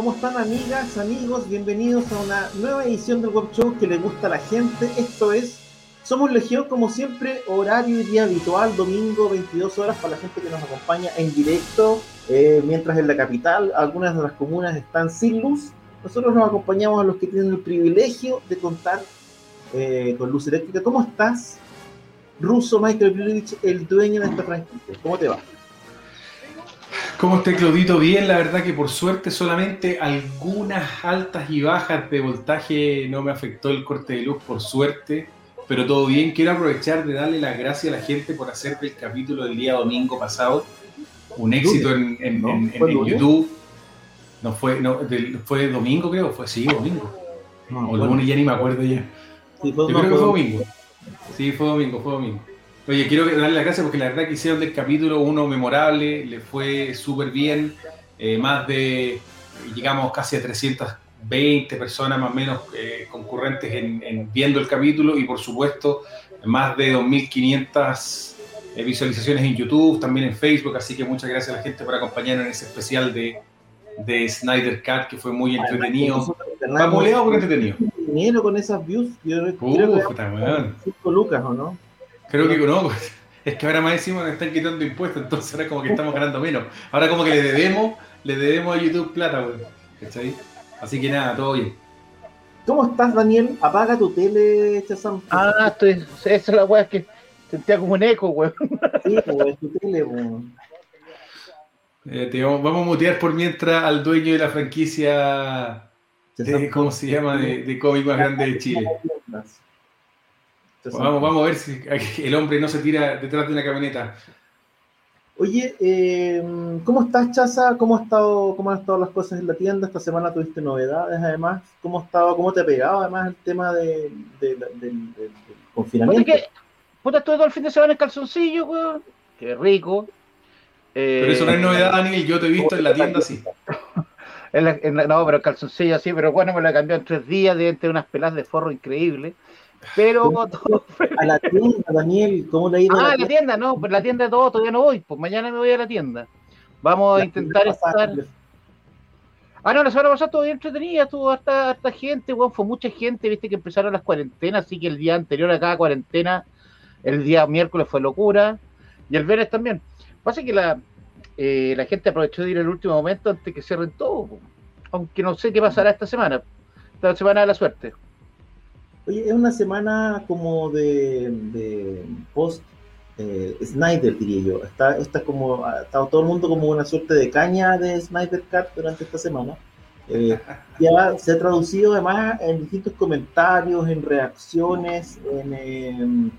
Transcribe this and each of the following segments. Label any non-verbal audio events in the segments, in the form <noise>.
¿Cómo están amigas, amigos? Bienvenidos a una nueva edición del Web Show que le gusta a la gente. Esto es Somos Legión, como siempre, horario y día habitual, domingo, 22 horas para la gente que nos acompaña en directo, eh, mientras en la capital algunas de las comunas están sin luz. Nosotros nos acompañamos a los que tienen el privilegio de contar eh, con luz eléctrica. ¿Cómo estás, Ruso Michael Village, el dueño de esta franquicia? ¿Cómo te va? ¿Cómo está Claudito? Bien, la verdad que por suerte solamente algunas altas y bajas de voltaje no me afectó el corte de luz, por suerte, pero todo bien. Quiero aprovechar de darle las gracias a la gente por hacer del capítulo del día domingo pasado un éxito en, en- ¿No? en- ¿Fue en lunes? YouTube. No fue, no, fue domingo creo, fue sí, domingo. No, o bueno, lunes ya ni me acuerdo ya. sí, Yo creo que fue domingo. Sí, fue domingo, fue domingo. Oye, quiero darle las gracias porque la verdad que hicieron del capítulo uno memorable, le fue súper bien, eh, más de, llegamos casi a 320 personas más o menos eh, concurrentes en, en viendo el capítulo y por supuesto más de 2.500 eh, visualizaciones en YouTube, también en Facebook, así que muchas gracias a la gente por acompañarnos en ese especial de, de Snyder Cat que fue muy entretenido. Vapuleado porque entretenido. dinero con esas views. Yo creo Uf, que puta, weón. 5 lucas, ¿o no? Creo que no, pues, <laughs> es que ahora más encima nos están quitando impuestos, entonces ahora como que estamos ganando menos. Ahora como que le debemos, le debemos a YouTube plata, güey. ¿Cachai? Así que nada, todo bien. ¿Cómo estás, Daniel? Apaga tu tele, Chazam. Ah, estoy, esa es la weá que sentía como un eco, weón. Sí, pues, tu tele, pues. Eh, te vamos, vamos a mutear por mientras al dueño de la franquicia, de, ¿cómo se llama?, de, de cómic más grande de Chile. Vamos, vamos a ver si <laughs> el hombre no se tira detrás de una camioneta. Oye, eh, ¿cómo estás, Chaza? ¿Cómo, ha estado, ¿Cómo han estado las cosas en la tienda? Esta semana tuviste novedades, además. ¿Cómo, ha estado, cómo te ha pegado, además, el tema de, de- del- del- del Puta, confinamiento? que, puta, estuve todo el fin de semana en calzoncillo, weón. Qué rico. Eh, Pero eso no es novedad, Daniel, yo te he visto en la tienda así. <laughs> en la- en la- no, pero calzoncillo así, pero bueno, me lo he cambiado en tres días, deben tener unas pelas de forro increíbles. Pero <laughs> todo- A la tienda, Daniel, ¿cómo le ha ido? a Ah, la la tienda? tienda, no, pues la tienda de todo, todavía no voy, pues mañana me voy a la tienda. Vamos a intentar estar. Ah, no, la semana pasada estuvo bien entretenida, estuvo harta, harta gente, weón, fue mucha gente, viste que empezaron las cuarentenas, así que el día anterior a cada cuarentena, el día miércoles fue locura, y el viernes también. Pasa que la, eh, la gente aprovechó de ir el último momento antes que cierren todo, aunque no sé qué pasará esta semana, esta semana de la suerte. Oye, es una semana como de, de post eh, Snyder, diría yo. Está, está como, ha estado todo el mundo como una suerte de caña de Snyder Cut durante esta semana. Eh, ya se ha traducido además en distintos comentarios, en reacciones, en, eh,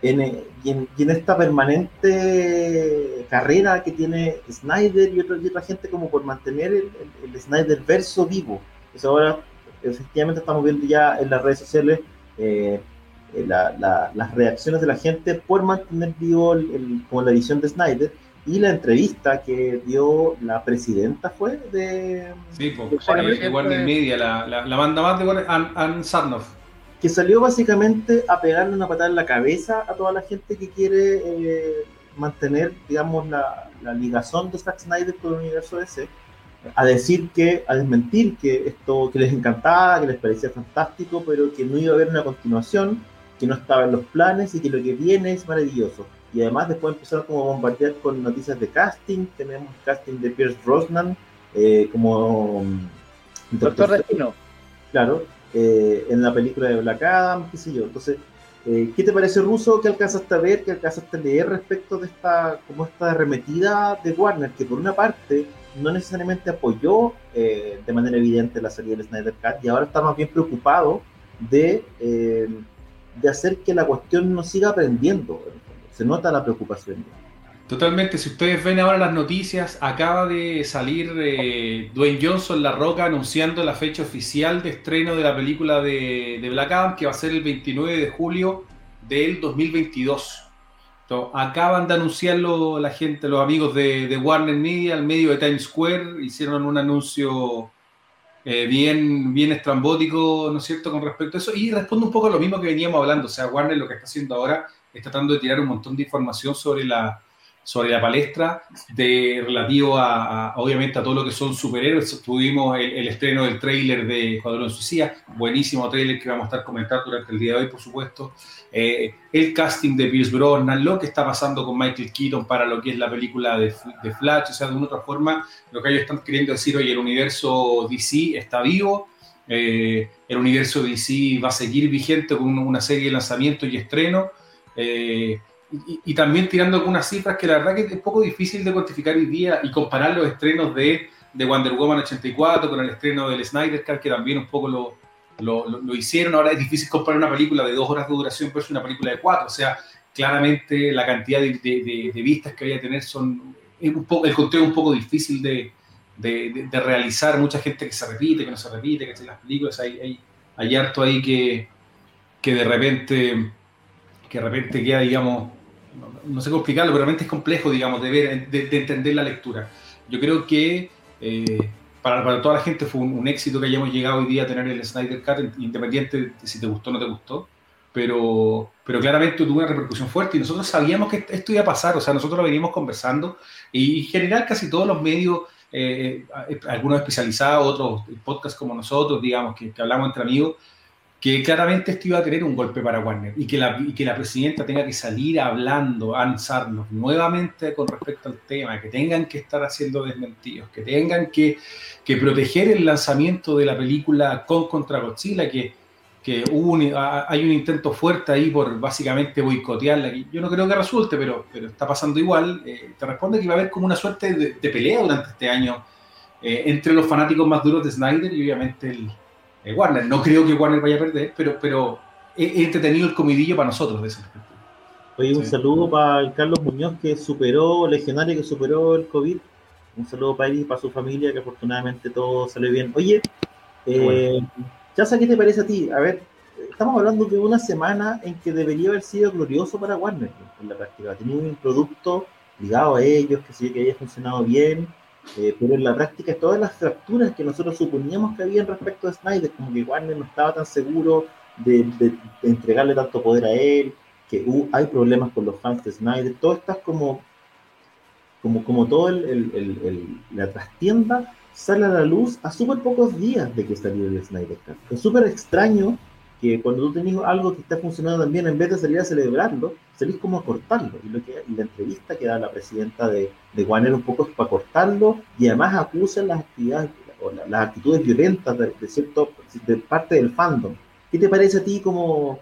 en, eh, en, y en esta permanente carrera que tiene Snyder y otra, y otra gente como por mantener el, el, el Snyder verso vivo. Pues ahora efectivamente estamos viendo ya en las redes sociales eh, eh, la- la- las reacciones de la gente por mantener vivo el, el- como la edición de Snyder y la entrevista que dio la presidenta fue de Sí, pues, de Warner Media, la, la, la banda más de Warner, Ann, Ann Sarnoff. que salió básicamente a pegarle una patada en la cabeza a toda la gente que quiere eh, mantener, digamos, la, la ligazón de Zack Snyder con el universo DC, a decir que, a desmentir que esto, que les encantaba, que les parecía fantástico, pero que no iba a haber una continuación, que no estaba en los planes y que lo que viene es maravilloso. Y además después empezaron como a bombardear con noticias de casting, tenemos casting de Pierce Brosnan eh, como mm, Doctor Destino. claro, eh, en la película de Black Adam, qué sé yo. Entonces, eh, ¿qué te parece, Ruso? ¿Qué alcanzaste a ver? ¿Qué alcanzaste a leer respecto de esta, como esta arremetida de Warner? Que por una parte no necesariamente apoyó eh, de manera evidente la salida del Snyder Cut y ahora está más bien preocupado de, eh, de hacer que la cuestión no siga aprendiendo. se nota la preocupación. Totalmente, si ustedes ven ahora las noticias, acaba de salir eh, Dwayne Johnson, La Roca, anunciando la fecha oficial de estreno de la película de, de Black Adam, que va a ser el 29 de julio del 2022. Acaban de anunciarlo la gente, los amigos de, de, Warner Media, al medio de Times Square, hicieron un anuncio eh, bien, bien estrambótico, ¿no es cierto?, con respecto a eso, y responde un poco a lo mismo que veníamos hablando, o sea, Warner lo que está haciendo ahora es tratando de tirar un montón de información sobre la sobre la palestra de relativo a, obviamente a todo lo que son superhéroes. Tuvimos el, estreno del tráiler de Escuadrón Suicida, buenísimo tráiler que vamos a estar comentando durante el día de hoy, por supuesto. Eh, el casting de Pierce Brosnan, lo que está pasando con Michael Keaton para lo que es la película de, de Flash, o sea, de una otra forma, lo que ellos están queriendo decir hoy, el universo DC está vivo, eh, el universo DC va a seguir vigente con una serie de lanzamientos y estrenos. Eh, y, también tirando algunas cifras que la verdad que es poco difícil de cuantificar hoy día y comparar los estrenos de, de Wonder Woman 84 con el estreno del Snyder Cut, que también un poco lo, lo, hicieron. Ahora es difícil comparar una película de dos horas de duración versus una película de cuatro. O sea, claramente la cantidad de, vistas que vaya a tener son un poco, el conteo es un poco difícil de, de, realizar. Mucha gente que se repite, que no se repite, que las películas hay, hay, hay harto ahí que, que de repente que de repente queda, digamos, no, sé cómo explicarlo, pero realmente es complejo, digamos, de, ver, de, de entender la lectura. Yo creo que eh, para, para, toda la gente fue un, éxito que hayamos llegado hoy día a tener el Snyder Cut, independiente de si te gustó o no te gustó, pero, pero claramente tuvo una repercusión fuerte y nosotros sabíamos que esto iba a pasar, o sea, nosotros lo veníamos conversando y en general casi todos los medios, eh, algunos especializados, otros podcasts como nosotros, digamos, que, que hablamos entre amigos, que claramente esto iba a tener un golpe para Warner y que, la, y que la presidenta tenga que salir hablando, ansarnos nuevamente con respecto al tema, que tengan que estar haciendo desmentidos, que tengan que, que proteger el lanzamiento de la película con contra Godzilla, que, que hubo un, hay un intento fuerte ahí por básicamente boicotearla. Yo no creo que resulte, pero, pero está pasando igual. Eh, te responde que va a haber como una suerte de, de pelea durante este año eh, entre los fanáticos más duros de Snyder y obviamente el eh, Warner. No creo que Warner vaya a perder, pero, pero es entretenido el comidillo para nosotros de ese Oye, un sí. saludo para el Carlos Muñoz que superó, legionario que superó el COVID. Un saludo para él y para su familia, que afortunadamente todo salió bien. Oye, eh, bueno. ¿qué te parece a ti? A ver, estamos hablando de una semana en que debería haber sido glorioso para Warner en la práctica. Tenía un producto ligado a ellos, que sí que haya funcionado bien, eh, pero en la práctica todas las fracturas que nosotros suponíamos que habían respecto a Snyder, como que Warner no estaba tan seguro de, de, de entregarle tanto poder a él, que uh, hay problemas con los fans de Snyder, todo está como, como, como todo el, el, el, la trastienda sale a la luz a súper pocos días de que salió el Snyder Cut. Es súper extraño que cuando tú tenés algo que está funcionando tan bien, en vez de salir a celebrarlo, salís como a cortarlo. Y, lo que, y la entrevista que da la presidenta de, de Warner un poco es para cortarlo y además acusan las actividades o la, las actitudes violentas de, de, cierto, de parte del fandom. ¿Qué te parece a ti como,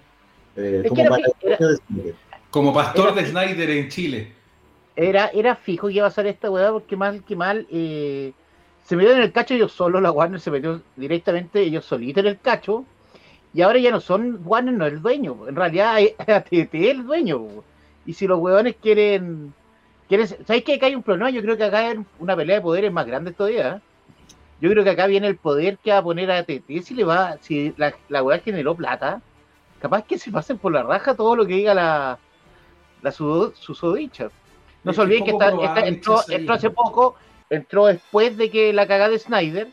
eh, como, era, era, de como pastor de Snyder en Chile? Era, era fijo que iba a ser esta weá porque mal que mal eh, se metió en el cacho ellos solos, la Warner se metió directamente ellos solitos en el cacho y ahora ya no son Warner, no es el dueño. En realidad AT&T <laughs> es el dueño. Y si los huevones quieren... quieren ¿Sabéis que acá hay un problema? Yo creo que acá hay una pelea de poderes más grande todavía. Yo creo que acá viene el poder que va a poner a AT&T si le va... Si la, la hueá generó plata, capaz que se pasen por la raja todo lo que diga la, la susodicha. No se olviden que está, está, entró, entró hace poco, entró después de que la cagada de Snyder,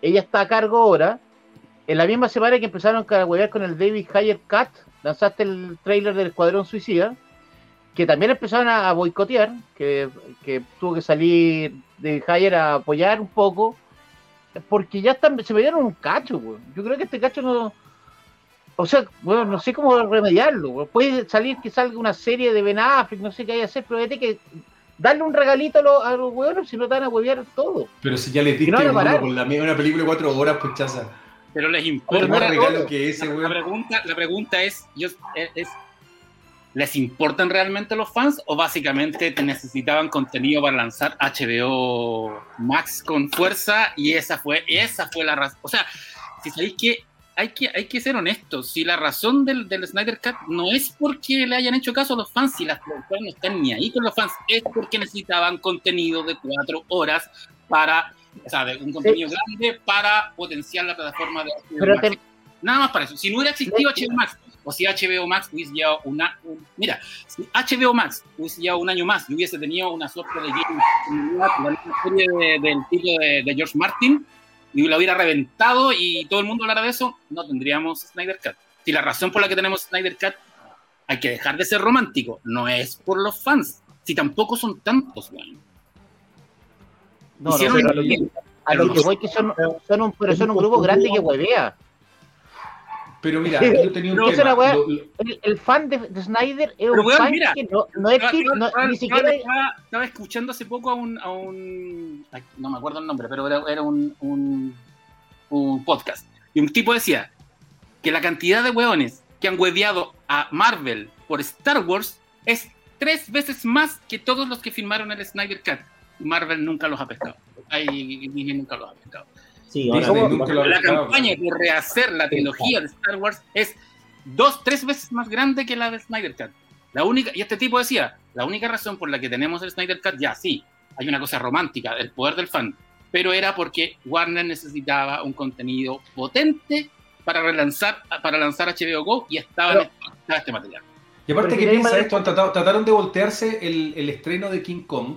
ella está a cargo ahora, en la misma semana que empezaron a huevear con el David Hayer Cat, lanzaste el trailer del Escuadrón Suicida, que también empezaron a, a boicotear, que, que, tuvo que salir de Hayer a apoyar un poco, porque ya están, se me dieron un cacho, güey. Yo creo que este cacho no. O sea, bueno, no sé cómo remediarlo. Güey. Puede salir que salga una serie de Ben Affleck, no sé qué hay que hacer, pero hay que darle un regalito a los, a los huevones, si no te van a huevear todo. Pero si ya les diste no uno con la, una película de cuatro horas, pues chaza pero les importa. Más regalo que ese, la, la, pregunta, la pregunta es, yo, es, ¿les importan realmente los fans o básicamente te necesitaban contenido para lanzar HBO Max con fuerza y esa fue, esa fue la razón? O sea, si sabéis que hay que, hay que ser honestos. Si la razón del, del Snyder Cut no es porque le hayan hecho caso a los fans, si las productoras no están ni ahí con los fans, es porque necesitaban contenido de cuatro horas para, o sea, de un contenido grande para potenciar la plataforma de Pero Max. te- Nada más para eso. Si no hubiera existido HBO Max, o si HBO Max hubiese llevado una. un- mira, si HBO Max hubiese llevado un año más y hubiese tenido una suerte de la serie de- del tipo de, de George Martin, y la hubiera reventado y todo el mundo hablara de eso, no tendríamos Snyder Cut. Si la razón por la que tenemos Snyder Cut, hay que dejar de ser romántico, no es por los fans, si tampoco son tantos, weón. No, pero a el- lo que, a lo que voy que son, son un, pero son un grupo grande que huevea. Pero mira, yo tenía un No, tema. Lo- lo- El, el fan de, de Snyder es Pero, un weón, fan mira. que no, no es que, no- ni siquiera estaba, estaba escuchando hace poco a un, a un no me acuerdo el nombre, pero era, era un, un, un podcast. Y un tipo decía que la cantidad de hueones que han hueveado a Marvel por Star Wars es tres veces más que todos los que firmaron el Snyder Cut. Marvel nunca los ha pescado. Ay, Disney nunca los ha pescado. Sí, Disney ahora nunca lo ha La pescado, campaña por rehacer la trilogía de Star Wars es dos, tres veces más grande que la de Snyder Cut. La única, y este tipo decía, la única razón por la que tenemos el Snyder Cut, ya sí, hay una cosa romántica, el poder del fan, pero era porque Warner necesitaba un contenido potente para relanzar, para lanzar HBO Go y estaba, en este, estaba este material. Y aparte, Pero ¿qué si hay piensa esto? Trataron de voltearse el, el estreno de King Kong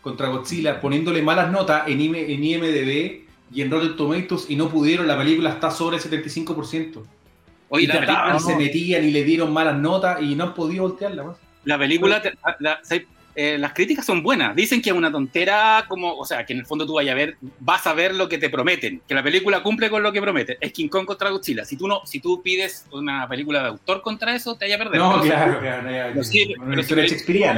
contra Godzilla, poniéndole malas notas en, IM en IMDB y en Rotten Tomatoes y no pudieron. La película está sobre el 75%. Oye, y la trataban, película, se metían y le dieron malas notas y no han podido voltearla. más. la película la- se- eh, las críticas son buenas. Dicen que es una tontera, como, o sea, que en el fondo tú vayas a ver, vas a ver lo que te prometen, que la película cumple con lo que promete. Es King Kong contra Godzilla. Si tú no, si tú pides una película de autor contra eso, te vaya a perder. No, si- claro, claro. pero sí, pero si- película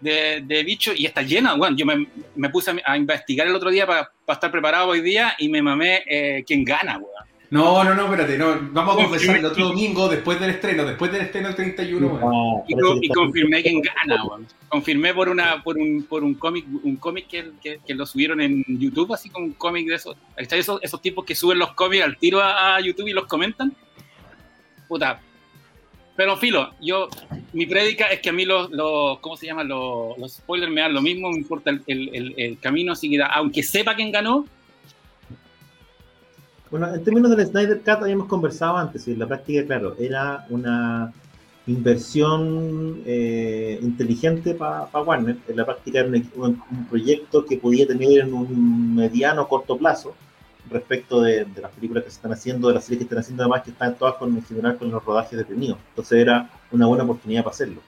de, de, de bicho y está llena. Bueno, yo me, me puse a, a investigar el otro día para estar preparado hoy día y me mamé eh, quién gana, weón. No, no, no, espérate. No, vamos a confesar el otro domingo, después del estreno, después del estreno del 31. weón. Ah, Y, y confirmé quién gana, weón. Confirmé por una por un por un cómic un cómic que, que, que lo subieron en YouTube, así como un cómic de esos. Esos, esos tipos que suben los cómics al tiro a, a YouTube y los comentan. Puta. Pero filo, yo mi prédica es que a mí los, los ¿cómo se llama? Los, spoilers me dan lo mismo, me importa el, el, camino, así aunque sepa quién ganó, Bueno, en términos del Snyder Cut habíamos conversado antes, y en la práctica, claro, era una inversión eh, inteligente para Warner. En la práctica era un, un- proyecto que podía tener en un mediano corto plazo respecto de, de las películas que se están haciendo, de las series que están haciendo, además que están todas con, en general con los rodajes detenidos. Entonces era una buena oportunidad para hacerlo.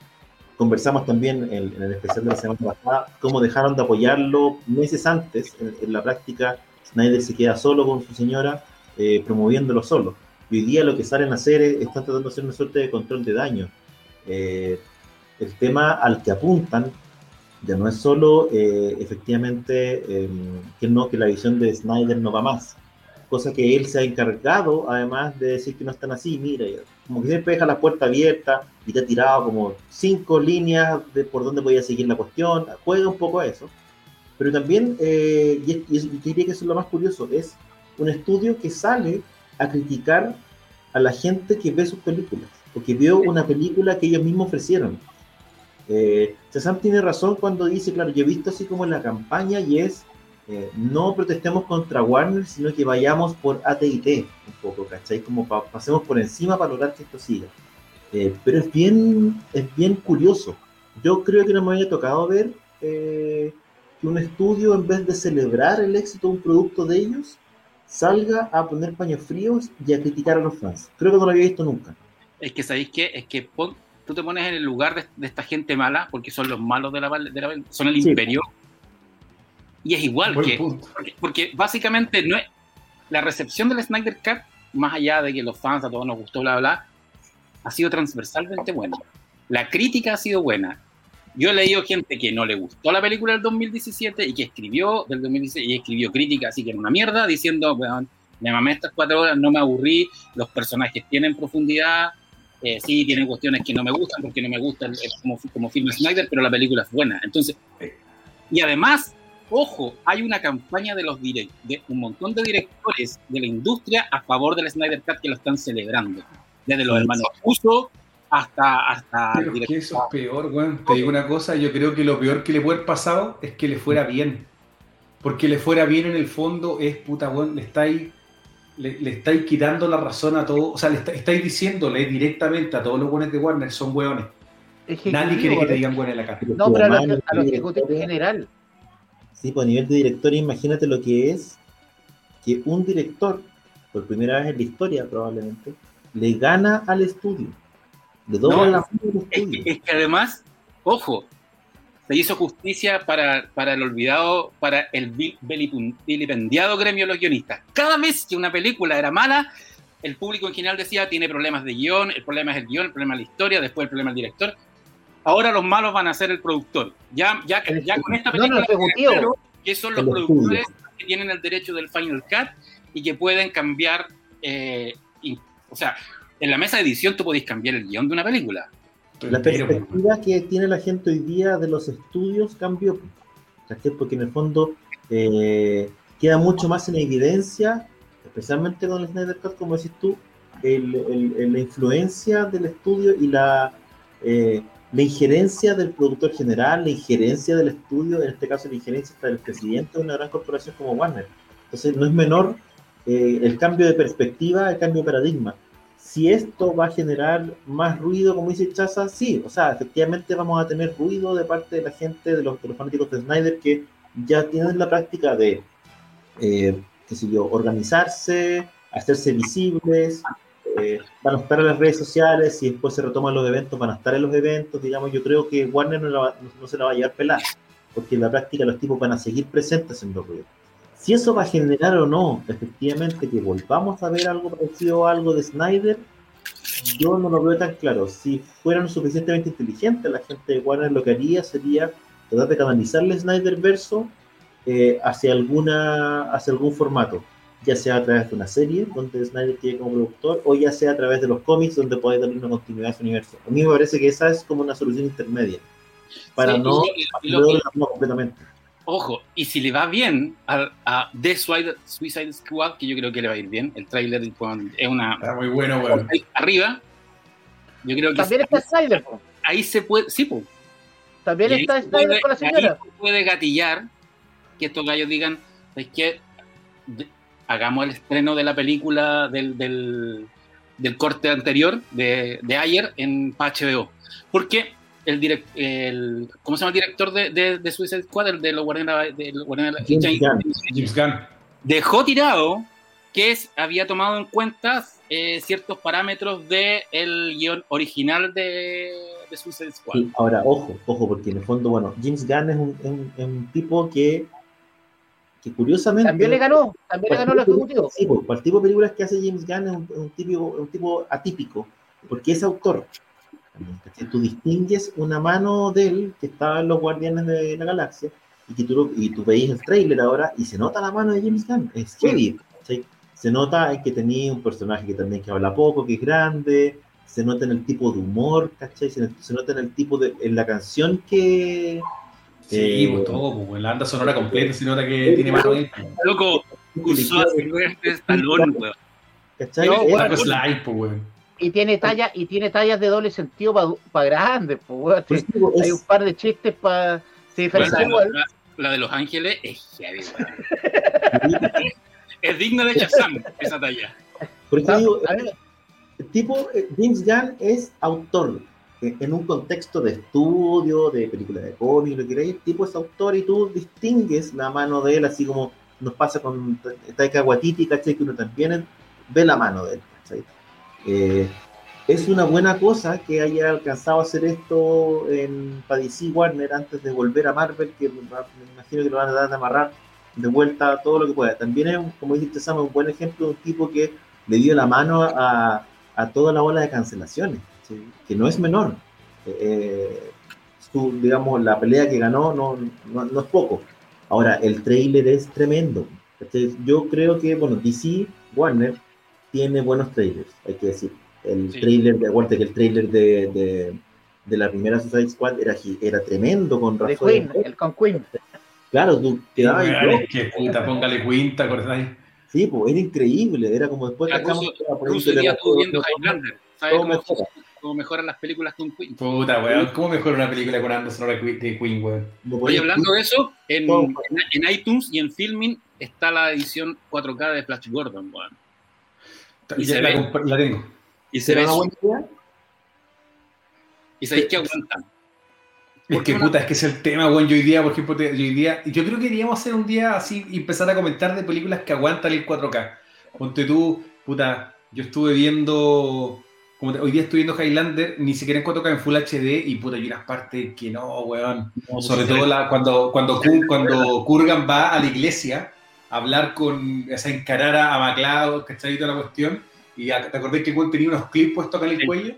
Conversamos también en, el especial de la semana pasada cómo dejaron de apoyarlo meses antes. En, en la práctica, Snyder se queda solo con su señora eh, promoviéndolo solo. Hoy día lo que salen a hacer es, están tratando de hacer una suerte de control de daño. Eh, el tema al que apuntan ya no es solo eh, efectivamente eh, que, no, que la visión de Snyder no va más, cosa que él se ha encargado además de decir que no están así, mira, como que siempre deja la puerta abierta y te ha tirado como cinco líneas de por dónde podía seguir la cuestión, juega un poco a eso, pero también, eh, y, diría que eso es lo más curioso, es un estudio que sale a criticar a la gente que ve sus películas, porque vio una película que ellos mismos ofrecieron. Eh, tiene razón cuando dice, claro, yo he visto así como en la campaña y es, eh, no protestemos contra Warner, sino que vayamos por AT&T un poco, ¿cachai? Como pa- pasemos por encima para lograr que esto siga. Eh, pero es bien, es bien curioso. Yo creo que no me había tocado ver eh, que un estudio, en vez de celebrar el éxito de un producto de ellos, salga a poner paños fríos y a criticar a los fans. Creo que no lo había visto nunca. es que sabéis qué, es que pon- tú te pones en el lugar de, de esta gente mala, porque son los malos de la, de la son el Sí. imperio, y es igual Buen que, porque, porque básicamente no es la recepción del Snyder Cut, más allá de que los fans a todos nos gustó, bla, bla, ha sido transversalmente buena. La crítica ha sido buena. Yo he leído gente que no le gustó la película del 2017 y que escribió del 2017 y escribió crítica, así que era una mierda, diciendo, "Weón, me mamé estas cuatro horas, no me aburrí, los personajes tienen profundidad, eh, sí, tienen cuestiones que no me gustan porque no me gusta el- el- como, como film Snyder, pero la película es buena. Entonces, y además, ojo, hay una campaña de los direct, de un montón de directores de la industria a favor del Snyder Cut que lo están celebrando. Desde los hermanos Uso hasta, hasta Pero es que eso es peor, weón. Te digo una cosa, yo creo que lo peor que le puede haber pasado es que le fuera bien. Porque le fuera bien en el fondo es puta, weón, le estáis, le, le estáis quitando la razón a todos, o sea, le está- estáis diciéndole directamente a todos los buenos de Warner son weones. Nadie quiere que te digan weón en la cara. No, pero a los, a ejecutivos en general. Sí, pues a nivel de director, imagínate lo que es que un director, por primera vez en la historia probablemente, le gana al estudio. Le dobla No, la mano al Es estudio. que, es que además, ojo, se hizo justicia para, para el olvidado, para el vilipendiado gremio de los guionistas. Cada vez que una película era mala, el público en general decía tiene problemas de guion, el problema es el guion, el problema es la historia, después el problema es el director. Ahora los malos van a ser el productor. Ya, ya, ya con esta No, no, película queda claro que son los productores que tienen el derecho del Final Cut y que pueden cambiar, eh, y- o sea, en la mesa de edición tú podés cambiar el guion de una película. La Pero, perspectiva que tiene la gente hoy día de los estudios cambió. ¿cachai? Porque en el fondo eh, queda mucho más en evidencia, especialmente con el Snyder Cut, como decís tú, el- el- la influencia del estudio y la, eh, la injerencia del productor general, la injerencia del estudio, en este caso la injerencia hasta del presidente de una gran corporación como Warner. Entonces no es menor eh, el cambio de perspectiva, el cambio de paradigma si esto va a generar más ruido, como dice Chaza, sí, o sea, efectivamente vamos a tener ruido de parte de la gente, de los, de los fanáticos de Snyder, que ya tienen la práctica de, eh, qué sé yo, organizarse, hacerse visibles, eh, van a estar en las redes sociales, y después se retoman los eventos, van a estar en los eventos, digamos, yo creo que Warner no, no- se la va a llevar pelada, porque en la práctica los tipos van a seguir presentes haciendo ruido. Si eso va a generar o no, efectivamente, que volvamos a ver algo parecido a algo de Snyder, yo no lo veo tan claro. Si fueran suficientemente inteligentes, la gente de Warner lo que haría sería tratar de canalizar el Snyder verso eh, hacia, alguna, hacia algún formato, ya sea a través de una serie donde Snyder quede como productor, o ya sea a través de los cómics donde puede darle una continuidad a su universo. A mí me parece que esa es como una solución intermedia, para Sí, no y- y lo que- completamente. Ojo, y si le va bien a, a The Suicide, Suicide Squad, que yo creo que le va a ir bien, el trailer es una Está muy bueno, weón. arriba, yo creo que También está Snyder, ahí se puede, sí, pues, También está Snyder con la señora. ahí se puede gatillar que estos gallos digan, es que de- hagamos el estreno de la película del, del, del corte anterior de, de ayer en HBO. Porque el, direct, el ¿cómo se llama el director de, de, de Suicide Squad? El de los Guardianes de los Guardianes de James Gunn. James Gunn. dejó tirado que es- había tomado en cuenta eh, ciertos parámetros del guion original de, de Suicide Squad. Sí, ahora, ojo, ojo, porque en el fondo, bueno, James Gunn es un, un- tipo que, que curiosamente... También le ganó, también le ganó el ejecutivo. Sí, para el tipo de películas que hace James Gunn es un, es un tipo, un tipo atípico, porque es autor. ¿Cachai? Tú distingues una mano de él que estaba en los Guardianes de la Galaxia y que tú, lo- y tú veis el trailer ahora y se nota la mano de James Gunn, es heavy. ¿cachai? Se nota que tenía un personaje que también que habla poco, que es grande, se nota en el tipo de humor, ¿cachai? Se, se nota en el tipo de, en la canción que... Sí, eh, pues todo, pues, la banda sonora completa se nota que tiene mano ahí. Loco, usó a Stallone, <laughs> weón. ¿cachai? No, Es- pues, weón. Y tiene tallas, y tiene tallas de doble sentido para grandes, po, weón. pues, digo, Hay es- un par de chistes para se la, igual. la- la de Los Ángeles es heavy. <laughs> Es digna de Shazam esa talla. por eso digo, A ver, el tipo, eh, James Gunn es autor. eh, En un contexto de estudio, de película de cómics, lo que queráis, el tipo es autor y tú distingues la mano de él, así como nos pasa con Taika Waititi, ¿cachai? Que uno también ve la mano de él, ¿cachai? Eh, es una buena cosa que haya alcanzado a hacer esto en para DC Warner antes de volver a Marvel, que me imagino que lo van a dar de amarrar de vuelta todo lo que pueda. También es, como dijiste Sam, un buen ejemplo de un tipo que le dio la mano a, a toda la ola de cancelaciones, ¿sí? que no es menor. Eh, su, digamos, la pelea que ganó no, no, no es poco. Ahora, el trailer es tremendo. ¿cachai? Yo creo que, bueno, DC, Warner, tiene buenos trailers, hay que decir. El Sí. trailer, de acuérdate que el trailer de, de, de la primera Suicide Squad era, era tremendo con. Queen, el con Queen. Claro, tú quedabas es que puta, póngale cuenta, ¿acordáis? Sí, pues era increíble. Era como después era por ahí hoy día que estuvo viendo todo- Highlander. ¿Sabes todo cómo, mejora. cómo mejoran las películas con Queen? Puta, weón, ¿cómo mejor una película con Anderson sonora de Queen, weón? Oye, hablando de eso, en, en, en iTunes y en Filming está la edición 4K de Flash Gordon, weón. Y se la, ve. la tengo. Y se ¿Será ve una buena idea? y sabéis que aguantan. Es ¿Por que puta, es que es el tema, weón. Yo hoy día, por ejemplo, yo hoy día, yo creo que queríamos hacer un día así y empezar a comentar de películas que aguantan el 4K. Ponte tú, puta, yo estuve viendo, como hoy día estoy viendo Highlander, ni siquiera en 4K en Full HD, y puta, hay unas partes que no, weón. Sobre todo la, cuando, cuando, Ku- cuando <laughs> Kurgan va a la iglesia a hablar con, o sea, encarar a, MacLeod, ¿cachai? Toda la cuestión. Y a- te acordás que Kun tenía unos clips puestos acá en el Sí. cuello.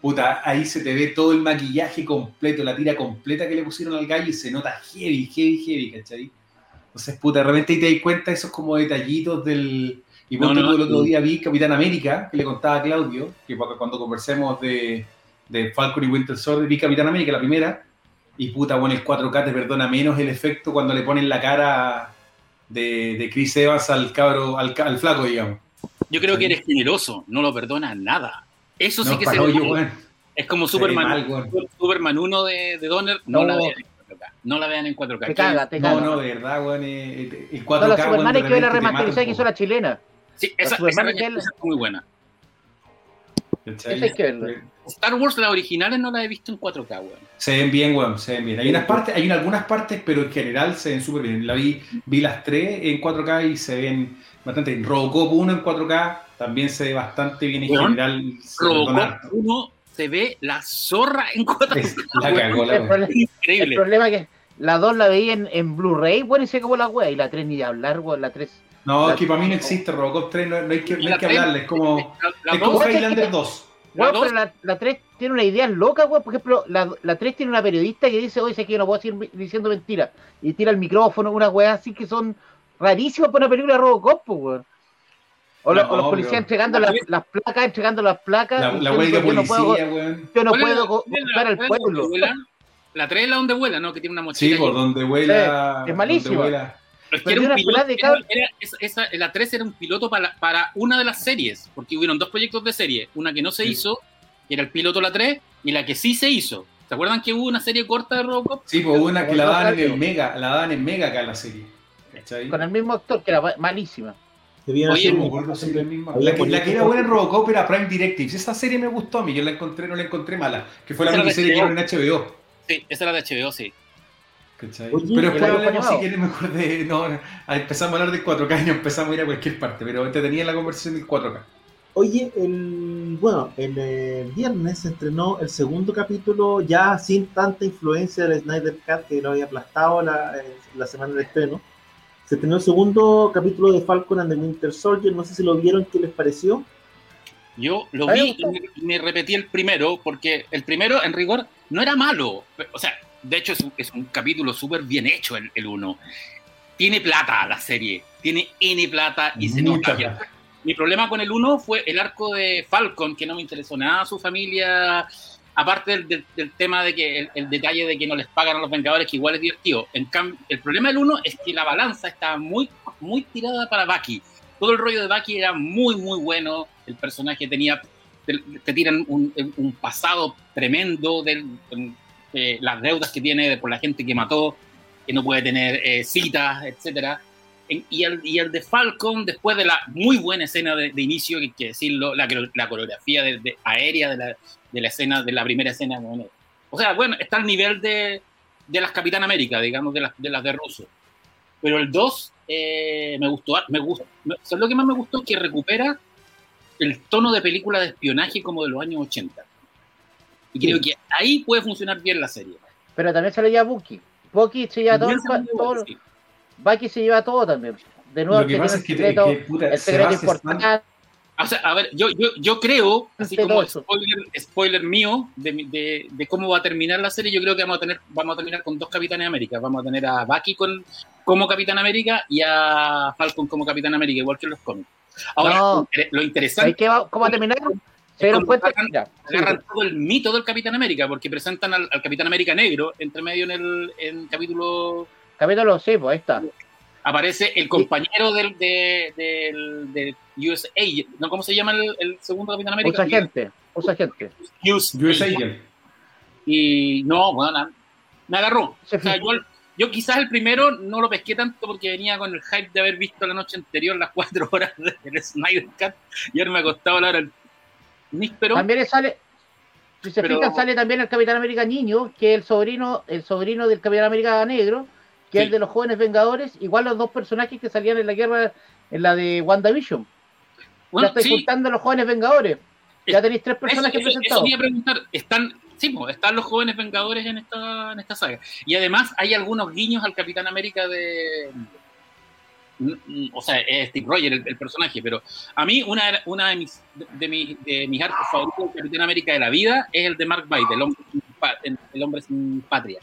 Puta, ahí se te ve todo el maquillaje completo, la tira completa que le pusieron al gallo y se nota heavy, heavy, heavy, ¿cachai? Entonces, puta, realmente ahí te das cuenta esos como detallitos del... Y No, no, el otro día vi Capitán América, que le contaba a Claudio, que cuando conversemos de, de Falcon y Winter Soldier, vi Capitán América, la primera, y puta, bueno, el 4K te perdona menos el efecto cuando le ponen la cara de, de Chris Evans al cabro, al, al flaco, digamos. Yo creo que eres generoso, no lo perdonas nada. Eso sí No, que se no, ve yo, Es como se ve Superman, mal. Superman 1 de, de Donner, no, No. la vean en 4K. No la vean en 4K. Te caga, te No, caga. no, de verdad, weón, eh, eh, el 4K, No, la Superman hay que ver la un que hizo la chilena. Sí, esa, esa, es esa es muy buena. ¿Cachai? Esa hay que verla. Star Wars, las originales, no las he visto en 4K, weón. Se ven bien, weón, se ven bien. Hay unas partes, hay algunas partes, pero en general se ven súper bien. La vi, vi las tres en 4K y se ven bastante bien. Robocop 1 en 4K también se ve bastante bien en Weón, general. Robocop harto. 1 se ve la zorra en 4K. Es- La cagó, la El, problema, el Increíble. problema es que la 2 la veía en, en Blu-ray, bueno, y se acabó la wea, y la 3 ni de hablar, weón, la 3. No, que para mí no existe Robocop 3, no, no hay que, no hay que hablarle, es como, La, la es como Highlander 2. La Weón, dos- pero la, la 3 tiene una idea loca, weón. Por ejemplo, la, la 3 tiene una periodista que dice, oye, sé que yo no puedo seguir diciendo mentiras. Y tira el micrófono, unas weas así que son rarísimas para una película de Robocop, weón. O, lo- No, o los policías entregando las, las placas, entregando las placas. La, huelga yo no puedo, policía, weón. yo no ¿Cuál es puedo buscar al pueblo. La 3 es la donde vuela, ¿no? Que tiene una Sí, mochila. por que- donde vuela. es malísimo. donde vuela- Pero es que Pero era un piloto, pelada de era- cabros. era- esa- esa- la 3 era un piloto para, para una de las series, porque hubieron dos proyectos de serie, una que no se Sí. hizo, que era el piloto la 3, y la que sí se hizo. ¿Se acuerdan que hubo una serie corta de Robocop? Sí, pues una que la daban en. Mega, la daban en Mega acá en la serie. ¿Cachai? Con el mismo actor, que era ma- malísima. Oye, No era el mismo. La que, la que era buena en Robocop era Prime Directives. Esa serie me gustó a mí, yo la encontré, no la encontré mala. Que fue la era miniserie que dieron en HBO. Sí, esa era de HBO, sí. ¿Cachai? Oye, pero ¿y después el hablemos si quieren mejor de. No, empezamos a hablar de 4K y no empezamos a ir a cualquier parte, pero entretenía la conversación del 4K. Oye, el, bueno, el eh, viernes se estrenó el segundo capítulo ya sin tanta influencia del Snyder Cut que lo había aplastado la, eh, la semana del estreno. Se estrenó el segundo capítulo de Falcon and the Winter Soldier. No sé si lo vieron, ¿qué les pareció? Yo lo vi y me, y me repetí el primero, porque el primero, en rigor, no era malo. O sea, de hecho es un, es un capítulo súper bien hecho el, el uno. Tiene plata la serie, tiene N plata y se nota. plata. Mi problema con el 1 fue el arco de Falcon, que no me interesó nada su familia, aparte del, del- del tema de que el, el detalle de que no les pagan a los Vengadores, que igual es divertido. En cambio, el problema del 1 es que la balanza está muy, muy tirada para Bucky. Todo el rollo de Bucky era muy, muy bueno. El personaje tenía, te, te tiran un, un pasado tremendo de, de las deudas que tiene por la gente que mató, que no puede tener eh, citas, etcétera. Y, el, y el de Falcon, después de la muy buena escena de, de inicio, que hay que decirlo, la, la coreografía de, de- aérea de la, de la escena, de la primera escena. bueno, o sea, bueno, está al nivel de, las Capitán América, digamos, de las de, las de Russo. Pero el 2 eh, me gustó, me gustó. ¿Sabes lo que más me gustó? Que recupera el tono de película de espionaje como de los años 80. Y creo que ahí puede funcionar bien la serie. Pero también se le lleva Bucky. Bucky se lleva todo, Sí. Bucky se lleva todo también. De nuevo, Lo que pasa el es que, secreto, que, puta, el se secreto importante. O sea, a ver, yo, yo, yo creo, así como spoiler, spoiler mío de, mi- de, de cómo va a terminar la serie, yo creo que vamos a tener, vamos a terminar con dos Capitanes América. Vamos a tener a Bucky con, como Capitán América y a Falcon como Capitán América, igual que en los cómics. Ahora, No. lo lo ¿Sabes interesante ¿Cómo va a terminar? Se dieron como cuenta. agarran- Mira, sí, agarran todo el mito del Capitán América, porque presentan al, al Capitán América negro entre medio en el en capítulo Capítulo sí, pues ahí está. Aparece el compañero del, de, del, del USA, ¿no? ¿Cómo se llama el, el segundo Capitán América? Usa gente, usa gente. US, US Agent. Y no, bueno, nada, me agarró. Se O sea, yo, yo quizás el primero no lo pesqué tanto porque venía con el hype de haber visto la noche anterior las cuatro <laughs> horas del Snyder Cut y haberme acostado a la hora del También sale, si se Pero- fijan, sale también el Capitán América niño, que es el sobrino, el sobrino del Capitán América negro, que es el de los jóvenes Vengadores, igual los dos personajes que salían en la guerra, en la de WandaVision. Bueno, ya estoy sí, juntando a los jóvenes Vengadores. Ya tenéis tres personajes eso- presentados. preguntar. Están, sí, están los jóvenes Vengadores en esta, en esta saga. Y además hay algunos guiños al Capitán América de... O sea, es Steve Rogers el, el personaje, pero a mí una, una de, mis, de, mis, de mis favoritos del Capitán América de la vida es el de Mark Byte, el hombre sin, el hombre sin patria.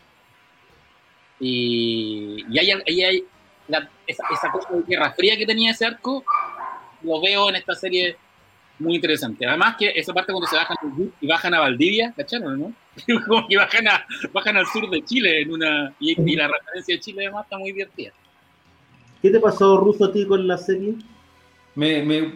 Y, y hay, hay la- esa, esa cosa de guerra fría que tenía ese arco, lo veo en esta serie muy interesante. Además que esa parte cuando se bajan y bajan a Valdivia, ¿cacharon, no? <laughs> Como que bajan, a, bajan al sur de Chile en una y, y la referencia de Chile además está muy divertida. ¿Qué te pasó, Ruso, a ti con la serie? Me, me-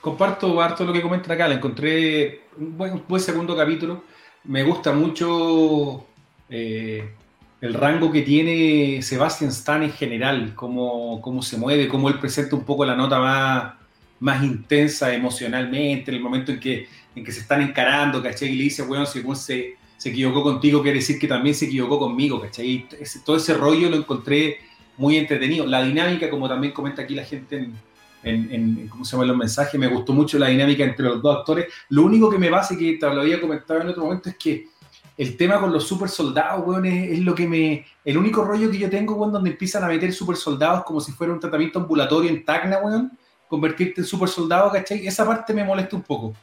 comparto harto lo que comentan acá. La encontré un buen, buen segundo capítulo. Me gusta mucho eh, el rango que tiene Sebastian Stan en general, cómo, cómo se mueve, cómo él presenta un poco la nota más, más intensa emocionalmente, en el momento en que, en que se están encarando, ¿cachai? Y le dice, bueno, uno se, se equivocó contigo, quiere decir que también se equivocó conmigo, ¿cachai? Ese- todo ese rollo lo encontré muy entretenido. La dinámica, como también comenta aquí la gente en, en, en- ¿cómo se llama los mensajes? Me gustó mucho la dinámica entre los dos actores. Lo único que me pasa, que te lo había comentado en otro momento, es que el tema con los super soldados, weón, es, es lo que me. El único rollo que yo tengo, weón, donde empiezan a meter super soldados como si fuera un tratamiento ambulatorio en Tacna, weón, convertirte en super soldado, ¿cachai? Esa parte me molesta un poco.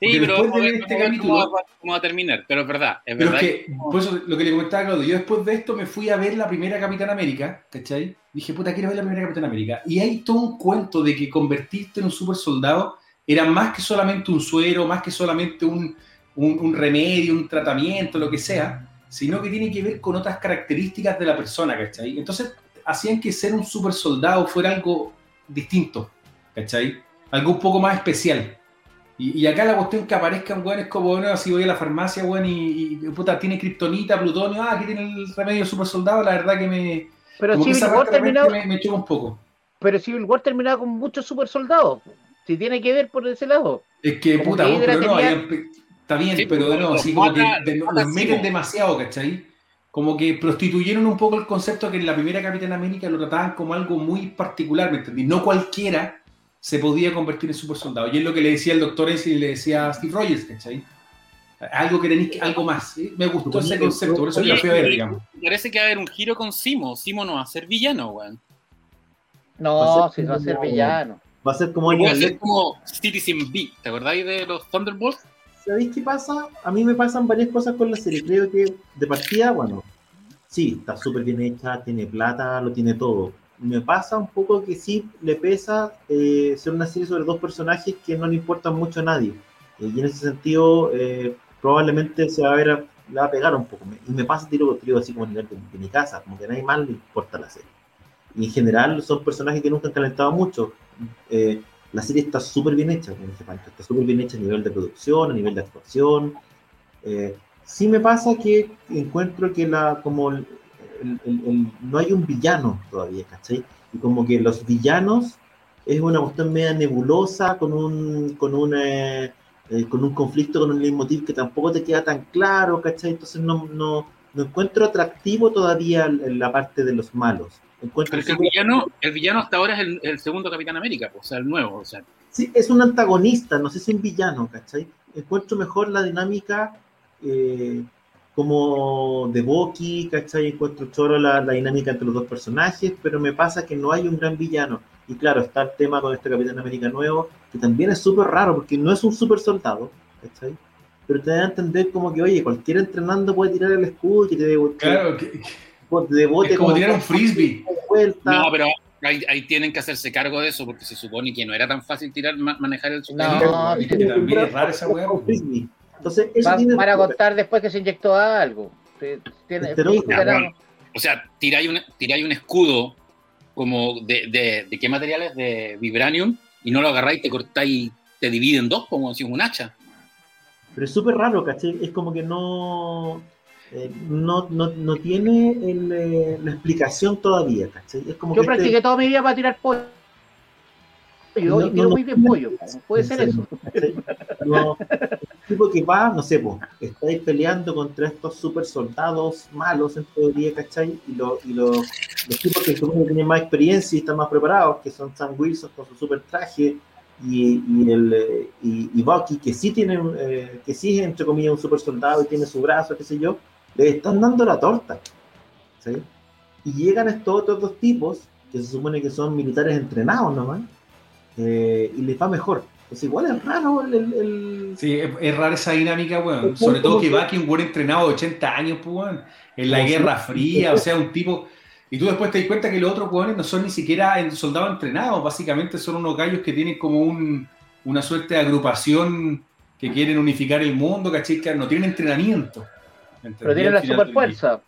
Sí, pero después de este capítulo- cómo va, cómo va a terminar. Pero es verdad, es Pero verdad. es que, por eso lo que le comentaba Claudio, yo después de esto me fui a ver la primera Capitán América, ¿cachai? Dije, puta, quiero ver la primera Capitán América. Y hay todo un cuento de que convertirte en un super soldado era más que solamente un suero, más que solamente un, un- un remedio, un tratamiento, lo que sea, sino que tiene que ver con otras características de la persona, ¿cachai? Entonces, hacían que ser un super soldado fuera algo distinto, ¿cachai? Algo un poco más especial. Y, y acá la cuestión que aparezcan weones como, bueno, si voy a la farmacia, weón, y, y, puta, tiene kriptonita, plutonio, ah, aquí tiene el remedio super soldado, la verdad que me. Pero Civil esa War terminaba, me, me choca un poco. pero Civil War terminaba con muchos super soldados. Si tiene que ver por ese lado. Es que, Como puta, que vos, pero no, tenía- está bien, Sí, pero nuevo, los así como que mata- mata los meten demasiado, ¿cachai? Como que prostituyeron un poco el concepto que en la primera Capitán América lo trataban como algo muy particular, ¿me entendí? No cualquiera se podía convertir en super soldado. Y es lo que le decía el doctor Ensign y le decía a Steve Rogers, ¿cachai? Algo que tenéis que, algo más. ¿sí? Me gustó ese concepto, por eso Oye, lo fui a ver, digamos. Parece que va a haber un giro con Simo. Simo no va a ser villano, weón. No, Va a ser si va a ser como- villano. Va a ser como Va a ser como Citizen B. ¿Te acordáis de los Thunderbolts? ¿Sabéis qué pasa? A mí me pasan varias cosas con la serie. Creo que de partida, bueno, sí, está súper bien hecha, tiene plata, lo tiene todo. Me pasa un poco que sí le pesa eh, ser una serie sobre dos personajes que no le importan mucho a nadie. Eh, y en ese sentido, eh, probablemente se va a ver, a- le va a pegar un poco. Y me pasa, tiro, tiro así como a nivel de, de mi casa, como que a nadie más le importa la serie. Y en general son personajes que nunca han calentado mucho. Eh, la serie está súper bien hecha, como dice Pancho, está súper bien hecha a nivel de producción, a nivel de actuación. Eh, sí me pasa que encuentro que la, como el- el- el- el- no hay un villano todavía, ¿cachai? Y como que los villanos es una cuestión media nebulosa, con un, con un, eh, eh, con un conflicto con un leitmotiv que tampoco te queda tan claro, ¿cachai? Entonces no, no, no encuentro atractivo todavía la parte de los malos. Encuentro el villano, el villano hasta ahora es el, el segundo Capitán América, pues, o sea, el nuevo. O sea, Sí, es un antagonista, no sé si un villano, ¿cachai? Encuentro mejor la dinámica eh, como de Bucky, ¿cachai? Encuentro choro la, la dinámica entre los dos personajes, pero me pasa que no hay un gran villano. Y claro, está el tema con este Capitán América nuevo, que también es súper raro, porque no es un super soldado, ¿cachai? Pero te da a entender como que, oye, cualquier entrenando puede tirar el escudo y te de, Claro, que- que- de bote es como tirar un frisbee. no, pero ahí, ahí tienen que hacerse cargo de eso, porque se supone que no era tan fácil tirar, ma- manejar el No, que también es rara esa weá. Entonces, eso Va- tiene Van a contar después que se inyectó algo. Tiene, bueno. o sea, tiráis un, tiráis un escudo como de, de, de qué materiales, de vibranium, y no lo agarráis, te cortáis, te divide en dos como si un hacha. Pero es súper raro, ¿cachai? Es como que no, eh, no, no, no tiene el, eh, la explicación todavía, ¿cachai? Es como Yo que este- practiqué toda mi vida para tirar pollo. Yo No, no, muy bien pollo. Puede ser eso. No, tipo que va, no sé, pues, estáis peleando contra estos super soldados malos en teoría, ¿cachai? Y, lo- y lo- los tipos que tienen más experiencia y están más preparados, que son Sam Wilson con su super traje y, y el, y, y Bucky, que sí tiene, eh, que sí es entre comillas un super soldado y tiene su brazo, qué sé yo, le están dando la torta. ¿sí? Y llegan estos otros dos tipos, que se supone que son militares entrenados nomás, eh, y les va mejor. Pues igual es raro el... el- el- Sí, es, es rara esa dinámica, weón. Sobre todo que aquí un buen entrenado de 80 años, pues, weón. En la Guerra Fría, o sea, un tipo. Y tú después te das cuenta que los otros weones no son ni siquiera soldados entrenados, básicamente son unos gallos que tienen como un, una suerte de agrupación que quieren unificar el mundo, ¿cachai? Que no tienen entrenamiento. Pero tienen la super fuerza.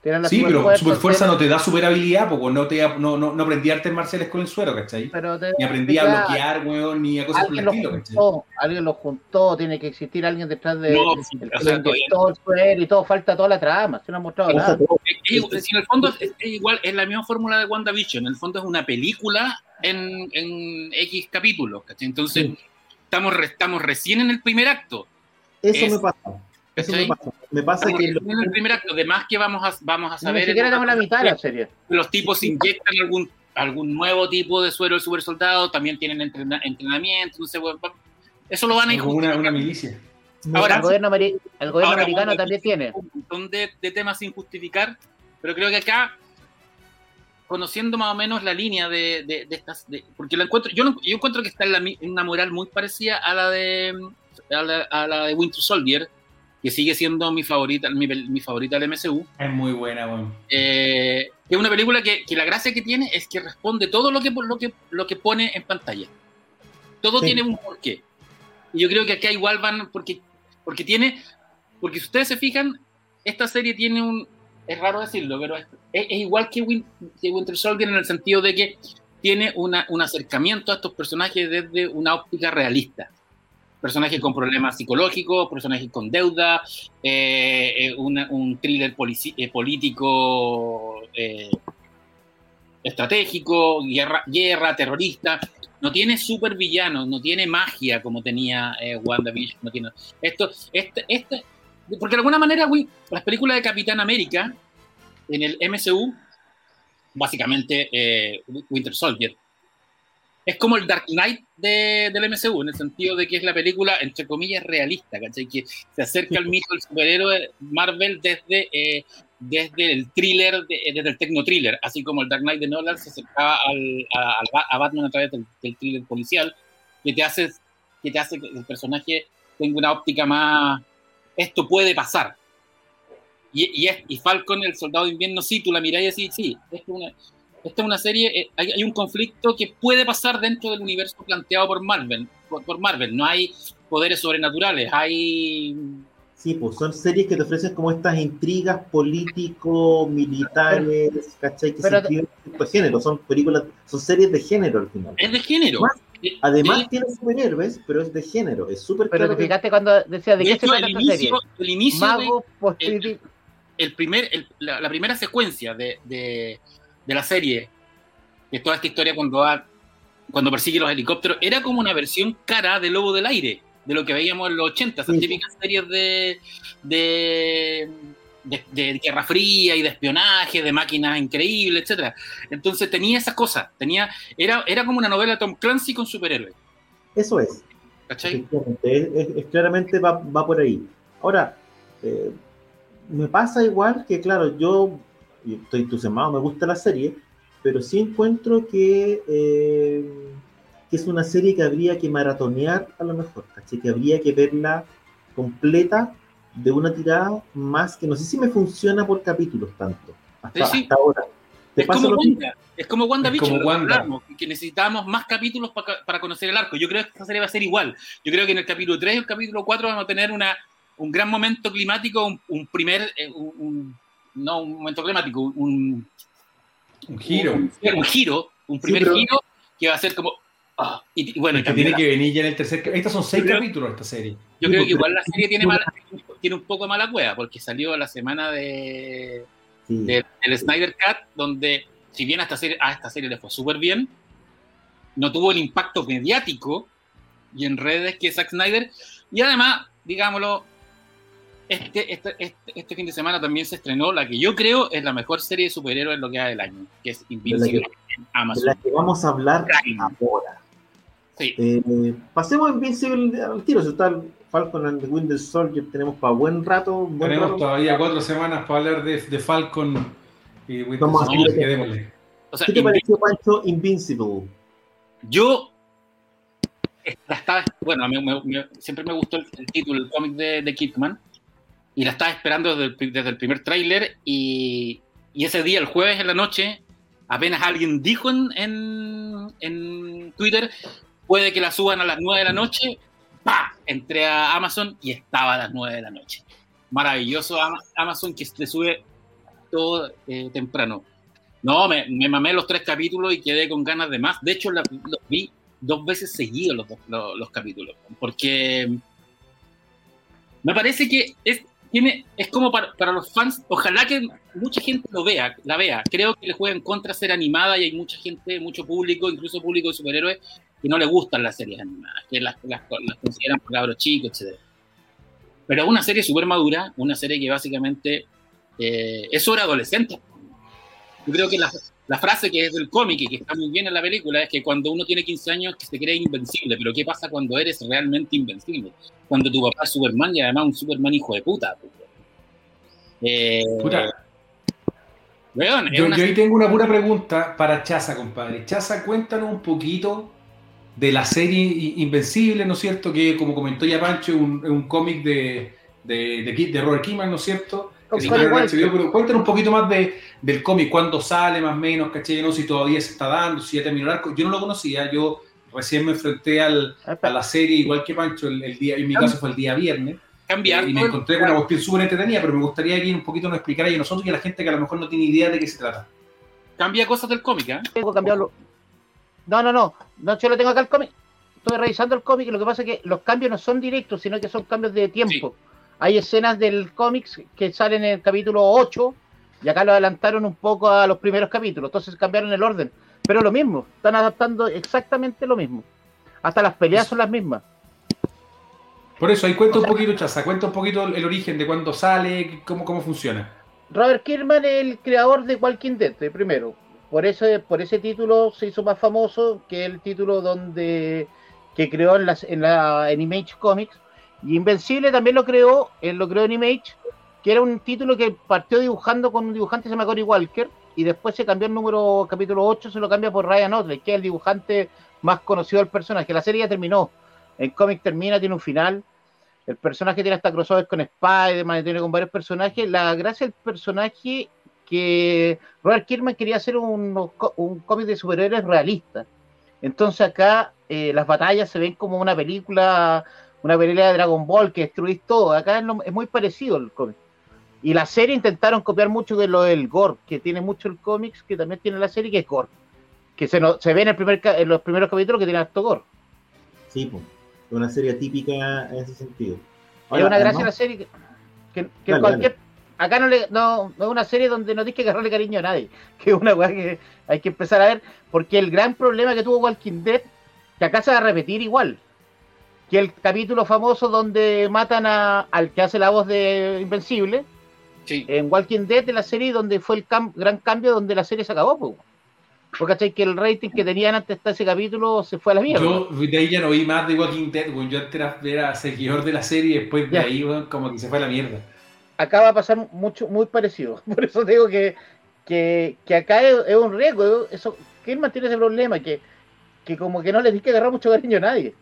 Sí, pero superfuerza, super fuerza tienen- no te da super habilidad, porque no, te, no, no, no aprendí artes marciales con el suero, ¿cachai? pero te- Ni aprendí a ya, bloquear, weón, ni a cosas por el estilo, ¿cachai? juntó, alguien lo juntó, tiene que existir alguien detrás de No, sí, el o sea, inyectó el suero y todo, falta toda la trama, se no ha mostrado nada. todo- Es- es- si en el fondo es, es igual, es la misma fórmula de WandaVision. En el fondo es una película en, en X capítulos. ¿cachai? Entonces, Sí. estamos, re- estamos recién en el primer acto. Eso Es- me pasa. Eso me pasa. Me pasa que en el primer acto. Además que vamos a, vamos a Ni saber... siquiera en- tenemos la mitad de la serie. los tipos inyectan algún, algún nuevo tipo de suero del super soldado, también tienen entrena- entrenamiento, entonces, eso lo van a ir Como una, una milicia. Ahora- El gobierno, el gobierno Ahora, americano también tiene. un montón de, de temas sin justificar, pero creo que acá, conociendo más o menos la línea de, de- de estas, de- porque la encuentro, yo, yo encuentro que está en, la en una moral muy parecida a la de a la, a la de Winter Soldier, que sigue siendo mi favorita, mi, favorita del MCU. Es muy buena, weón. Eh, es una película que, que la gracia que tiene es que responde todo lo que, lo que, lo que pone en pantalla. Todo Sí. tiene un porqué. Y yo creo que acá igual van, porque, porque tiene, porque si ustedes se fijan, esta serie tiene un, es raro decirlo, pero es, es- es igual que, Win- que Winter Soldier en el sentido de que tiene una, un acercamiento a estos personajes desde una óptica realista. Personajes con problemas psicológicos, personajes con deuda, eh, eh, un thriller eh, político estratégico, guerra, terrorista. No tiene supervillanos, no tiene magia como tenía eh, WandaVision. No tiene, esto, este, este, porque de alguna manera, las películas de Capitán América en el MCU, básicamente Winter Soldier, es como el Dark Knight de- del MCU, en el sentido de que es la película, entre comillas, realista, ¿cachai? Que se acerca al mito del superhéroe Marvel desde, eh, desde el thriller, de- eh, desde el techno thriller, así como el Dark Knight de Nolan se acercaba al- a, Batman a través del, thriller policial, que te, hace, que te hace que el personaje tenga una óptica más, esto puede pasar. Y, y, y Falcon, el soldado de invierno, sí, tú la mirás y decís, sí, es una, esta es una serie, eh, hay, hay un conflicto que puede pasar dentro del universo planteado por Marvel, por, por Marvel. No hay poderes sobrenaturales, hay... Sí, pues son series que te ofrecen como estas intrigas político-militares, ¿cachai? Que Pero- se escriben en distintos géneros, son películas, son series de género al final. Es de género. Eh, Además tiene superhéroes, pero es de género, es súper Pero te que- fijaste cuando decía de de qué se trata el esta serie. inicio, el inicio de- Mago post el primer, el- la, la primera secuencia de, de- de la serie, de toda esta historia cuando, va- cuando persigue los helicópteros, era como una versión cara de Lobo del Aire, de lo que veíamos en los 80, esas Sí. típicas series de, de, de- de Guerra Fría y de espionaje, de máquinas increíbles, etcétera. Entonces tenía esas cosas, tenía, era, era como una novela de Tom Clancy con superhéroes. Eso es, ¿Cachai? efectivamente, es, es- es claramente va, va por ahí. Ahora, eh, me pasa igual que, claro, yo, yo estoy entusiasmado, me gusta la serie, pero sí encuentro que, eh, que es una serie que habría que maratonear a lo mejor, ¿cachai? Que habría que verla completa de una tirada más que no sé si me funciona por capítulos tanto, hasta, Sí, sí. hasta ahora. ¿Te Es como? Wanda, es como WandaVision, como lo que Wanda. que necesitábamos más capítulos pa- para conocer el arco. Yo creo que esta serie va a ser igual. Yo creo que en el capítulo 3 y el capítulo 4 vamos a tener una, un gran momento climático, un, un primer, eh, un, un- no un momento climático, un, un giro. Un, un giro, un primer pero- giro que va a ser como. ah, y, y bueno, y que tiene que venir ya en el tercer. Estas son seis creo- capítulos esta serie. Yo creo que igual la serie tiene, mala- tiene un poco de mala cueva, porque salió la semana de, Sí. de- del Snyder Cut, donde, si bien a esta serie, a esta serie le fue súper bien, no tuvo el impacto mediático y en redes que Zack Snyder. Y además, digámoslo, este, este, este, este fin de semana también se estrenó la que yo creo es la mejor serie de superhéroes en lo que va del año, que es Invincible en de Amazon. la que vamos a hablar Prime. ahora. Sí. Eh, pasemos a Invincible al tiro. Si está Falcon and the Winter Soldier, tenemos para buen rato. Buen Tenemos rato. todavía cuatro semanas para hablar de, de Falcon y Winter Vamos a Soldier, hacer- que démosle. O sea, ¿Qué te pareció, Pancho, Invincible? Yo la estaba, bueno, me- me- me- siempre me gustó el, el título, el cómic de, de Kidman, y la estaba esperando desde el, primer tráiler, y, y ese día, el jueves en la noche, apenas alguien dijo en, en, en Twitter, puede que la suban a las 9 de la noche, ¡pa! Entré a Amazon y estaba a las 9 de la noche. Maravilloso Ama- Amazon que te sube todo eh, temprano. No, me, me mamé los tres capítulos y quedé con ganas de más. De hecho, los vi dos veces seguidos los, los, los capítulos. Porque me parece que tiene, es como para, para los fans. Ojalá que mucha gente lo vea, la vea. Creo que le juega en contra ser animada y hay mucha gente, mucho público, incluso público de superhéroes, que no le gustan las series animadas, que las, las, las consideran cabros chicos, etc. Pero una serie súper madura, una serie que básicamente eh, es sobre adolescentes. Yo creo que la, la frase que es del cómic y que está muy bien en la película es que cuando uno tiene 15 años que se cree invencible, pero ¿qué pasa cuando eres realmente invencible? Cuando tu papá es Superman y además un Superman hijo de puta. Eh, Puta, weón, es Yo, una- yo ahí tengo una pura pregunta para Chaza, compadre. Chaza, cuéntanos un poquito de la serie Invencible, ¿no es cierto? Que como comentó ya Pancho, es un, cómic de, de, de, de Robert Kimball, ¿no es cierto? Que pero cuéntanos un poquito más de, del cómic, cuándo sale más o menos, ¿cachai? No, si todavía se está dando, si ya terminó el arco. Yo no lo conocía, yo recién me enfrenté al, a la serie, igual que Pancho, el, el día, en mi caso fue el día viernes. cambiar y me encontré con una cuestión súper entretenida, pero me gustaría que un poquito nos explicara a nosotros y a la gente que a lo mejor no tiene idea de qué se trata. cambia cosas del cómic, ¿eh? tengo cambiado lo- No, no, no. No, yo lo tengo acá el cómic. Estoy revisando el cómic y lo que pasa es que los cambios no son directos, sino que son cambios de tiempo. Hay escenas del cómic que salen en el capítulo 8 y acá lo adelantaron un poco a los primeros capítulos. Entonces cambiaron el orden. Pero lo mismo, están adaptando exactamente lo mismo. Hasta las peleas son las mismas. Por eso, ahí cuenta un poquito, Chaza, cuenta un poquito el origen de cuándo sale, cómo, cómo funciona. Robert Kirkman es el creador de Walking Dead, de primero. Por ese, por ese título se hizo más famoso que el título donde que creó en, las, en, la, en Image Comics. Y Invencible también lo creó, él lo creó en Image, que era un título que partió dibujando con un dibujante que se llama Cory Walker, y después se cambió el número capítulo 8, se lo cambia por Ryan Otley, que es el dibujante más conocido del personaje. La serie ya terminó. El cómic termina, tiene un final. El personaje tiene hasta crossover con Spider-Man, tiene con varios personajes. La gracia del personaje que Robert Kirkman quería hacer un, un cómic de superhéroes realista. Entonces acá eh, las batallas se ven como una película, una película de Dragon Ball que destruís todo. Acá es, lo- es muy parecido el cómic. Y la serie intentaron copiar mucho de lo del gore, que tiene mucho el cómics, que también tiene la serie, que es gore. Que se, no- se ve en, el primer, en los primeros capítulos que tiene harto gore. Sí, pues. Es una serie típica en ese sentido. es una gracia la serie que, que- que Dale, cualquier acá no le no, no es una serie donde no tienes que agarrarle cariño a nadie <laughs> que es una weá que hay que empezar a ver porque el gran problema que tuvo Walking Dead que acá se va a repetir igual que el capítulo famoso donde matan a, al que hace la voz de Invencible Sí. en Walking Dead de la serie donde fue el cam- gran cambio donde la serie se acabó pues. porque ¿cachai? que el rating que tenían antes de ese capítulo se fue a la mierda Yo de ahí ya no vi más de Walking Dead, weón. Yo antes era, seguidor de la serie y después de Ya. ahí, como que se fue a la mierda. acá va a pasar mucho, muy parecido. <laughs> Por eso digo que, que, que acá es, es un riesgo. Eso, Kirman tiene ese problema, que, que como que no le tienes que agarrar mucho cariño a nadie.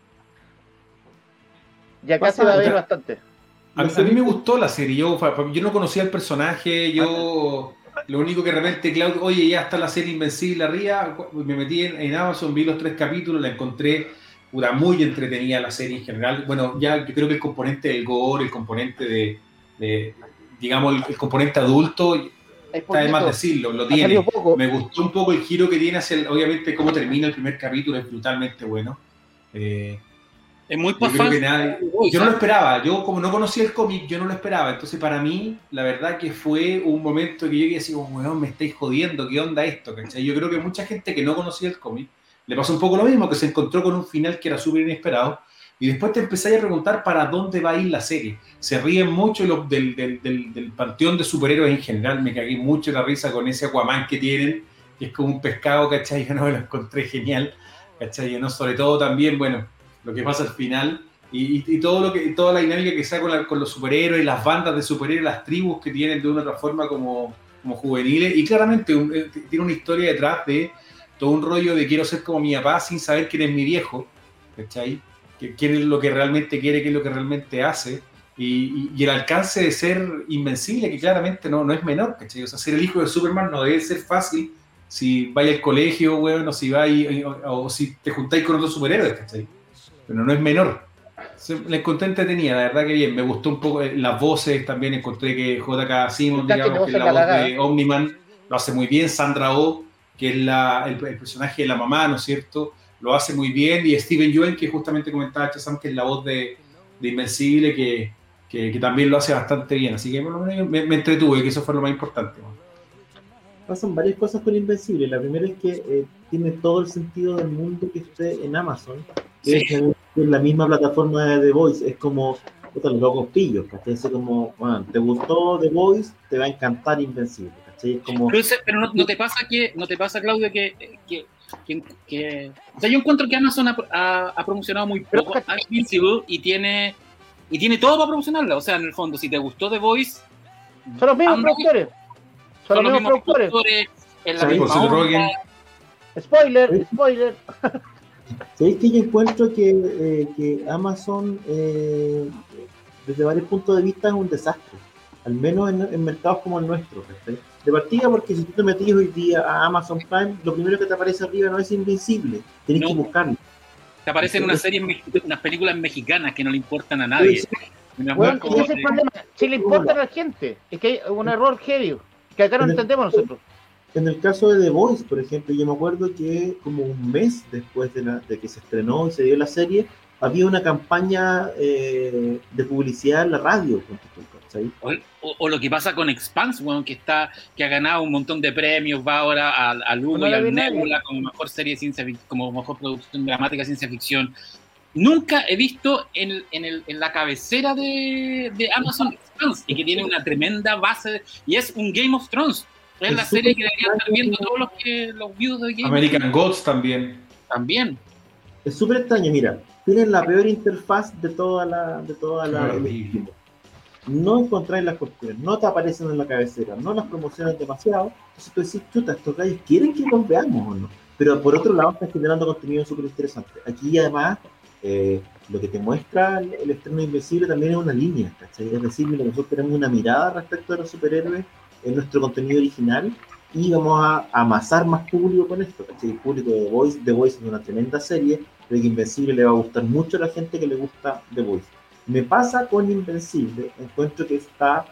Y acá se va a ver bastante. A, a mí me gustó la serie, yo, yo no conocía el personaje, yo lo único que de repente, Claudio, oye, ya está la serie Invencible arriba, me metí en, en Amazon, vi los tres capítulos, la encontré puta, muy entretenida la serie en general. Bueno, ya yo creo que el componente del gore, el componente de, de, digamos, el, el componente adulto, está de más decirlo, lo tiene. Me gustó un poco el giro que tiene hacia, obviamente, cómo termina el primer capítulo, es brutalmente bueno. Eh, es muy yo, yo no lo esperaba, yo como no conocía el cómic, yo no lo esperaba. Entonces, para mí, la verdad que fue un momento que yo decía, weón, me estáis jodiendo, ¿qué onda esto? Yo creo que mucha gente que no conocía el cómic le pasó un poco lo mismo, que se encontró con un final que era súper inesperado. Y después te empezáis a preguntar para dónde va a ir la serie. Se ríen mucho del, del, del, panteón de superhéroes en general. Me cagué mucho la risa con ese Aquaman que tienen, que es como un pescado, ¿cachai? <laughs> Yo no lo encontré genial, ¿cachai? ¿no? Sobre todo también, bueno, lo que pasa al final y, todo lo que, toda la dinámica que sea con, con, los superhéroes, las bandas de superhéroes, las tribus que tienen de una otra forma como, como juveniles. Y claramente eh, tiene una historia detrás de todo un rollo de quiero ser como mi papá sin saber quién es mi viejo, ¿cachai? quién es lo que realmente quiere, qué es lo que realmente hace, y, el alcance de ser invencible, que claramente no, no es menor, ¿cachai? O sea, ser el hijo de Superman no debe ser fácil si vais al colegio, weón, o si vais, o, si te juntáis con otros superhéroes, ¿cachai? Pero no es menor. La encontré entretenida, la verdad que bien. Me gustó un poco eh, las voces también. Encontré que JK Simon, digamos, que es la voz de Omniman, lo hace muy bien. Sandra Oh, que es la, el, personaje de la mamá, ¿no es cierto? Lo hace muy bien. Y Steven Yeun, que justamente comentaba Chazam, que es la voz de, de Invencible, que, que, también lo hace bastante bien. Así que me, me, entretuve, que eso fue lo más importante. Pasan varias cosas con Invencible. La primera es que eh, tiene todo el sentido del mundo que esté en Amazon. Que es, la misma plataforma de The Voice. Es como puta, los locos pillos. Es como, bueno, te gustó The Voice, te va a encantar Invencible. Como... Pero, no, te pasa que, no te pasa, Claudio, que, que, que, o sea, yo encuentro que Amazon ha, ha, promocionado muy poco a Invincible y tiene y tiene todo para promocionarla. O sea, en el fondo, si te gustó The Voice, son los mismos productores. Son, los mismos productores. En la misma Spoiler, spoiler. <laughs> ¿Sabéis que yo encuentro que, eh, que Amazon, eh, desde varios puntos de vista, es un desastre? Al menos en, mercados como el nuestro. De partida, porque si tú te metes hoy día a Amazon Prime, lo primero que te aparece arriba no es invencible. Tienes que buscarlo. Te aparecen unas series, unas películas mexicanas que no le importan a nadie. Bueno, ese es el problema. Si le importa a la gente, es que hay un error heavy que acá no entendemos nosotros. En el caso de The Voice, por ejemplo, yo me acuerdo que como un mes después de, la, de que se estrenó y se dio la serie, había una campaña eh, de publicidad en la radio. O, o, lo que pasa con Expanse, bueno, que está que ha ganado un montón de premios, va ahora al, al Hugo y al Nebula como mejor serie de ciencia como mejor producción dramática de ciencia ficción. Nunca he visto en, en, el, en la cabecera de, de, Amazon Expanse y que tiene una tremenda base y es un Game of Thrones. Es, la serie que deberían estar viendo todos los que los views de Game American Gods también. También. Es súper extraño, mira, tienen la peor interfaz de toda la de toda la no encontráis las cuestiones, no te aparecen en la cabecera, no las promocionan demasiado, entonces tú decís, chuta, estos gallos quieren que los veamos o no. Pero por otro lado, están generando contenido súper interesante. Aquí además, eh, lo que te muestra el, estreno Invencible también es una línea, ¿cachai? Es decir, nosotros tenemos una mirada respecto a los superhéroes en nuestro contenido original y vamos a amasar más público con esto. El público de The Voice, The Voice es una tremenda serie, creo que Invencible le va a gustar mucho a la gente que le gusta The Voice me pasa con Invencible, encuentro que está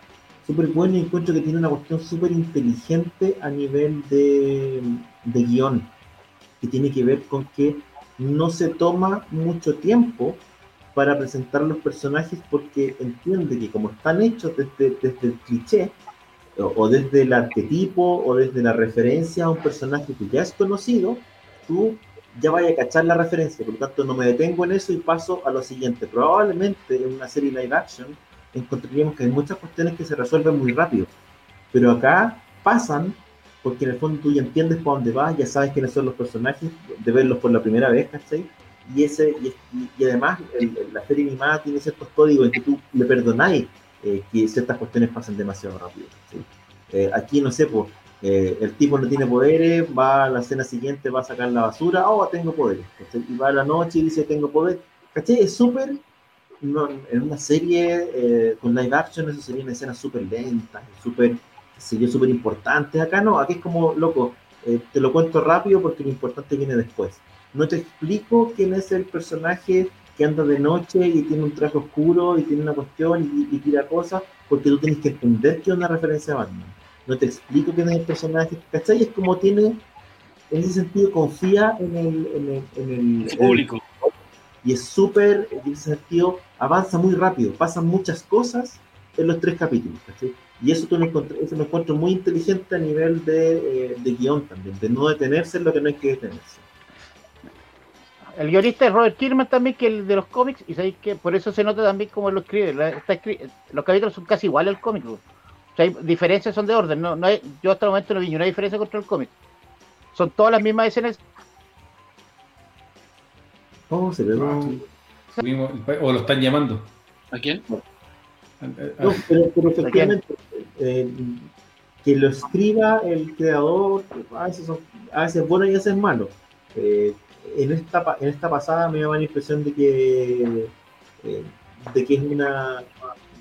súper bueno y encuentro que tiene una cuestión súper inteligente a nivel de, de guion, que tiene que ver con que no se toma mucho tiempo para presentar los personajes porque entiende que como están hechos desde, desde el cliché, o, desde el arquetipo, o desde la referencia a un personaje que ya es conocido, tú ya vaya a cachar la referencia, por lo tanto no me detengo en eso y paso a lo siguiente. Probablemente en una serie live action encontraríamos que hay muchas cuestiones que se resuelven muy rápido, pero acá pasan porque en el fondo tú ya entiendes por dónde vas, ya sabes quiénes son los personajes, de verlos por la primera vez, ¿cachai? Y, ese, y, además la serie animada tiene ciertos códigos en que tú le perdonáis eh, que ciertas cuestiones pasen demasiado rápido. Eh, aquí, no sé, pues eh, el tipo no tiene poderes, va a la escena siguiente, va a sacar la basura, oh, tengo poderes. Y va a la noche y dice, tengo poder. ¿Cachai? Es súper, en una serie eh, con live action, eso serían escenas súper lentas, súper, sería súper importante. Acá no, aquí es como, loco, eh, te lo cuento rápido porque lo importante viene después. No te explico quién es el personaje que anda de noche y tiene un traje oscuro y tiene una cuestión y, y tira cosas, porque tú tienes que entender que es una referencia a Batman no te explico quién es el personaje, ¿cachai? Es como tiene, en ese sentido, confía en el, en el, en el, Su público. y es súper, en ese sentido, avanza muy rápido, pasan muchas cosas en los tres capítulos, ¿cachai? Y eso, tú lo encontr- eso lo encuentro muy inteligente a nivel de, eh, de guion también, de no detenerse en lo que no hay que detenerse. El guionista es Robert Kirkman también, que el de los cómics, y sabéis que por eso se nota también cómo lo escribe. La- está escri- los capítulos son casi iguales al cómic. O sea, hay diferencias son de orden. No, no hay, yo hasta el momento no vi ninguna diferencia contra el cómic. Son todas las mismas escenas. Oh, se ve Subimos- O lo están llamando. ¿A quién? No, pero, pero efectivamente, eh, que lo escriba el creador, a veces, son- a veces es bueno y a veces es malo. Eh, en, esta, en esta pasada me daba la impresión de que, eh, de que es una...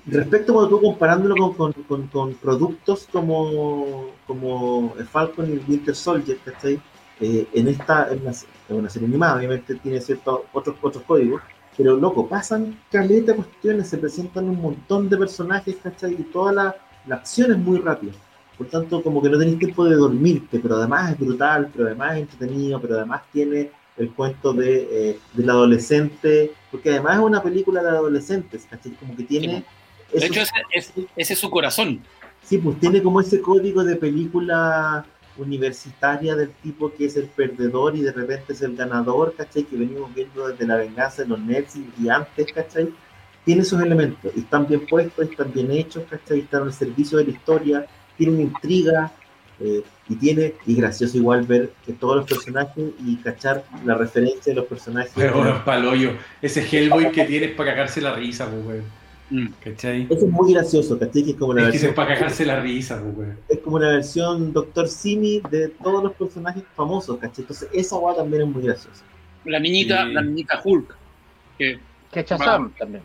Respecto cuando tú comparándolo con, con, productos como, como Falcon y Winter Soldier, ¿cachai? Eh, en esta, en una, en una serie animada, obviamente tiene ciertos otros, otros códigos, pero loco, pasan caleta cuestiones, se presentan un montón de personajes, ¿cachai? Y toda la, la acción es muy rápida. Por tanto, como que no tenéis tiempo de dormirte, pero además es brutal, pero además es entretenido, pero además tiene el cuento de, eh, del adolescente, porque además es una película de adolescentes, ¿cachai? Como que tiene... De esos- hecho, ese, es- ese es su corazón. Sí, pues tiene como ese código de película universitaria del tipo que es el perdedor y de repente es el ganador, ¿cachai? Que venimos viendo desde la venganza de los nerds y, antes, ¿cachai? Tiene esos elementos, están bien puestos, están bien hechos, ¿cachai? Están al servicio de la historia, tienen intriga, eh, y tiene, y gracioso igual ver que todos los personajes y cachar la referencia de los personajes. Pero bueno, paloyo. Ese Hellboy que tienes para cagarse la risa, pues, weón. Mm. ¿Cachai? Eso es muy gracioso, ¿cachai? Que es como la Es que es versión para cagarse la risa, pues, weón. es como una versión Doctor Simi de todos los personajes famosos, ¿cachai? Entonces, esa guay también es muy graciosa. La niñita, Sí. la niñita Hulk. Que, Que también.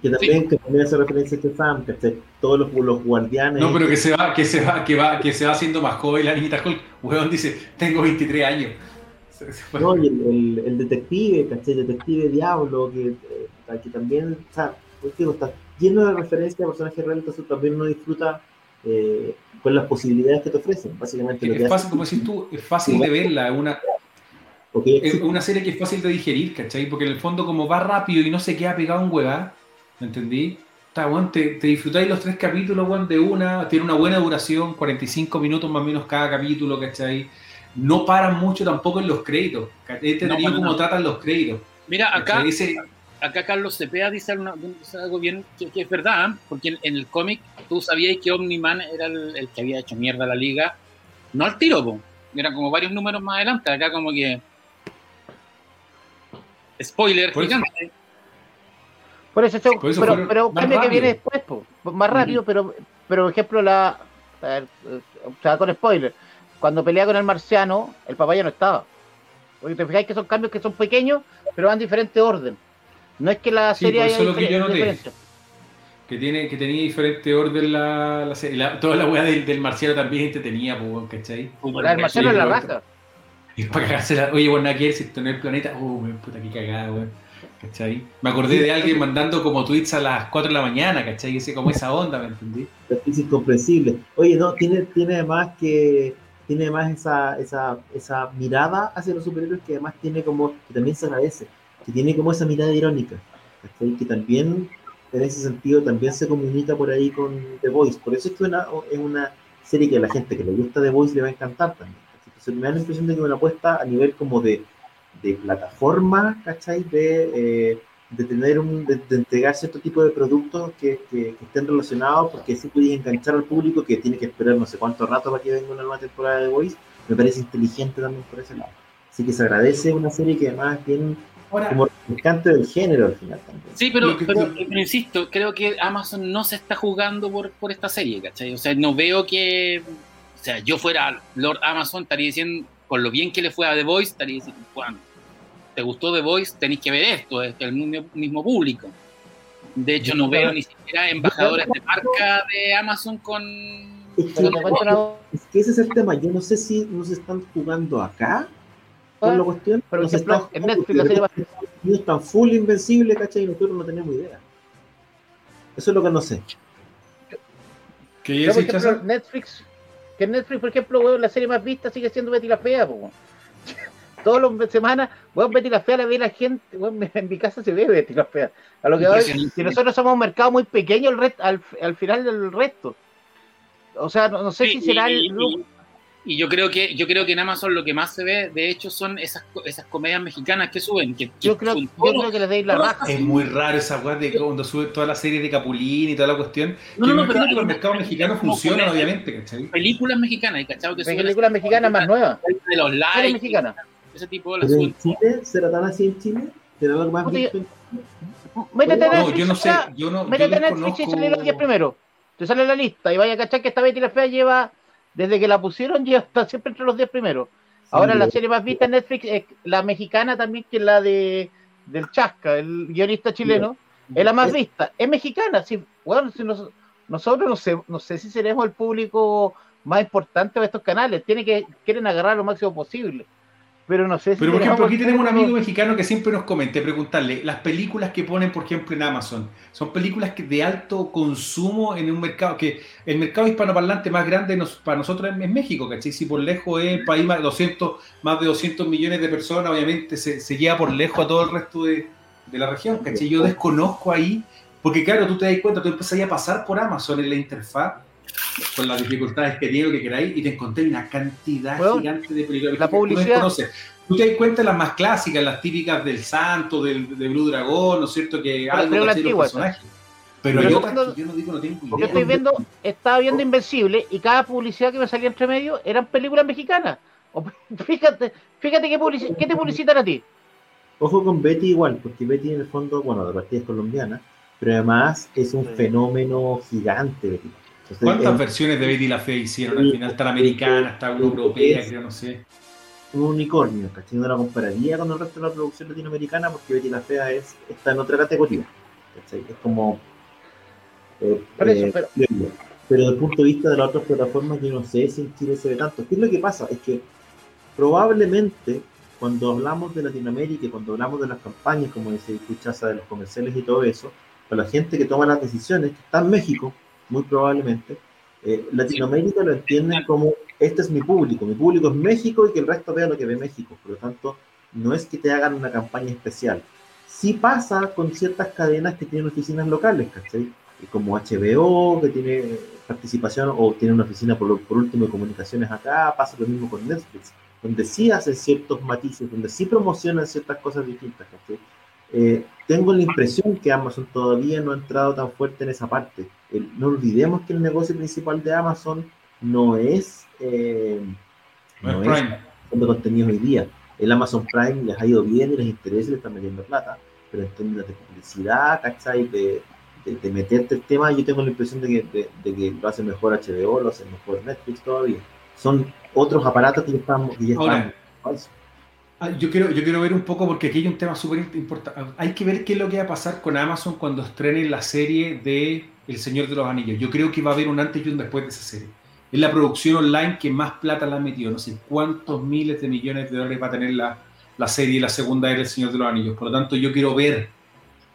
Que también, que también hace referencia a este Sam, ¿cachai? Todos los, los guardianes. No, pero que se va, que se va, que va, que se va haciendo más joven la niñita Hulk. Weón dice, tengo 23 años. <laughs> No, y el, el- el detective, ¿cachai? El detective Diablo, que, eh, que también, o sea, pues digo, está lleno de referencias a personajes reales, entonces también uno disfruta eh, con las posibilidades que te ofrecen, básicamente. Lo que es fácil, hace- como decís tú, es fácil de verla, es una, es una serie que es fácil de digerir, ¿cachai? Porque en el fondo como va rápido y no se queda pegado en hueá, ¿me entendí? Está, weón, te, te disfrutáis los tres capítulos, weón, de una, tiene una buena duración, 45 minutos más o menos cada capítulo, ¿cachai? No paran mucho tampoco en los créditos. Este No, como tratan los créditos. mira, acá, acá Carlos Cepeda dice, una- dice algo bien que, que es verdad, ¿eh? porque en, en el cómic tú sabías que Omni-Man era el, el que había hecho mierda a la liga, no al tiro, po. eran como varios números más adelante, acá como que spoiler eso- gigante. Por eso, Por eso pero, pero cambio que viene después, po. más rápido, pero, pero por ejemplo, la, a ver, o sea, con spoiler, cuando pelea con el marciano, el papá ya no estaba. Porque te fijáis que son cambios que son pequeños, pero van en diferente orden. No es que la Sí, serie haya lo que yo noté. que tiene que tenía diferente orden la, la serie. La- toda la weá del, del marciano también te tenía, pues, weón, ¿cachai? La del marciano es la raja. Y para cagarse la. Oye, bueno, que ver si esto en el planeta. Oh, weón, puta, qué cagada, weón. ¿Cachai? Me acordé de alguien mandando como tweets a las 4 de la mañana, ¿cachai? Ese, como esa onda, ¿me entendí? es incomprensible. Oye, no, tiene, tiene además que tiene además esa, esa, esa mirada hacia los superhéroes que además tiene como, que también se agradece, que tiene como esa mirada irónica, ¿cachai? que también en ese sentido también se comunica por ahí con The Voice. Por eso es que una, es una serie que a la gente que le gusta The Voice le va a encantar también. Entonces, me da la impresión de que una apuesta a nivel como de, de plataforma, ¿cachai? De, eh, de tener un, de, de entregar cierto tipo de productos que, que- que estén relacionados, porque así puedes enganchar al público que tiene que esperar no sé cuánto rato para que venga una nueva temporada de The Voice, me parece inteligente también por ese lado. Así que se agradece una serie que además bien Ahora, como refrescante del género al final también. Sí, pero, pero, pero insisto, creo que Amazon no se está jugando por, por esta serie, ¿cachai? O sea, no veo que. O sea, yo fuera Lord Amazon, estaría diciendo, con lo bien que le fue a The Voice, estaría diciendo, Juan, ¿te gustó The Voice? Tenéis que ver esto, es el mismo, mismo público. De hecho, no veo ni siquiera embajadores de marca de Amazon con. Es que, Pero es que ese es el tema, yo no sé si nos están jugando acá por la cuestión, Por nos ejemplo, están en Netflix la serie va- porque Estados Unidos están full invencible, ¿cachai? Y nosotros no tenemos idea. Eso es lo que no sé. que Netflix, Que Netflix, por ejemplo, weón, la serie más vista sigue siendo Betty la Fea, po, weón. Todas las semanas, weón, Betty la Fea la ve la gente, weón, en mi casa se ve Betty la Fea. A lo que va que nosotros somos un mercado muy pequeño al, rest- al, al final del resto. O sea, no, no sé Sí, si será y, el... y- y yo creo que yo creo que en Amazon lo que más se ve, de hecho, son esas, esas comedias mexicanas que suben. Que, que Yo creo, son yo creo que les deis la raja. Es muy raro esa weá de cuando sube toda la serie de Capulín y toda la cuestión. No, que no, me pero que los mercados mexicanos funcionan, obviamente, ¿cachai? películas mexicanas, ¿y cachado? Que películas mexicanas más nuevas. de los likes, mexicanas. Ese tipo de Pero en. Chile, ¿será tan así en Chile? ¿Será algo más visto en Métete a No, yo no sé, yo no, métete a Netflix y sale los 10 primeros. Te sale la lista y vaya a cachar que esta Betty la Fea lleva, desde que la pusieron, lleva está siempre entre los 10 primeros. Ahora Sí, la serie más vista en Netflix es la mexicana también, que es la de del Chasca, el guionista chileno. Es la más Es- vista. Es mexicana, sí. Bueno, si nos- nosotros no sé, no sé si seremos el público más importante de estos canales. Tiene que, quieren agarrar lo máximo posible. Pero no sé si Pero por ejemplo, aquí tenemos un amigo mexicano que siempre nos comenta, preguntarle, las películas que ponen, por ejemplo, en Amazon, son películas que de alto consumo en un mercado, que el mercado hispanoparlante más grande nos- para nosotros es, México, ¿cachai? Si por lejos es el país más, 200, más de 200 millones de personas, obviamente se, se lleva por lejos a todo el resto de, de la región, ¿cachai? Yo desconozco ahí, porque claro, tú te das cuenta, tú empezás a pasar por Amazon en la interfaz, con las dificultades que tiene, lo que queráis, y te encontré una cantidad Bueno, gigante de películas la que tú no publicidad- desconoces. Tú te das cuenta de las más clásicas, las típicas del Santo, del, de Blue Dragón, ¿no es cierto? Que Las algo ¿cachai? los personajes. Pero Pero hay yo otras cuando- que yo no digo, no tengo Yo idea. estoy viendo, estaba viendo Invencible y cada publicidad que me salía entre medio eran películas mexicanas. <laughs> Fíjate, fíjate qué, publici- qué te publicitan a ti. Ojo con Betty igual, porque Betty en el fondo, bueno, de partida es colombiana, pero además es un Sí. fenómeno gigante, Betty. Entonces, ¿Cuántas es versiones de Betty la Fea hicieron al final? La americana, una europea, creo, no sé. un unicornio, ¿cachai? No la compararía con el resto de la producción latinoamericana porque Betty la Fea es, está en otra categoría, ¿cachai? Es como... eh, Por eso, eh, pero- pero, pero desde el punto de vista de las otras plataformas, yo no sé si en Chile se ve tanto. ¿Qué es lo que pasa? Es que probablemente cuando hablamos de Latinoamérica y cuando hablamos de las campañas, como dice Cuchaza, de los comerciales y todo eso, para la gente que toma las decisiones, que está en México, muy probablemente, eh, Latinoamérica lo entienden como este es mi público, mi público es México y que el resto vea lo que ve México. Por lo tanto, no es que te hagan una campaña especial. Sí pasa con ciertas cadenas que tienen oficinas locales, ¿cachai? Y Como HBO, que tiene participación o tiene una oficina por, por último de comunicaciones acá, pasa lo mismo con Netflix, donde sí hacen ciertos matices, donde sí promocionan ciertas cosas distintas, ¿cachai? Eh, tengo la impresión que Amazon todavía no ha entrado tan fuerte en esa parte. El- no olvidemos que el negocio principal de Amazon no es, eh, No es Prime. de contenido hoy día. El Amazon Prime les ha ido bien y les interesa y le están metiendo plata, pero en términos de publicidad, ¿cachai? De, de, de meterte el tema, yo tengo la impresión de que, de, de que lo hace mejor HBO, lo hace mejor Netflix todavía. Son otros aparatos que ya están, que ya están. Ah, Yo quiero, yo quiero ver un poco, porque aquí hay un tema súper importante. Hay que ver qué es lo que va a pasar con Amazon cuando estrenen la serie de El Señor de los Anillos. Yo creo que va a haber un antes y un después de esa serie. Es la producción online que más plata la ha metido. No sé cuántos miles de millones de dólares va a tener la, la serie, la segunda era El Señor de los Anillos. Por lo tanto, yo quiero ver,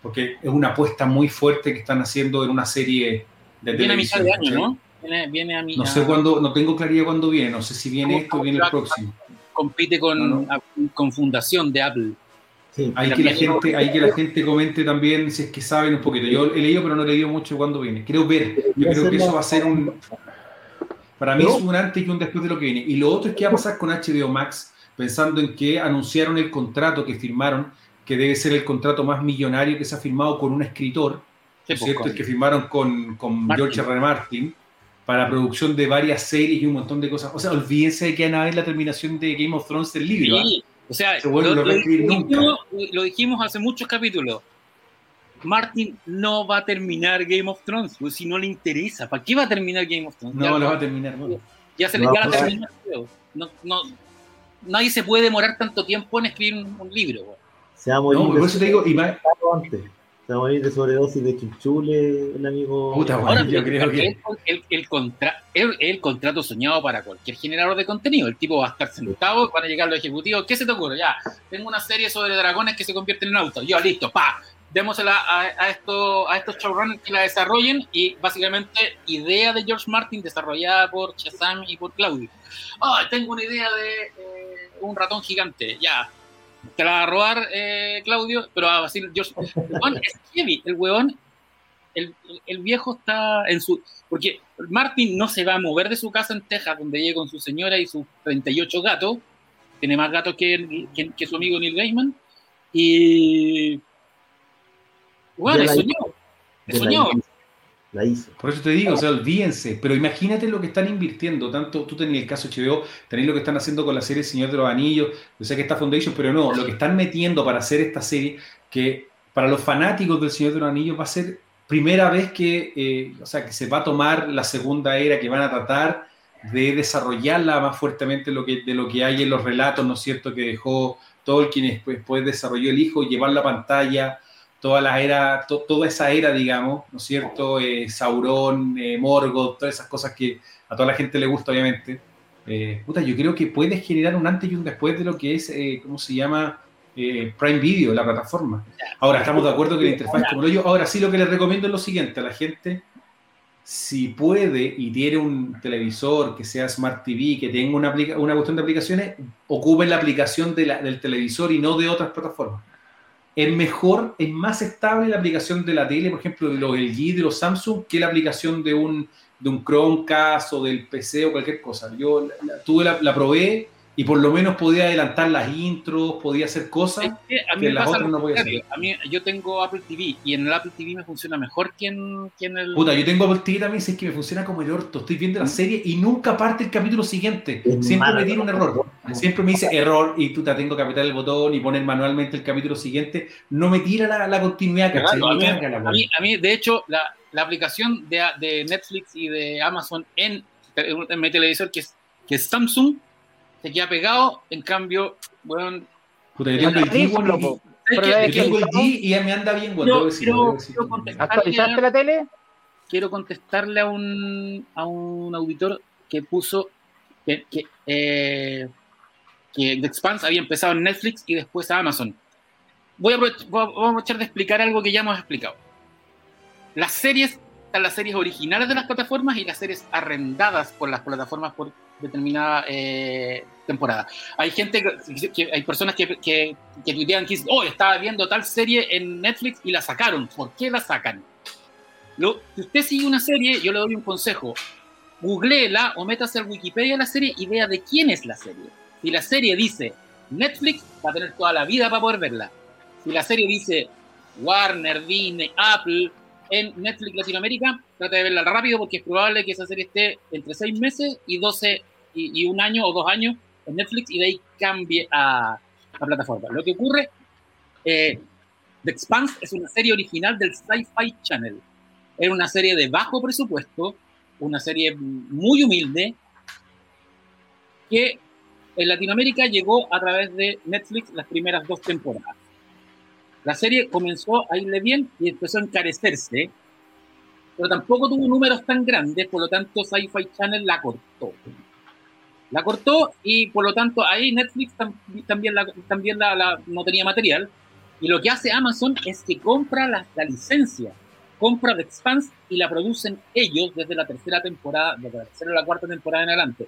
porque es una apuesta muy fuerte que están haciendo en una serie de Viene a mitad de año. ¿no? Viene, viene a mi, No a- sé cuándo, no tengo claridad cuándo viene. No sé si viene esto o viene el próximo. Compite con, No, no. a- con Fundación de Apple. Sí. Hay que, la gente, hay que la gente comente también si es que saben un poquito. Yo he leído, pero no he leído mucho cuándo viene. Quiero ver. Yo creo que eso va a ser un. Para mí ¿No? es un antes y un después de lo que viene. Y lo otro es que va a pasar con HBO Max, pensando en que anunciaron el contrato que firmaron, que debe ser el contrato más millonario que se ha firmado con un escritor, ¿no Sí, es pues, cierto? El que firmaron con, con. George R. R. Martin para la producción de varias series y un montón de cosas. O sea, olvídense de que van a ver la terminación de Game of Thrones del libro. ¿ah? Sí, o sea, dijimos, lo dijimos hace muchos capítulos. Martin no va a terminar Game of Thrones, pues, si no le interesa. ¿Para qué va a terminar Game of Thrones? No, ya, lo va a terminar. no. ya se, No, ya la pues, terminó. No, no, nadie se puede demorar tanto tiempo en escribir un, un libro. güey. Se va a morir No, por eso te digo, y más- antes. Se va a morir de sobredosis de chinchule, el amigo. Puta, bueno. Ahora, yo creo que- el, el- el contra- el- el contrato soñado para cualquier generador de contenido. El tipo va a estar sentado, van a llegar los ejecutivos. ¿Qué se te ocurre? Ya, tengo una serie sobre dragones que se convierten en autos. Yo, listo, pa. démosela a, a, esto, a estos showrunners que la desarrollen y básicamente idea de George Martin desarrollada por Shazam y por Claudio. Oh, tengo una idea de eh, un ratón gigante, ya. Te la va a robar eh, Claudio, pero va a decir George. El weón es heavy, el weón, el, el, viejo está en su. Porque Martin no se va a mover de su casa en Texas, donde llega con su señora y sus 38 gatos. Tiene más gatos que, que, que su amigo Neil Gaiman. Y bueno, soñó. Soñó. La hizo. Por eso te digo, o sea, olvídense. Pero imagínate lo que están invirtiendo. Tanto tú tenés el caso HBO, tenés lo que están haciendo con la serie Señor de los Anillos. Yo sé que está Foundation, pero no, lo que están metiendo para hacer esta serie, que para los fanáticos del Señor de los Anillos va a ser primera vez que, eh, o sea, que se va a tomar la segunda era, que van a tratar de desarrollarla más fuertemente de lo que hay en los relatos, ¿no es cierto?, que dejó Tolkien después, después desarrolló el hijo, llevar la pantalla toda la era, to, toda esa era, digamos, ¿no es cierto? Eh, Sauron, eh, Morgoth, todas esas cosas que a toda la gente le gusta, obviamente. Eh, puta, yo creo que puede generar un antes y un después de lo que es, eh, ¿cómo se llama? Prime Video, la plataforma. Ahora, estamos de acuerdo que la interfaz como lo yo. Ahora sí, lo que les recomiendo es lo siguiente, a la gente, si puede y tiene un televisor que sea Smart TV, que tenga una, una cuestión de aplicaciones, ocupen la aplicación del televisor y no de otras plataformas es mejor, es más estable la aplicación de la tele, por ejemplo, de los LG, de los Samsung, que la aplicación de un, de un Chromecast o del PC o cualquier cosa. Yo la, la tuve, la, la, probé y por lo menos podía adelantar las intros, podía hacer cosas es que, a mí que las otras no podía hacer. A mí, yo tengo Apple TV y en el Apple TV me funciona mejor que en, que en el... Puta, yo tengo Apple TV también, si es que me funciona como el orto. Estoy viendo la serie y nunca parte el capítulo siguiente. Es Siempre malo. me tiene un error. Siempre me dice error y tú te tengo que apretar el botón y poner manualmente el capítulo siguiente. No me tira la, la continuidad, ¿cachai? Claro, a, Me mí, carga la a, mí, a mí, de hecho, la, la aplicación de, de, Netflix y de Amazon en, en mi televisor, que es, que es Samsung, se queda pegado. En cambio, bueno. Puta, yo tengo el D, bueno, yo tengo el D y ya me anda bien, bueno, quiero, quiero, quiero ¿Actualizaste la tele? Quiero contestarle a un, a un auditor que puso que, que, eh, que The Expanse había empezado en Netflix y después a Amazon. Voy a, voy a aprovechar de explicar algo que ya hemos explicado. Las series, están las series originales de las plataformas y las series arrendadas por las plataformas por determinada eh, temporada. Hay gente, que, hay personas que, que, que tuitean que oh, estaba viendo tal serie en Netflix y la sacaron. ¿Por qué la sacan? Si usted sigue una serie, yo le doy un consejo. Googleela o métase al Wikipedia la serie y vea de quién es la serie. Si la serie dice Netflix, va a tener toda la vida para poder verla. Si la serie dice Warner, Disney, Apple, en Netflix Latinoamérica, trate de verla rápido porque es probable que esa serie esté entre 6 meses y 12 y, y, un año o dos años en Netflix y de ahí cambie a la plataforma. Lo que ocurre, eh, The Expanse es una serie original del Sci-Fi Channel. Era una serie de bajo presupuesto, una serie muy humilde, que en Latinoamérica llegó a través de Netflix las primeras dos temporadas. La serie comenzó a irle bien y empezó a encarecerse, pero tampoco tuvo números tan grandes, por lo tanto Sci-Fi Channel la cortó. La cortó y por lo tanto ahí Netflix tam también, la, también la, la, no tenía material. Y lo que hace Amazon es que compra la, la licencia, compra The Expanse y la producen ellos desde la tercera temporada, desde la tercera o la cuarta temporada en adelante.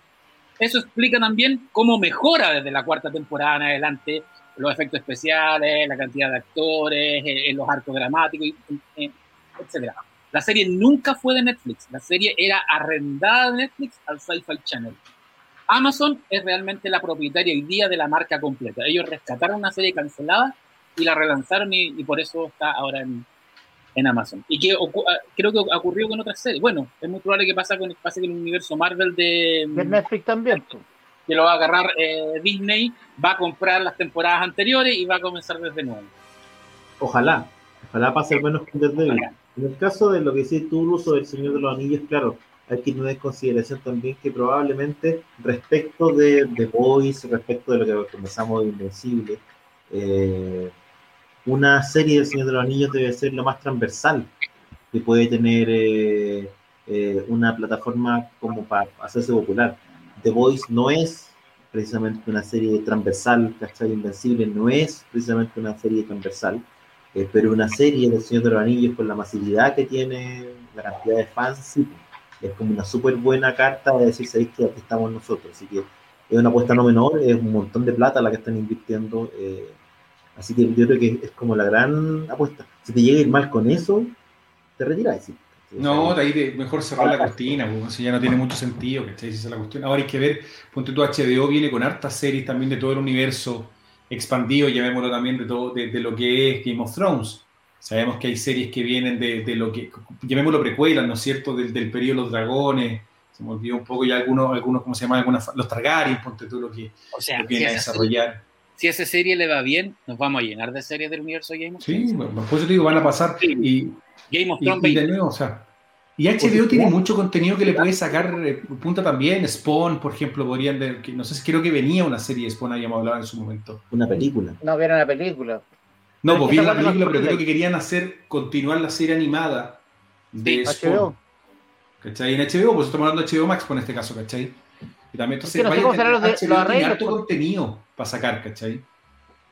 Eso explica también cómo mejora desde la cuarta temporada en adelante los efectos especiales, la cantidad de actores, eh, los arcos dramáticos, eh, etc. La serie nunca fue de Netflix, la serie era arrendada de Netflix al Sci-Fi Channel. Amazon es realmente la propietaria hoy día de la marca completa. Ellos rescataron una serie cancelada y la relanzaron y, y por eso está ahora en, en Amazon. Y que creo que ocurrió con otras series. Bueno, es muy probable que pase con, pase con el universo Marvel de, de Netflix también. Tú que lo va a agarrar eh, Disney, va a comprar las temporadas anteriores y va a comenzar desde nuevo. Ojalá, ojalá pase al menos con desde En el caso de lo que dices tú, el uso del Señor de los Anillos, claro, hay que tener en consideración también que probablemente respecto de The Voice, respecto de lo que comenzamos de Invencible, eh, una serie del Señor de los Anillos debe ser lo más transversal que puede tener eh, eh, una plataforma como para hacerse popular. The Voice no es precisamente una serie transversal, ¿cachai? Invencible no es precisamente una serie transversal. Pero una serie del Señor de los Anillos, con la masividad que tiene, la cantidad de fans, sí, es como una súper buena carta de decir, sabéis que aquí estamos nosotros. Así que es una apuesta no menor, es un montón de plata la que están invirtiendo. eh, así que yo creo que es como la gran apuesta. Si te llega a ir mal con eso, te retiras. sí. No, de ahí de- mejor cerrar la cortina, pues, eso ya no tiene mucho sentido, ¿cachai? Esa es la cuestión. Ahora hay que ver, ponte tu HBO viene con hartas series también de todo el universo expandido, llamémoslo también de todo, de, de lo que es Game of Thrones. Sabemos que hay series que vienen de, de lo que, llamémoslo precuelas, ¿no es cierto? Del, del periodo de los dragones, se me olvidó un poco ya algunos, algunos ¿cómo se llama? Algunas, los Targaryen, ponte tú lo que, O sea, lo que si viene a esa, desarrollar. si esa serie le va bien, nos vamos a llenar de series del universo Game of Sí, Thrones. bueno, por eso te digo, van a pasar Sí. y, Game of Thrones y de 20. nuevo, o sea, y HBO tiene mucho contenido que le puede sacar eh, punta también. Spawn, por ejemplo, podrían ver, que no sé si creo que venía una serie de Spawn, habíamos hablado en su momento. Una película. No vieron la película. No, pues vi la película, pero creo que querían hacer, continuar la serie animada de Sí, Spawn. HBO. ¿Cachai? En HBO, pues estamos hablando de HBO Max, por en este caso, ¿cachai? Y también, entonces, vaya a tener- los de- HBO los tiene arreglos, harto por- contenido para sacar, ¿cachai? De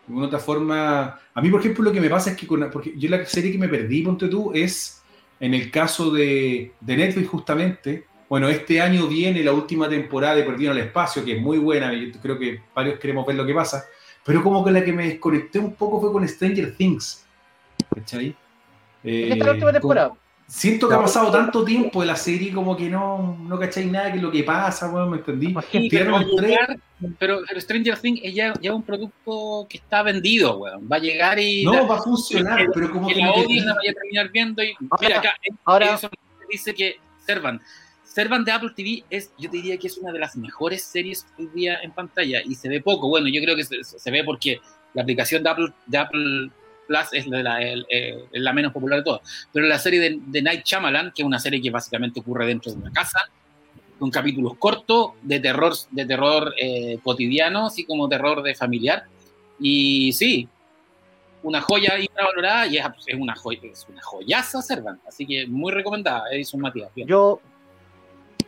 alguna otra forma, a mí, por ejemplo, lo que me pasa es que, con, porque yo la serie que me perdí, ponte tú, es en el caso de, de Netflix, justamente. Bueno, este año viene la última temporada de Perdido en el Espacio, que es muy buena, y yo creo que varios queremos ver lo que pasa, pero como que la que me desconecté un poco fue con Stranger Things, ¿cachai? Esta es la última Eh, temporada. Siento que ha pasado tanto tiempo de la serie como que no, no cacháis nada que lo que pasa, weón, ¿me entendí? Sí, pero, llegar, pero, pero Stranger Things es ya, ya un producto que está vendido, weón. Va a llegar y No, la- va a funcionar, pero como que que la perdí. la vaya a terminar viendo y Ahora- mira acá ahora- Edison dice que Servant Servant de Apple TV es yo te diría que es una de las mejores series hoy día en pantalla y se ve poco bueno yo creo que se, se ve porque la aplicación de Apple de Apple Plus es la, la- el- es la menos popular de todas pero la serie de, de Night Shyamalan que es una serie que básicamente ocurre dentro de una casa con capítulos cortos de terror de terror eh, cotidiano así como terror de familiar y sí una joya infravalorada y es, es una joya, es una joyaza Servant, así que muy recomendada, Edison Matías. Bien. Yo,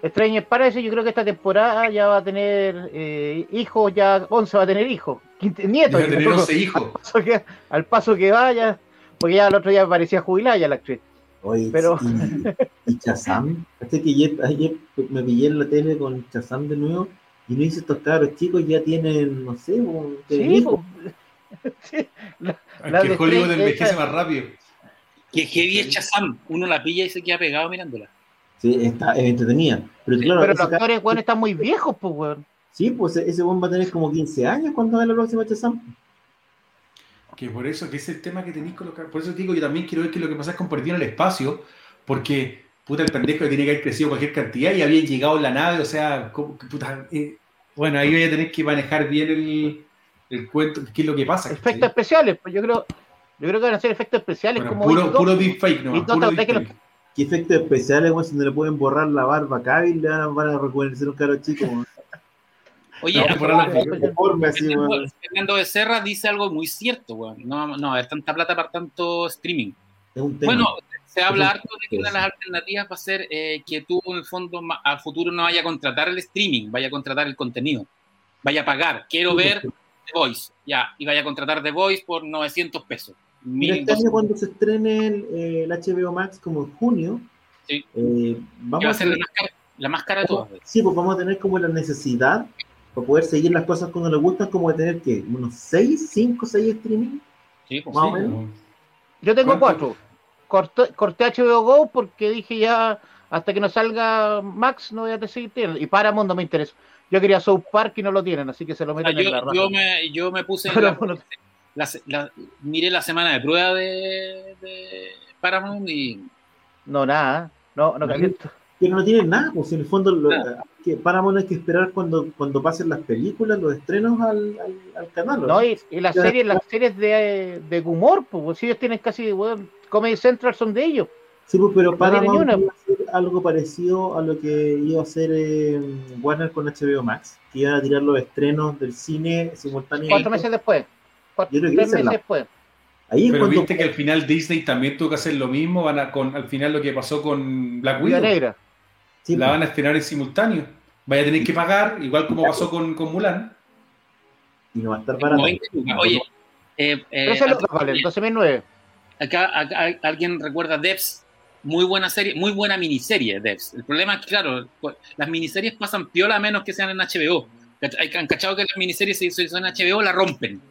Stranger parece, yo creo que esta temporada ya va a tener eh, hijos, ya 11 va a tener hijos, nietos. Tener 11 hijos. Al paso que, al paso que vaya, porque ya el otro día parecía jubilada ya la actriz. Oye, Pero- y, y Shazam, este que ayer, ayer me pillé en la tele con Shazam de nuevo y no hice estos cabros chicos ya tienen, no sé, un Sí, hijo. pues. <laughs> Sí, la- La que de Hollywood envejece más rápido. Que heavy es Shazam, uno la pilla y se queda pegado mirándola. Sí, está es entretenida. Pero claro, pero los actores, weón, están muy viejos, pues, weón. sí, pues ese buen va a tener como 15 años cuando vea la próxima Shazam. Que por eso, que es el tema que tenéis con los cabros. Por eso digo, yo también quiero ver qué es lo que pasa Perdido en el espacio, porque, puta, el pendejo que tiene que haber crecido cualquier cantidad y había llegado en la nave, o sea, ¿cómo que, puta, eh, bueno, ahí voy a tener que manejar bien el, el cuento, qué es lo que pasa. Efectos especiales, pues yo creo, yo creo que van a ser efectos especiales Bueno, como puro, puro deepfake, no, puro ¿sabes que deepfake. ¿Qué efectos especiales, güey? Si no le pueden borrar la barba a Cavill, le van a, van a rejuvenecer un caro chico. güey. Oye, a- así, Fernando, Becerra dice algo muy cierto, weón. No, no, a ver, tanta plata para tanto streaming. Es un tema. Bueno, se habla harto de que una de las alternativas va a ser eh, que tú, en el fondo, al futuro no vaya a contratar el streaming, vaya a contratar el contenido. Vaya a pagar. Quiero ver The Voice, ya. Y vaya a contratar The Voice por 900 pesos. Mira, este año cuando se estrene el, eh, el HBO Max como en junio, Sí. eh, vamos va a a ser la tener, más cara, la más cara de todas. sí, pues vamos a tener como la necesidad para poder seguir las cosas cuando nos gustan, como de tener que unos 6, 5, 6 streaming. Sí, pues, Más sí. o menos. No. Yo tengo ¿Cuánto? cuatro. Corté, corté HBO Go porque dije ya, hasta que no salga Max, no voy a seguir teniendo. Y Paramount no me interesa. Yo quería South Park y no lo tienen, así que se lo O sea, meten en la yo, yo me, yo me puse en la- la, la- miré la semana de prueba de, de Paramount y no, nada. No, no caliento. Pero no tienen nada, pues en el fondo lo, Nada. que Paramount hay que esperar cuando, cuando pasen las películas, los estrenos al, al, al canal. ¿o No, y, y las Ya. series, las series de, de humor, pues si ellos tienen casi, Comedy Central son de ellos. Sí, pues, pero tiene Paramount iba a hacer algo parecido a lo que iba a hacer eh, Warner con HBO Max, que iban a tirar los estrenos del cine simultáneamente. Cuatro meses después. Cuatro, Yo creo que meses la- después. Ahí Pero cuando viste que al final Disney también tuvo que hacer lo mismo, van a, con, al final lo que pasó con Black Widow, Negra. sí, la pues, van a estrenar en simultáneo. Vaya a tener que pagar, igual como pasó con, con Mulan. y no va a estar barato. 20 lucas. Oye, eh, eh, 13 lucas valen, 12.009. acá, acá alguien recuerda Devs, muy buena serie, muy buena miniserie Devs. El problema es que, claro, las miniseries pasan piola a menos que sean en HBO. Han cachado que las miniseries si son en HBO la rompen.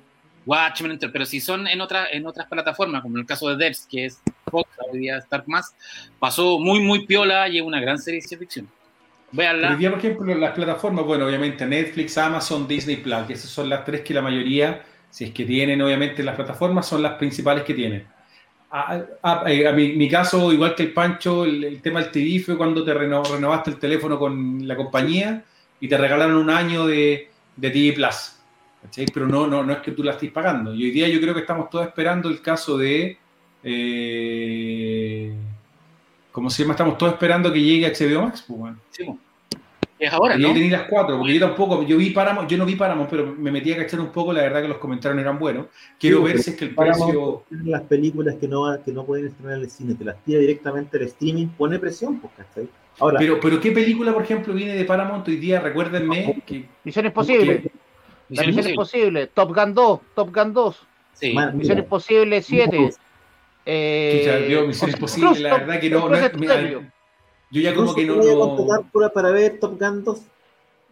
Watchmen, pero si son en, otra, en otras plataformas, como en el caso de Devs, que es Fox, hoy día Stark más, pasó muy, muy piola y es una gran serie de ciencia ficción. Hoy día, por ejemplo, las plataformas, bueno, obviamente Netflix, Amazon, Disney Plus, que esas son las tres que la mayoría, si es que tienen, obviamente, las plataformas, son las principales que tienen. A, a, mi, caso, igual que el Pancho, el, tema del TV fue cuando te renovaste el teléfono con la compañía y te regalaron un año de, de TV Plus. Pero no, no, no es que tú la estés pagando. Y hoy día yo creo que estamos todos esperando el caso de. Eh, ¿Cómo se llama? Estamos todos esperando que llegue a HBO Max. Pues, bueno. Sí, es ahora, ¿no? Yo las cuatro, porque yo tampoco, yo vi Paramount, yo no vi Paramount, pero me metí a cachar un poco, la verdad que los comentarios eran buenos. Quiero ver si es que el precio... Las películas que no, que no pueden estrenar en el cine, te las tira directamente al streaming, pone presión, pues, ¿cachai? Ahora, pero, pero ¿qué película, por ejemplo, viene de Paramount hoy día? Recuérdenme que... Misión Imposible. La Misión Imposible. Top Gun 2, Top Gun 2. Sí. Misión Imposible 7. Eh, Misión Imposible, la verdad que no... no es, yo ya como que no. no... para ver Top Gun 2.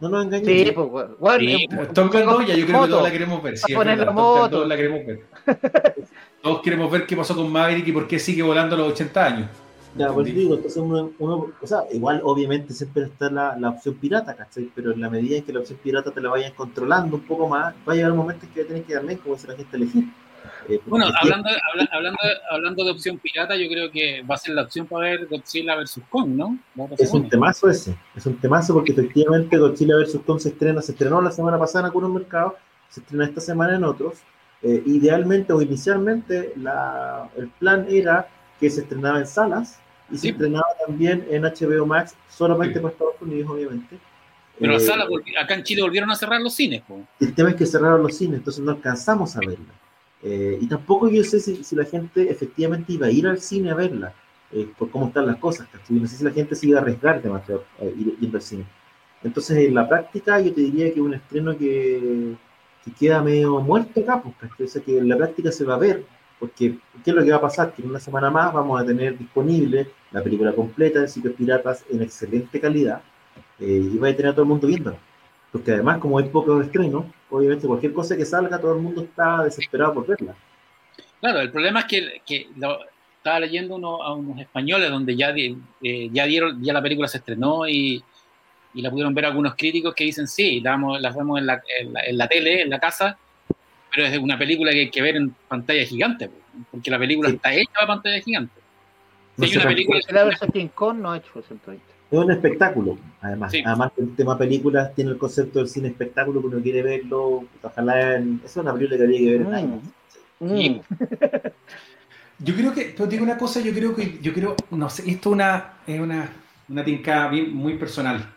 No nos engañemos. Sí, pues, bueno, sí, eh, Top Gun 2 ya yo creo que todos la queremos ver. Sí, poner la moto. Todos la queremos ver. <laughs> todos queremos ver qué pasó con Maverick y por qué sigue volando a los 80 años. Ya, pues digo, entonces uno, uno, o sea, igual obviamente siempre está la, la, opción pirata, ¿cachai? Pero en la medida en que la opción pirata te la vayan controlando un poco más, va a llegar un momento en que tienes que darle como si la gente elegir. Eh, bueno, hablando, hablando, hablando de opción pirata, yo creo que va a ser la opción para ver Godzilla vs. Kong, ¿no? Es un temazo ese, es un temazo porque efectivamente Godzilla vs. Kong se estrena, se estrenó la semana pasada en algunos mercados, se estrena esta semana en otros. Eh, idealmente o inicialmente la, el plan era que se estrenaba en salas y se estrenaba también en HBO Max, solamente para Estados Unidos, obviamente. Pero eh, acá en Chile volvieron a cerrar los cines. El tema es que cerraron los cines, entonces no alcanzamos a verla. Eh, y tampoco yo sé si, si, la gente efectivamente iba a ir al cine a verla, eh, por cómo están las cosas. No sé si la gente se iba a arriesgar demasiado eh, ir, ir, al cine. Entonces, en la práctica, yo te diría que un estreno que, que queda medio muerto acá, porque o sea, que en la práctica se va a ver, porque ¿qué es lo que va a pasar? Que en una semana más vamos a tener disponible la película completa de Sitios Piratas en excelente calidad y va a tener a todo el mundo viéndola. Porque además, como hay pocos estrenos, obviamente cualquier cosa que salga, todo el mundo está desesperado por verla. Claro, el problema es que, que lo, estaba leyendo uno, a unos españoles donde ya, eh, ya dieron, ya la película se estrenó y, y, la pudieron ver algunos críticos que dicen sí, la vamos, las vemos en la, en, la, tele, en la casa, pero es una película que hay que ver en pantalla gigante, porque la película está hecha para pantalla gigante. Si hay una película... La King Kong no ha hecho es un espectáculo, además. Además, el tema películas tiene el concepto del cine espectáculo, que uno quiere verlo. Ojalá. En... Esa es una película que habría que ver en mm. años. Mm. <laughs> Yo creo que, pero digo una cosa, yo creo que, yo creo, no sé, esto una, es una, una tincada bien, muy personal.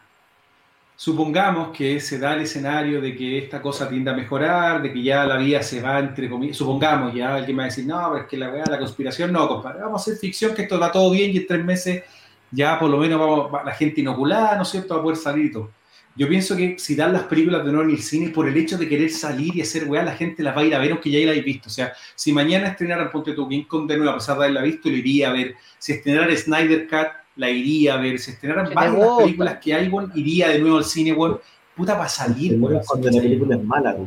Supongamos que se da el escenario de que esta cosa tiende a mejorar, de que ya la vida se va entre comillas. Supongamos, ya alguien va a decir, no, pero es que la la conspiración, no, compadre, vamos a hacer ficción, que esto va todo bien y en tres meses ya por lo menos vamos, la gente inoculada, ¿no es cierto?, va a poder salir y todo. Yo pienso que si dan las películas de nuevo en el cine, por el hecho de querer salir y hacer weá, la gente las va a ir a ver aunque ya la hayáis visto. O sea, si mañana estrenaran Ponte tu King Kong de nuevo, a pesar de haberla visto, lo iría a ver. Si estrenaran Snyder Cut, la iría a ver. Si estrenaran varias películas que hay, bueno, iría de nuevo al cine, bueno, puta, para salir, Cuando la película es mala,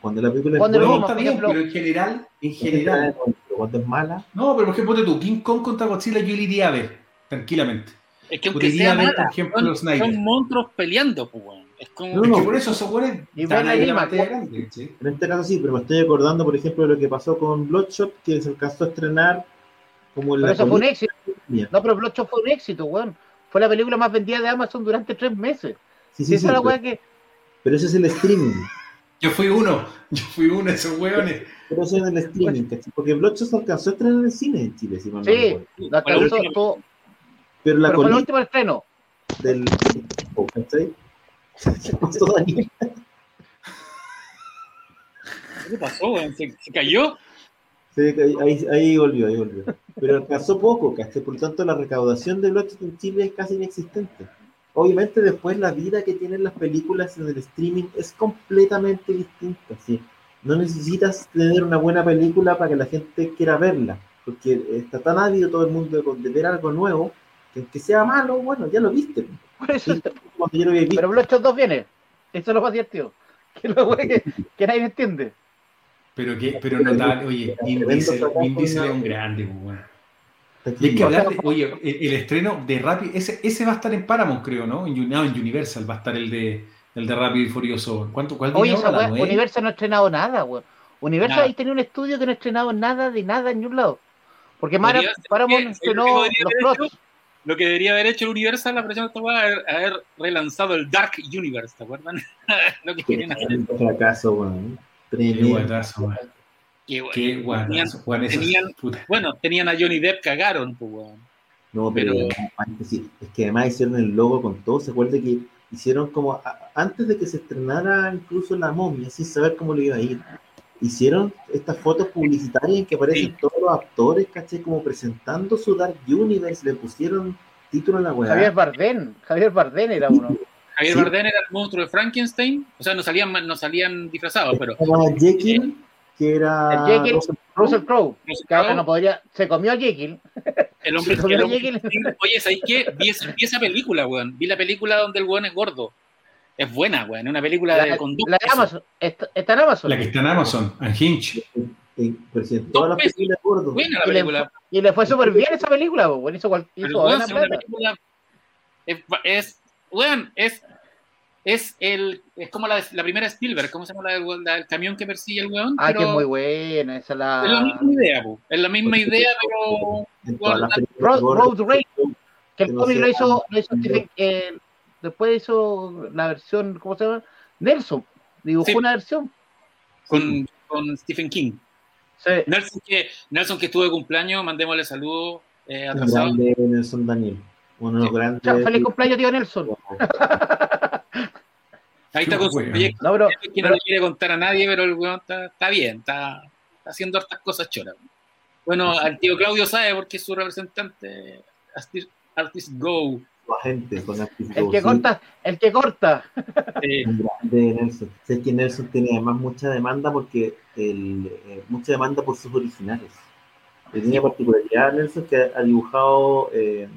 Cuando la película es. No, está bien, pero en general, en general. Cuando es mala. No, pero por ejemplo, tú, King Kong contra Godzilla, yo le iría a ver, tranquilamente. Es que aunque sea mala, por ejemplo, son, son, monstruos peleando, pues, bueno. Es como... No, no, es que por eso buenos. Y ahí la grande, ¿sí? En este caso sí, pero me estoy acordando, por ejemplo, de lo que pasó con Bloodshot, que se alcanzó a estrenar como. Pero eso fue un éxito. No, pero Bloodshot fue un éxito, weón. Fue la película más vendida de Amazon durante tres meses. Sí, sí, sí. Esa la que... Pero ese es el streaming. Yo fui uno, yo fui uno de esos weones. Pero eso es el streaming, porque Bloodshot se alcanzó a estrenar en el cine en Chile, si mal Sí, no alcanzó todo pero la Pero fue el último estreno. Del. ¿Cachai? <laughs> ¿Qué pasó, Daniel? ¿Qué pasó, ¿Se, ¿Se, cayó? Sí, ahí, ahí volvió, ahí volvió. Pero alcanzó poco, ¿cachai? Por lo tanto, la recaudación de bloques en Chile es casi inexistente. Obviamente, después la vida que tienen las películas en el streaming es completamente distinta. ¿sí? No necesitas tener una buena película para que la gente quiera verla porque está tan ávido todo el mundo de, ver algo nuevo, que aunque sea malo, bueno, ya lo viste. Por eso, Sí, cuando yo lo había visto. pero Bloodshot 2 viene. Eso es lo más divertido. Que, lo que, que nadie entiende. Pero que, pero notable, oye, Vin Diesel, es un grande, pues, weón. Está Y hay que hablar de, oye, el, el estreno de Rapid, ese, ese va a estar en Paramount, creo, ¿no? En, no, en Universal va a estar el de el de Rápido y Furioso. ¿Cuánto, ¿Cuál Oye, esa. Universal no ha estrenado nada, weón. Universal Nada. ahí tenía un estudio que no ha estrenado nada de nada en ningún lado. Porque Mara, Paramount que- estrenó ¿sabes lo que los plots. Lo que debería haber hecho el Universal, la presión de esta weá, haber, haber relanzado el Dark Universe, ¿te acuerdan? <laughs> lo que querían hacer. Un fracaso, weón. Tremendo. Guatazo, weón. Qué. Qué Tenían- es- tenían-. Bueno, tenían a Johnny Depp, cagaron, pues, weón. No, pero, Pero- es que además hicieron el logo con todo. Se acuerda que hicieron como a- antes de que se estrenara incluso la momia, sin saber cómo le iba a ir. Hicieron estas fotos publicitarias en que aparecen Sí. todos los actores, caché, como presentando su Dark Universe. Le pusieron título en la weá. Javier Bardem. Javier Bardem era uno. Javier Sí. Bardem era el monstruo de Frankenstein, o sea, no salían, no salían disfrazados, pero Jekyll, que era. El Jekyll. Russell Russell Crowe. no sé, Que ahora no podría. Se comió a Jekyll. el hombre, se comió el a hombre- Jekyll. Oye, ¿sabéis qué? Vi esa, vi esa película, weón. Vi la película donde el weón es gordo. Es buena, weón. Es una película La, de conducta. la de Amazon. Está, está en Amazon. La que está en Amazon, en todas las películas gordo. Buena la Y le, película. y le fue súper bien esa película, weón. Hizo, hizo buena película. Es, es, weón, es, es el, es como la, la primera Spielberg, ¿cómo se llama la, del- la del camión que persigue el weón? Ah, que es muy buena. Esa Es la la. misma idea, po. Es la misma idea, pero Road. Road Rage. Que el cómic lo hizo, lo hizo Stephen. eh, después hizo la versión, ¿cómo se llama? Nelson. Dibujó Sí. una versión. con, con Stephen King. Sí. Nelson que, Nelson que estuvo de cumpleaños, mandémosle saludos eh, Un atrasados. grande Nelson Daniel. Uno de los Sí. grandes. Chao, feliz cumpleaños, tío Nelson. Ahí está con su proyecto No, pero, que no le quiere contar a nadie, pero el weón está, está bien, está, está haciendo hartas cosas choras. Bueno, al tío Claudio sabe porque es su representante Artist, Artist Go. Su agente con Artist el Go, que sí. corta, el que corta. eh, Un grande Nelson. Sé que Nelson tiene además mucha demanda porque el, eh, mucha demanda por sus originales. Tiene particularidad Nelson que ha dibujado eh,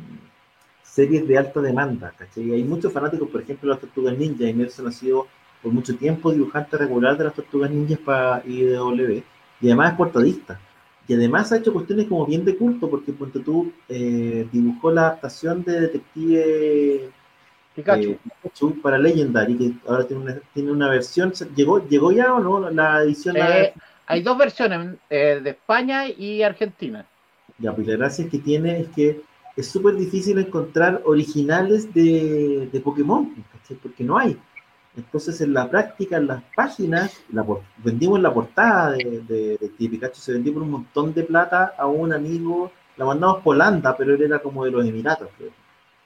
series de alta demanda. ¿cachai? Hay muchos fanáticos, por ejemplo, de las Tortugas Ninja y Nelson ha sido por mucho tiempo dibujante regular de las Tortugas Ninjas para IDW y además es portadista. Y además ha hecho cuestiones como bien de culto porque ponte tú eh, dibujó la adaptación de Detective Pikachu. eh, Pikachu para Legendary, que ahora tiene una, tiene una versión. ¿Llegó, ¿Llegó ya o no la edición? la- Eh, hay dos versiones, de España y Argentina. Ya, pues la gracia que tiene es que es súper difícil encontrar originales de, de Pokémon, ¿cachai? porque no hay. Entonces, en la práctica, en las páginas, la vendimos la portada de, de, de Pikachu, se vendió por un montón de plata a un amigo, la mandamos por Holanda, pero él era como de los Emiratos, creo.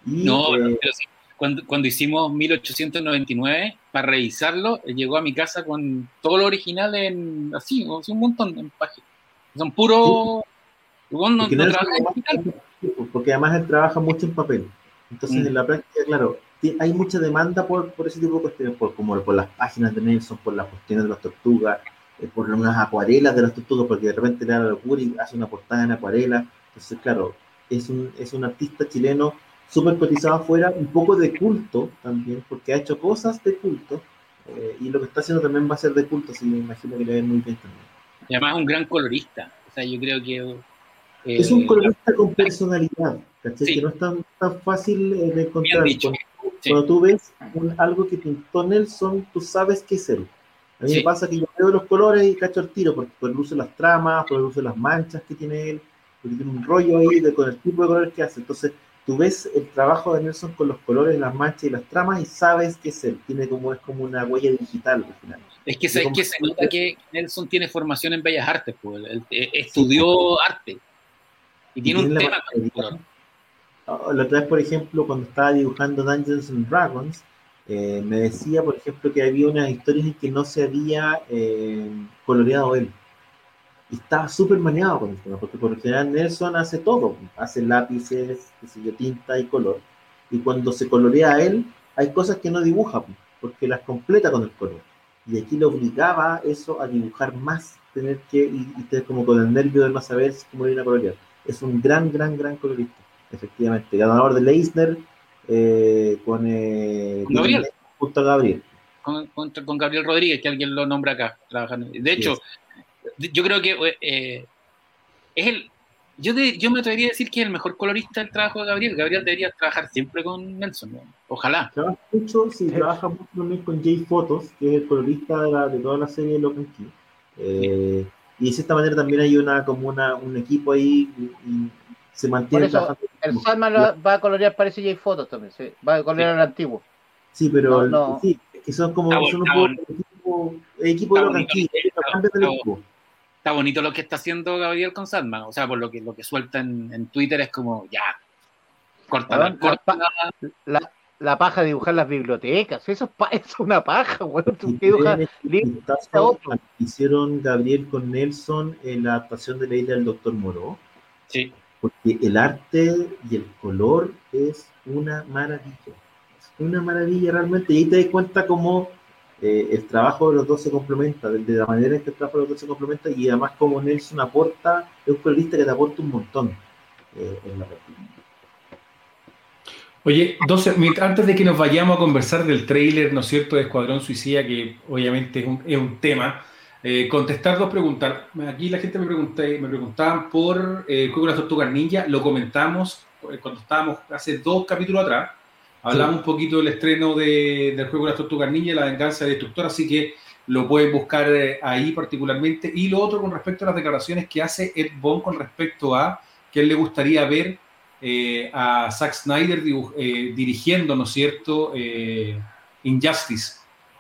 Y, no, eh, pero sí, cuando, cuando hicimos 1899, para revisarlo, llegó a mi casa con todo lo original en así, un montón en páginas. Son puros. Igual no, Porque no Pues, porque además él trabaja mucho en papel. Entonces, Mm. en la práctica, claro, hay mucha demanda por, por ese tipo de cuestiones, por, como por las páginas de Nelson, por las cuestiones de las tortugas, eh, por unas acuarelas de las tortugas, porque de repente le da la locura y hace una portada en acuarela. Entonces, claro, es un, es un artista chileno súper cotizado afuera, un poco de culto también, porque ha hecho cosas de culto, eh, y lo que está haciendo también va a ser de culto, así me imagino que le va a ir muy bien también. Y además es un gran colorista. O sea, yo creo que. Eh, Es un colorista con personalidad, ¿cachai? Sí. Que no es tan, tan fácil eh, de encontrar. Dicho. Cuando, Sí. cuando tú ves un- algo que pintó Nelson, tú sabes que es él. A mí Sí. me pasa que yo veo los colores y cacho el tiro, porque uso de las tramas, uso de las manchas que tiene él, porque tiene un rollo ahí de, con el tipo de colores que hace. Entonces, tú ves el trabajo de Nelson con los colores, las manchas y las tramas y sabes que es él. Tiene como, es como una huella digital al final. Es que, ¿sabes Como- que se nota que Nelson tiene formación en Bellas Artes, pues. Él, eh, estudió arte. Y tiene un la tema La otra vez, por ejemplo, cuando estaba dibujando Dungeons and Dragons, eh, me decía, por ejemplo, que había unas historias en que no se había eh, coloreado él. Y estaba súper maneado con el tema, porque por lo general Nelson hace todo, hace lápices, qué sé yo, tinta y color. Y cuando se colorea a él, hay cosas que no dibuja, porque las completa con el color. Y aquí le obligaba eso a dibujar más tener que, y, y estar como con el nervio de no saber cómo ir a colorear. Es un gran, gran, gran colorista, efectivamente. Ganador de Leisner eh, con, eh, Con Gabriel. Junto a Gabriel. con, con- con Gabriel Rodríguez, que alguien lo nombra acá, trabajando. De hecho, yo creo que eh, es el. Yo, de- yo me atrevería a decir que es el mejor colorista del trabajo de Gabriel. Gabriel debería trabajar siempre con Nelson. ¿no? Ojalá. Trabaja mucho, sí, trabaja mucho también con Jay Photos, que es el colorista de, la, de toda la serie de Key. Eh, y de cierta manera también hay una como una, un equipo ahí y, y se mantiene Por eso, trabajando. El Sandman lo- va a colorear, parece J Fotos también, sí. Va a colorear el antiguo. Sí, pero No, no. sí, es que son como Está son un poco el equipo, el equipo de Está bonito, Key, está- cambian del está- equipo. Está bonito lo que está haciendo Gabriel con Sandman. O sea, por lo que, lo que suelta en, en Twitter es como, ya. Córtala. La, la paja de dibujar las bibliotecas, eso es, pa- <laughs> eso es una paja, weón. Tú Y dibujas hicieron Gabriel con Nelson en la adaptación de la isla del Doctor Moro, Sí. porque el arte y el color es una maravilla. Es una maravilla realmente. Y ahí te das cuenta cómo eh, el trabajo de los dos se complementa, de, de la manera en que el trabajo de los dos se complementa, y además como Nelson aporta, es un colorista que te aporta un montón eh, en la partida. Oye, 12, mientras- antes de que nos vayamos a conversar del tráiler, ¿no es cierto?, de Escuadrón Suicida, que obviamente es un, es un tema, eh, contestar dos preguntas. Aquí la gente me, pregunta, me preguntaban por eh, el juego de las tortugas ninja, lo comentamos eh, cuando estábamos hace dos capítulos atrás, hablamos un poquito del estreno de- del juego de las tortugas ninja, la venganza del destructor, así que lo pueden buscar eh, ahí particularmente. Y lo otro con respecto a las declaraciones que hace Ed Bond con respecto a que él le gustaría ver eh, a Zack Snyder eh, dirigiendo, ¿no es cierto?, eh, Injustice,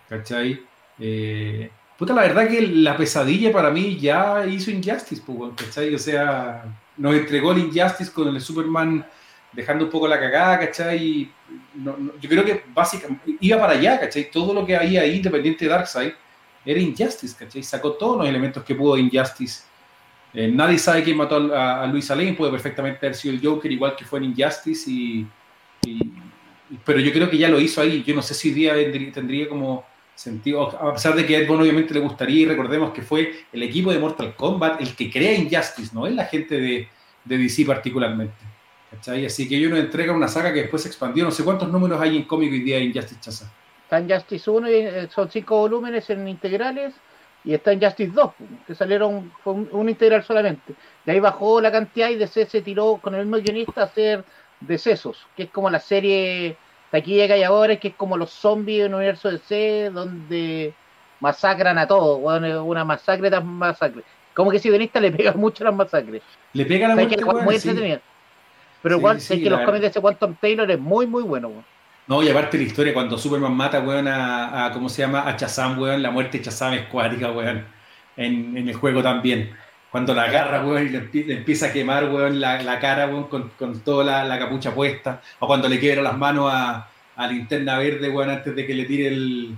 ¿cachai? Eh, puta, la verdad que la pesadilla para mí ya hizo Injustice, pues, ¿cachai? O sea, nos entregó el Injustice con el Superman dejando un poco la cagada, ¿cachai? No- no- yo creo que básicamente iba para allá, ¿cachai? Todo lo que había ahí, independiente de Darkseid, era Injustice, ¿cachai? Sacó todos los elementos que pudo Injustice. Eh, nadie sabe quién mató a, a Luisa Lane, puede perfectamente haber sido el Joker, igual que fue en Injustice, y, y- pero yo creo que ya lo hizo ahí. Yo no sé si hoy día vendría- tendría como sentido, a pesar de que a Ed Boon obviamente le gustaría, y recordemos que fue el equipo de Mortal Kombat el que crea Injustice, no es la gente de, de DC particularmente. ¿cachai? Así que ellos nos entregan una saga que después se expandió. No sé cuántos números hay en cómic hoy día de Injustice Chaza. Está en Justice 1, y, eh, son cinco volúmenes en integrales, y está en Justice 2, que salieron, fue un, un integral solamente. De ahí bajó la cantidad y DC se tiró con el mismo guionista a hacer Decesos, que es como la serie taquilla que hay ahora, que es como los zombies en el universo DC, donde masacran a todos, es una masacre tras masacre. Como que si guionista le pega <laughs> mucho a las masacres. Le pega la ¿Sabes muerte, que muy sí. Pero igual, sí, sé que los cómics de ese Quantum Taylor es muy, muy bueno, weón. No, y aparte la historia, cuando Superman mata, weón, a, a- ¿cómo se llama? A Shazam, weón, la muerte de Shazam es cuática, weón, en, en el juego también. Cuando la agarra, weón, y le, empie- le empieza a quemar, weón, la, la cara, weón, con, con toda la, la capucha puesta. O cuando le quiebra las manos a, a Linterna Verde, weón, antes de que le tire el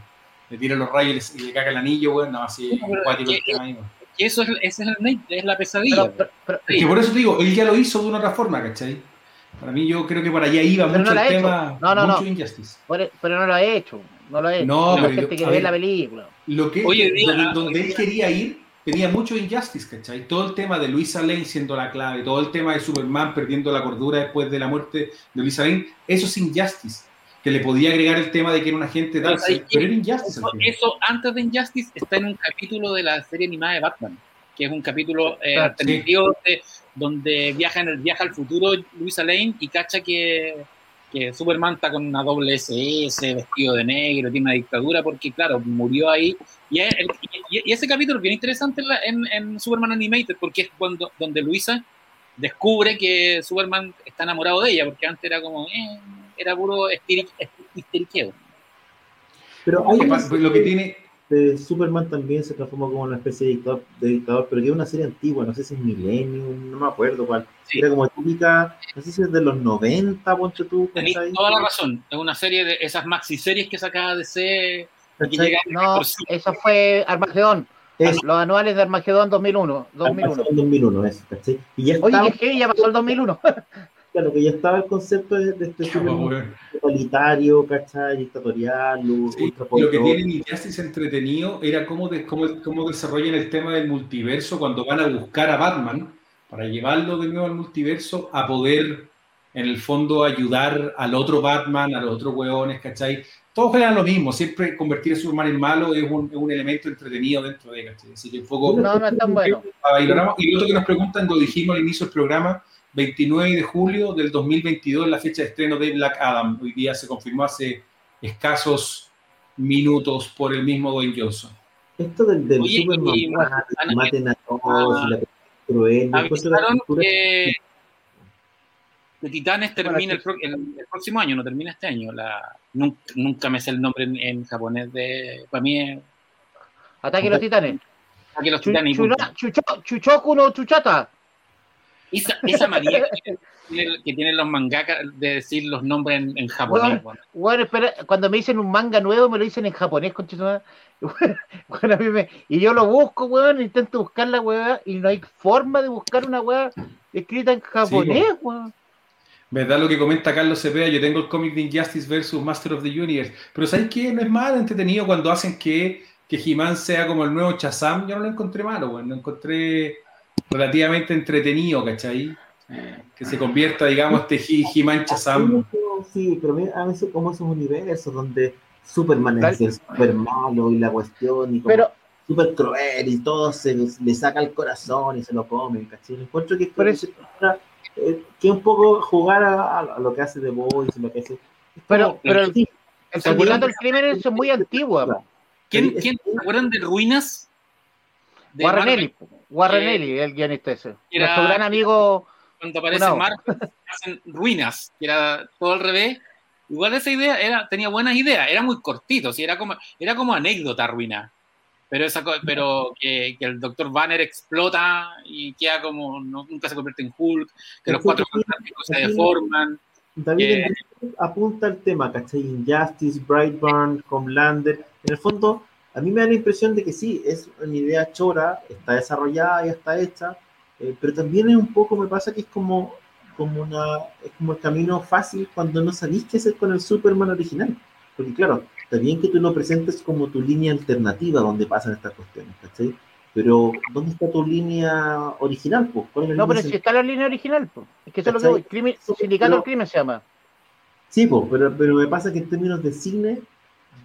le tire los rayos y le, caga el anillo, weón. No, así, Sí, pero cuático el tema ahí, weón. Y eso es, ese es el es la pesadilla. Pero, pero- pero- Es que por eso te digo, él ya lo hizo de una otra forma, ¿cachai? Para mí yo creo que para allá iba Pero mucho no lo el tema, No, no, mucho no. Injustice. Pero, pero no lo ha hecho, no lo ha hecho. No, la pero gente yo- que ve ver. la película. Lo que, Hoy en día- donde, donde él quería ir tenía mucho Injustice, ¿cachai? Todo el tema de Luisa Lane siendo la clave, todo el tema de Superman perdiendo la cordura después de la muerte de Luisa Lane, eso es Injustice. Que le podía agregar el tema de que era un agente Pero ¿sabes pero qué? era Injustice. Eso, eso antes de Injustice está en un capítulo de la serie animada de Batman, que es un capítulo eh, Ah, alternativo de- donde viaja, en el, viaja al futuro Luisa Lane y cacha que, que Superman está con una doble SS, vestido de negro, tiene una dictadura, porque claro, murió ahí. Y, el- y- y ese capítulo es bien interesante en, la- en- en Superman Animated, porque es cuando donde Luisa descubre que Superman está enamorado de ella, porque antes era como, eh, era puro histeriqueo. Pero hay Que pa- lo que tiene, de Superman también se transformó como una especie de dictador, de dictador, pero que es una serie antigua, no sé si es Millennium, no me acuerdo cuál. Sí. Era como típica, no sé si es de los 90, ponte tú, toda la razón. Es una serie de esas maxi series que sacaba DC. No, eso fue Armagedón. Es- Los anuales de Armagedón 2001. 2001. en 2001, eso, ¿cachai? Y ya Oye, estaba, que heavy, ya pasó el 2001. <laughs> claro, que ya estaba el concepto de, de este totalitario, ¿cachai? Dictatorial, Sí, lo que tiene Injustice entretenido era cómo, de- cómo, cómo desarrollan el tema del multiverso cuando van a buscar a Batman para llevarlo de nuevo al multiverso a poder, en el fondo, ayudar al otro Batman, a los otros hueones, ¿cachai? Todos generan lo mismo, siempre convertir a Superman en malo es un, es un elemento entretenido dentro de, ¿cachai? Así que un poco... No, no es tan bueno. Y lo otro que nos preguntan, lo dijimos al inicio del programa, 29 de julio del 2022, la fecha de estreno de Black Adam. Hoy día se confirmó hace escasos minutos por el mismo Dwayne Johnson. Esto del, del Oye, Superman y- ah, maten a todos, y la cruel, Avisaron que, que Titanes termina el, pro- el- el próximo año, no termina este año. La, nunca, nunca me sé el nombre en, en japonés de. Para mí es. Ataque a los titanes. Aquí los Chu- Titanes. Chuchoku no chuchata. Esa, esa manía que, tienen- que tienen los mangakas de decir los nombres en, en japonés. bueno. Bueno, espera, cuando me dicen un manga nuevo, me lo dicen en japonés, conchetumare. Bueno, <laughs> a mí me- y yo lo busco, weón, intento buscar la weá, y no hay forma de buscar una weá escrita en japonés, weón. ¿Verdad lo que comenta Carlos Cepeda? Yo tengo el cómic de Injustice versus Master of the Universe. Pero ¿sabes qué? No es malo entretenido cuando hacen que, que He-Man sea como el nuevo Shazam. Yo no lo encontré malo, weón. Lo encontré relativamente entretenido, ¿cachai? Eh, que se convierta, digamos, este He- He-Man Shazam. Sí, pero mira, a veces como esos universos donde Superman es el super malo y la cuestión y como Pero, super cruel y todo se le saca el corazón y se lo come, ¿cachai? Encuentro que, que, eh, que un poco jugar a, a lo que hace The Voice, lo que hace... es pero, pero el, sí, el ¿Se acuerdan sindicato del crimen es muy antiguo. ¿Quién, Es- quién se acuerdan de Ruinas? De Warren Ellis, Warren Eh, Ellis, el guionista ese. era- Nuestro gran amigo, Cuando aparece Marvel, hacen Ruinas, que era todo al revés. Igual esa idea era, tenía buenas ideas, era muy cortito, sí, era como, era como anécdota Ruina. Pero, esa, pero que, que el Dr. Banner explota y queda como, no- nunca se convierte en Hulk, que los cuatro fantásticos se deforman. David Enrique apunta al tema, ¿cachai? Injustice, Brightburn, Homelander. En el fondo, a mí me da la impresión de que sí, es una idea chora, está desarrollada y está hecha, eh, pero también es un poco, me pasa que es como, como, una, es como el camino fácil cuando no sabís qué hacer con el Superman original. Porque claro, está bien que tú lo presentes como tu línea alternativa donde pasan estas cuestiones, ¿cachai? Pero, ¿dónde está tu línea original? Pues? ¿Cuál es la no, pero línea si está la línea original, po. es que eso es lo que. Crimen- sindicato del crimen se llama. Sí, po, pero, pero me pasa que en términos de cine,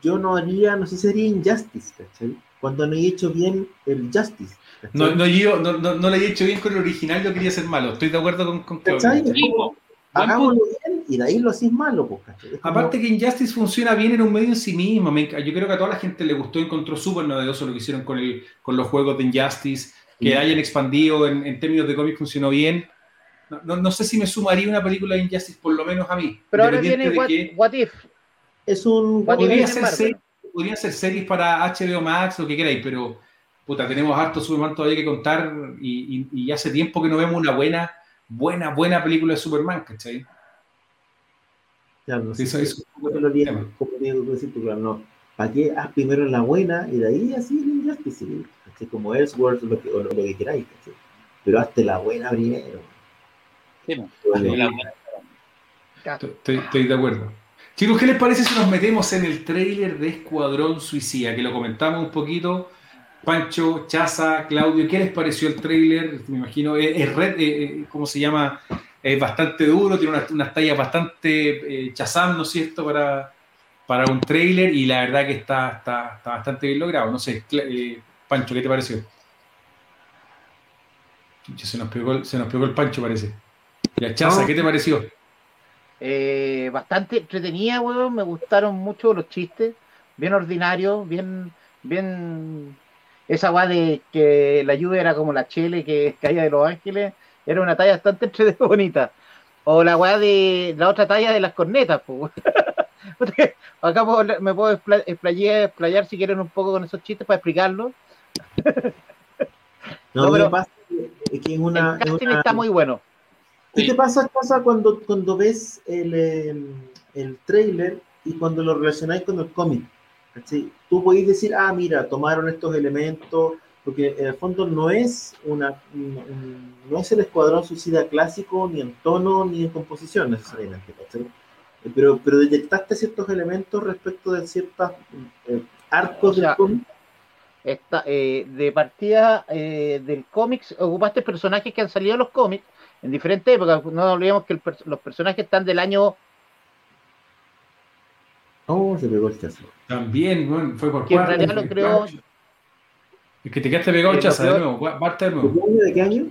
yo no haría, no sé si haría Injustice, ¿cachai? Cuando no he hecho bien el Justice. No, no, yo, no, no, no le he hecho bien con el original, yo quería ser malo. Estoy de acuerdo con, con. ¿Cachai? Hagámoslo bien y de ahí lo hacís malo, pues, como- Aparte que Injustice funciona bien en un medio en sí mismo. Me yo creo que a toda la gente le gustó encontró súper novedoso lo que hicieron con, el, con los juegos de Injustice, que Sí. hayan expandido en, en términos de cómic funcionó bien. No, no, no sé si me sumaría una película de Injustice, por lo menos a mí. Pero ahora viene what, que what If. Es un... Podría ser, series, podrían ser series para HBO Max, lo que queráis, pero puta, tenemos harto Superman todavía que contar y, y- y hace tiempo que no vemos una buena, buena, buena película de Superman, ¿cachai? Ya, no Sí, sé eso- como lo como digo, no. ¿Para qué haz primero la buena y de ahí así el Injustice? ¿cachai? Como Ellsworth lo que, o lo, lo que queráis, ¿cachai? Pero hazte la buena primero. Sí, po. Bueno, La- Estoy, estoy- estoy de acuerdo. Chicos, ¿qué les parece si nos metemos en el tráiler de Escuadrón Suicida? Que lo comentamos un poquito. Pancho, Chaza, Claudio, ¿qué les pareció el tráiler? Me imagino, es, es red, eh, eh, ¿cómo se llama? Es bastante duro, tiene unas, unas tallas bastante eh, ¿no es cierto? Para, para un tráiler y la verdad que está, está, está bastante bien logrado. No sé, eh, Pancho, ¿qué te pareció? Se nos pegó el, se nos pegó el Pancho, parece. Ya, Chaza. ¿qué te pareció? Eh, bastante entretenida, weón. Me gustaron mucho los chistes. Bien ordinarios, bien, bien. Esa weá de que la lluvia era como la chele que <laughs> caía de Los Ángeles. Era una talla bastante entretenida, <laughs> bonita. O la weá de la otra talla de las cornetas, pues. <laughs> Acá puedo me puedo expla- explayar, explayar si quieren un poco con esos chistes para explicarlo. No, pero- pasa que- que es una, El es casting una- está muy bueno. ¿Qué Sí. te pasa, cuando, cuando ves el, eh, el trailer y cuando lo relacionáis con el cómic? ¿cachai? Tú podéis decir, ah, mira, tomaron estos elementos porque en el fondo no es una un- un- no es el escuadrón suicida clásico ni en tono ni en composición necesariamente. Eh, Pero, pero detectaste ciertos elementos respecto de ciertos arcos O sea, del cómic. Esta, eh, de partida eh, del cómics, ocupaste personajes que han salido en los cómics en diferentes épocas. No nos olvidemos que el los personajes están del año Oh, se pegó el chazo. También, bueno, fue por que en realidad lo creó. Es que te quedaste pegado Eh, chaza lo de nuevo, parte de ¿De nuevo. qué año? ¿De qué año?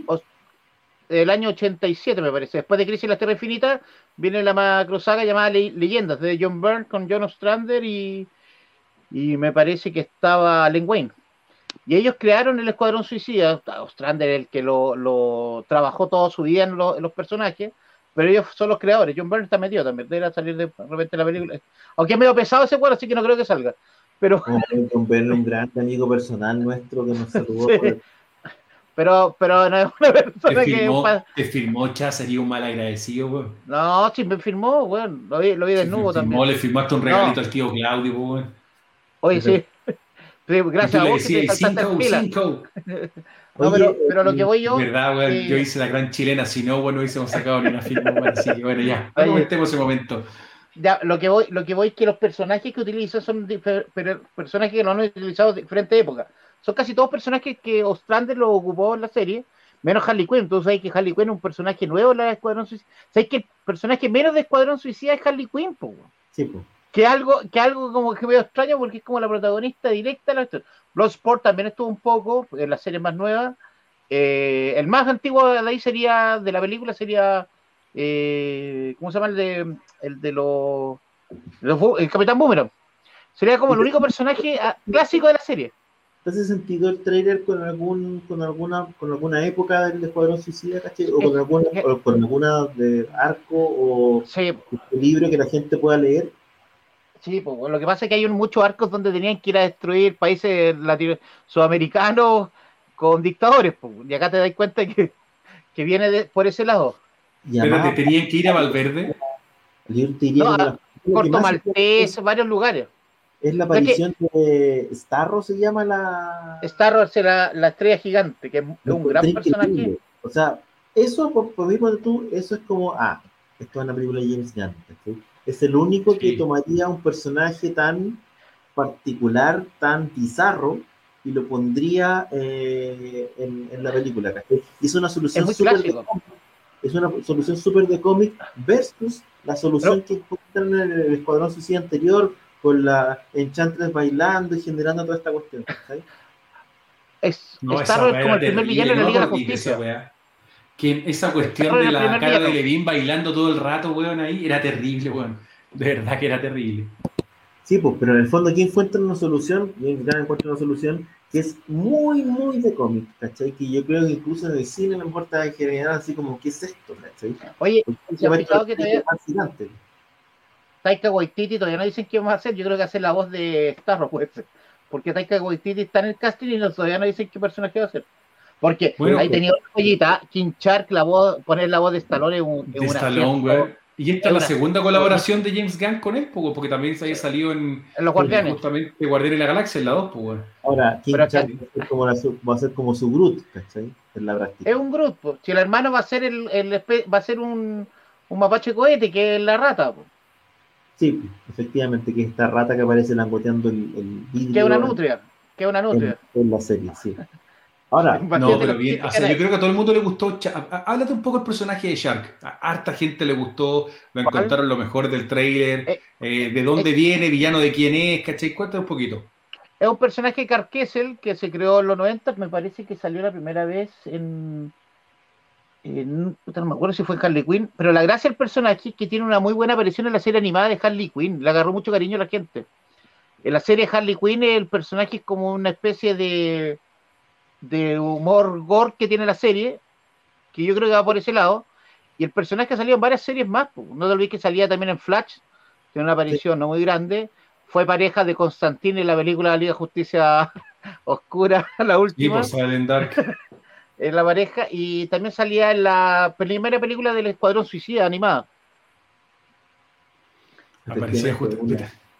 el año 87, me parece. Después de Crisis de las Tierras Infinitas, viene la macrosaga llamada Le- Leyendas, de John Byrne con John Ostrander y, y me parece que estaba Len Wayne. Y ellos crearon el Escuadrón Suicida. Ostrander es el que lo, lo trabajó toda su vida en, lo- en los personajes, pero ellos son los creadores. John Byrne está metido también, debe salir de repente la película. Aunque es medio pesado ese cuadro, así que no creo que salga. Pero, Como Don Berno, un gran amigo personal nuestro que nos saludó. <laughs> Sí. por- pero, pero no es una persona que... firmó, te firmó sería un mal agradecido, weón. No, sí me firmó, bueno, lo vi, lo vi desnudo también. firmó, le firmaste un No. regalito al tío Claudio, weón. Oye, sí. Sí, Gracias a vos que te decías, saltaste cinco. <laughs> No, Oye, pero, pero lo que voy yo, ¿Verdad, weón? eh, Yo hice la gran chilena, si no, bueno, hubiésemos sacado ni una firma, weón. Así que bueno, ya. No comentemos ese momento. ya, lo que voy, lo que voy es que los personajes que utilizan son personajes que lo han utilizado en diferentes épocas. Son casi todos personajes que Ostrander lo ocupó en la serie, menos Harley Quinn. Entonces sabes que Harley Quinn es un personaje nuevo en la Escuadrón Suicida. Sabes que el personaje menos de Escuadrón Suicida es Harley Quinn, po. Sí, pues. Que algo, que algo como que medio extraño porque es como la protagonista directa de la historia. Bloodsport también estuvo un poco en la serie más nueva. Eh, el más antiguo de ahí sería, de la película sería, eh, ¿cómo se llama? El de, el de los, el Capitán Boomerang. Sería como el único personaje ah, clásico de la serie. ¿Te hace sentido el trailer con algún con alguna con alguna época del Escuadrón Suicida, ¿cachai? O con alguna, o con alguna de arco o Sí, libro que la gente pueda leer? Sí, pues, lo que pasa es que hay un- muchos arcos donde tenían que ir a destruir países latino- sudamericanos con dictadores, pues, y acá te das cuenta que, que viene de- por ese lado. Y Pero además, te tenían que ir a Valverde. yo te diría No, la- Corto varios lugares. es la aparición de Starro, se llama la... Star Wars era la estrella gigante, que es un gran personaje. O sea, eso, por, por mismo de tú, eso es como, ah, esto es una película de James Gunn. ¿cachai? Es el único que tomaría un personaje tan particular, tan bizarro, y lo pondría eh, en, en la película. es una solución Es muy súper de clásico. cómic. Es una solución súper de cómic versus la solución que encuentran en el Escuadrón Suicida anterior con la Enchantress bailando y generando toda esta cuestión. ¿cachai? Es, No, Star como el primer villano de la Liga de la Justicia. Que esa cuestión de la cara de. Levin bailando todo el rato, weón, ahí, era terrible, weón. De verdad que era terrible. Sí, pues, pero en el fondo aquí encuentran una solución, James Gunn encuentra una solución que es muy, muy de cómic, ¿cachai? Que yo creo que incluso en el cine a lo mejor te va a generar así como, ¿qué es esto, ¿cachai? Oye, ¿se fijado que todavía- fascinante. Taika Waititi todavía no dicen qué vamos a hacer. Yo creo que hace la voz de Star Wars, puede ser. Porque Taika Waititi está en el casting y no- todavía no dicen qué personaje va a ser. Porque Bueno, ahí pues. tenía una joyita, King Shark, la voz, poner la voz de Stallone es un, De una Stallone, weón. Y esta Es la una- segunda colaboración de James Gunn con él, po, porque también se había salido en En los guardianes. justamente Guardianes de la Galaxia en la 2, pues. Ahora, King Pero Shark va a ser como, la su- va a ser como su Groot, ¿cachai? En la práctica. Es un grupo. Si el hermano va a ser el, va a ser un, un mapache cohete, que es la rata, Sí, efectivamente, que es esta rata que aparece langoteando el, el vidrio que es una nutria. Que es una en, nutria. en la serie, sí. Ahora, <laughs> No, pero bien. O sea, yo creo que a todo el mundo le gustó. Háblate un poco del personaje de Shark. A harta gente le gustó, lo encontraron lo mejor del trailer, Eh, eh, de dónde es- viene, villano de quién es, ¿cachai? Cuéntanos un poquito. Es un personaje Carquesel que se creó en los 90, me parece que salió la primera vez en, no me acuerdo si fue en Harley Quinn, pero la gracia del personaje es que tiene una muy buena aparición en la serie animada de Harley Quinn, le agarró mucho cariño a la gente. En la serie Harley Quinn el personaje es como una especie de, de humor gore que tiene la serie, que yo creo que va por ese lado, y el personaje ha salido en varias series más, po. no te olvides que salía también en Flash, tiene una aparición no muy grande, fue pareja de Constantine en la película de la Liga de Justicia <laughs> Oscura, <laughs> la Y última, por Silent Dark. <laughs> en la pareja, y también salía en la primera película del Escuadrón Suicida animada. Aparecía justo.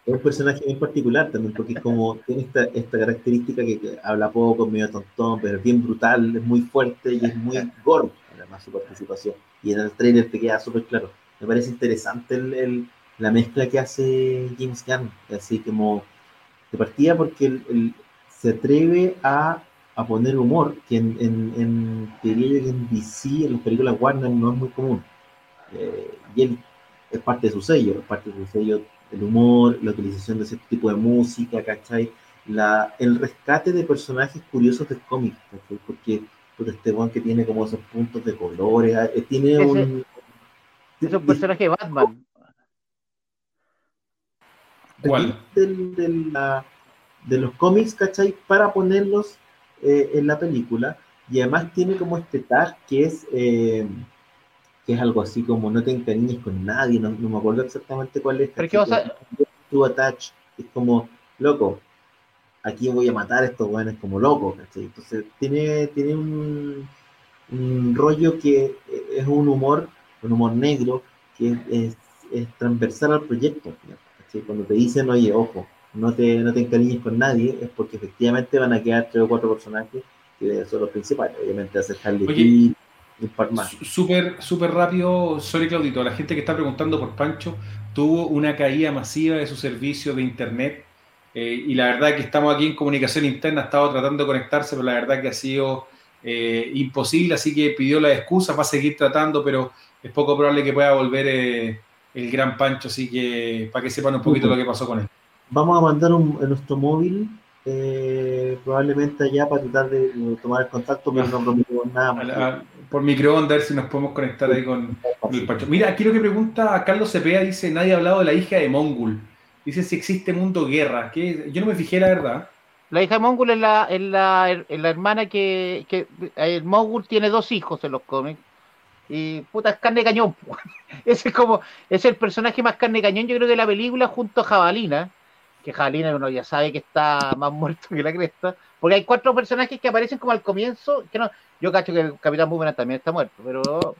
Es un personaje bien particular también, porque es como tiene esta, esta característica que, que habla poco, medio tontón, pero es bien brutal, es muy fuerte y es muy gordo, además su participación. Y en el trailer te queda súper claro. Me parece interesante el, el- la mezcla que hace James Gunn, así como de partida porque él se atreve a, a poner humor, que en, en, en, te diría yo que en DC, en las películas Warner, no es muy común. Eh, y él es parte de su sello, es parte de su sello el humor, la utilización de ese tipo de música, ¿cachai? La, el rescate de personajes curiosos del cómic, ¿cachai? Porque, porque este one que tiene como esos puntos de colores, eh, tiene Ese- un... Es un personaje de Batman. ¿Cuál? del- de, la- de los cómics, ¿cachai? Para ponerlos eh, en la película. Y además tiene como este tag que es, eh, que es algo así como no te encariñes con nadie, no, no me acuerdo exactamente cuál es. Pero ¿qué vas a- Tu attach, es como, loco, aquí voy a matar a estos weones como locos, ¿cachai? Entonces tiene, tiene un, un rollo que es un humor, un humor negro, que es, es transversal al proyecto. ¿cachai? Cuando te dicen, oye, ojo, no te, no te encariñes con nadie, es porque efectivamente van a quedar tres o cuatro personajes que son los principales. Obviamente hacer Harley un par más. Súper, súper rápido, sorry Claudito, la gente que está preguntando por Pancho tuvo una caída masiva de su servicio de internet eh, y la verdad que estamos aquí en comunicación interna, ha estado tratando de conectarse, pero la verdad que ha sido eh, imposible, así que pidió la excusa, va a seguir tratando, pero es poco probable que pueda volver eh, el gran Pancho, así que para que sepan un poquito lo que pasó con él. Vamos a mandar un, en nuestro móvil, eh, probablemente allá para tratar de, de tomar el contacto, pero no prometemos nada A más. la- por microondas, a ver si nos podemos conectar ahí con, el Pancho. Mira, aquí lo que pregunta Carlos Cepeda, dice, nadie ha hablado de la hija de Mongul. Dice si existe mundo guerra. ¿Qué? Yo no me fijé, la verdad. La hija de Mongul es la, es la, es la hermana que, que el Mongul tiene dos hijos en los cómics. Y puta, es carne cañón. <laughs> Ese es como, es el personaje más carne cañón, yo creo, de la película, junto a Jabalina. Que Jabalina uno ya sabe que está más muerto que la cresta. Porque hay cuatro personajes que aparecen como al comienzo. Que no, yo cacho que el Capitán Boomerang también está muerto, pero.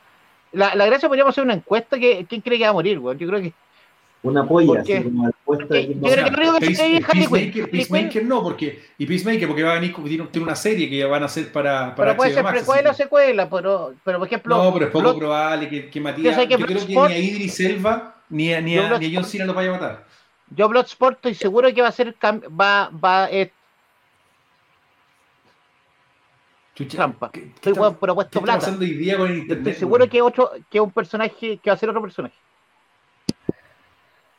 La, la gracia podríamos hacer una encuesta que quién cree que va a morir, weón. Yo creo que Una polla, así como respuesta de yo creo que lo único que se es. Peacemaker, no, porque. Y Peacemaker, porque va a venir, tiene, una serie que van a hacer para, para pero puede HBO ser precuela o secuela, pero, pero por ejemplo. No, pero es poco Blood- probable que, que Yo Matías. Yo, creo que ni a Idris Elba ni a, ni Yo a, ni a John Cena lo vaya a matar. Yo Bloodsport estoy seguro que va a ser va va eh, Chucha, trampa. ¿qué- qué Estoy weón, pero ¿Qué puesto está plata. pasando hoy día con el Yo internet? estoy seguro weón? que otro que un personaje que va a ser otro personaje.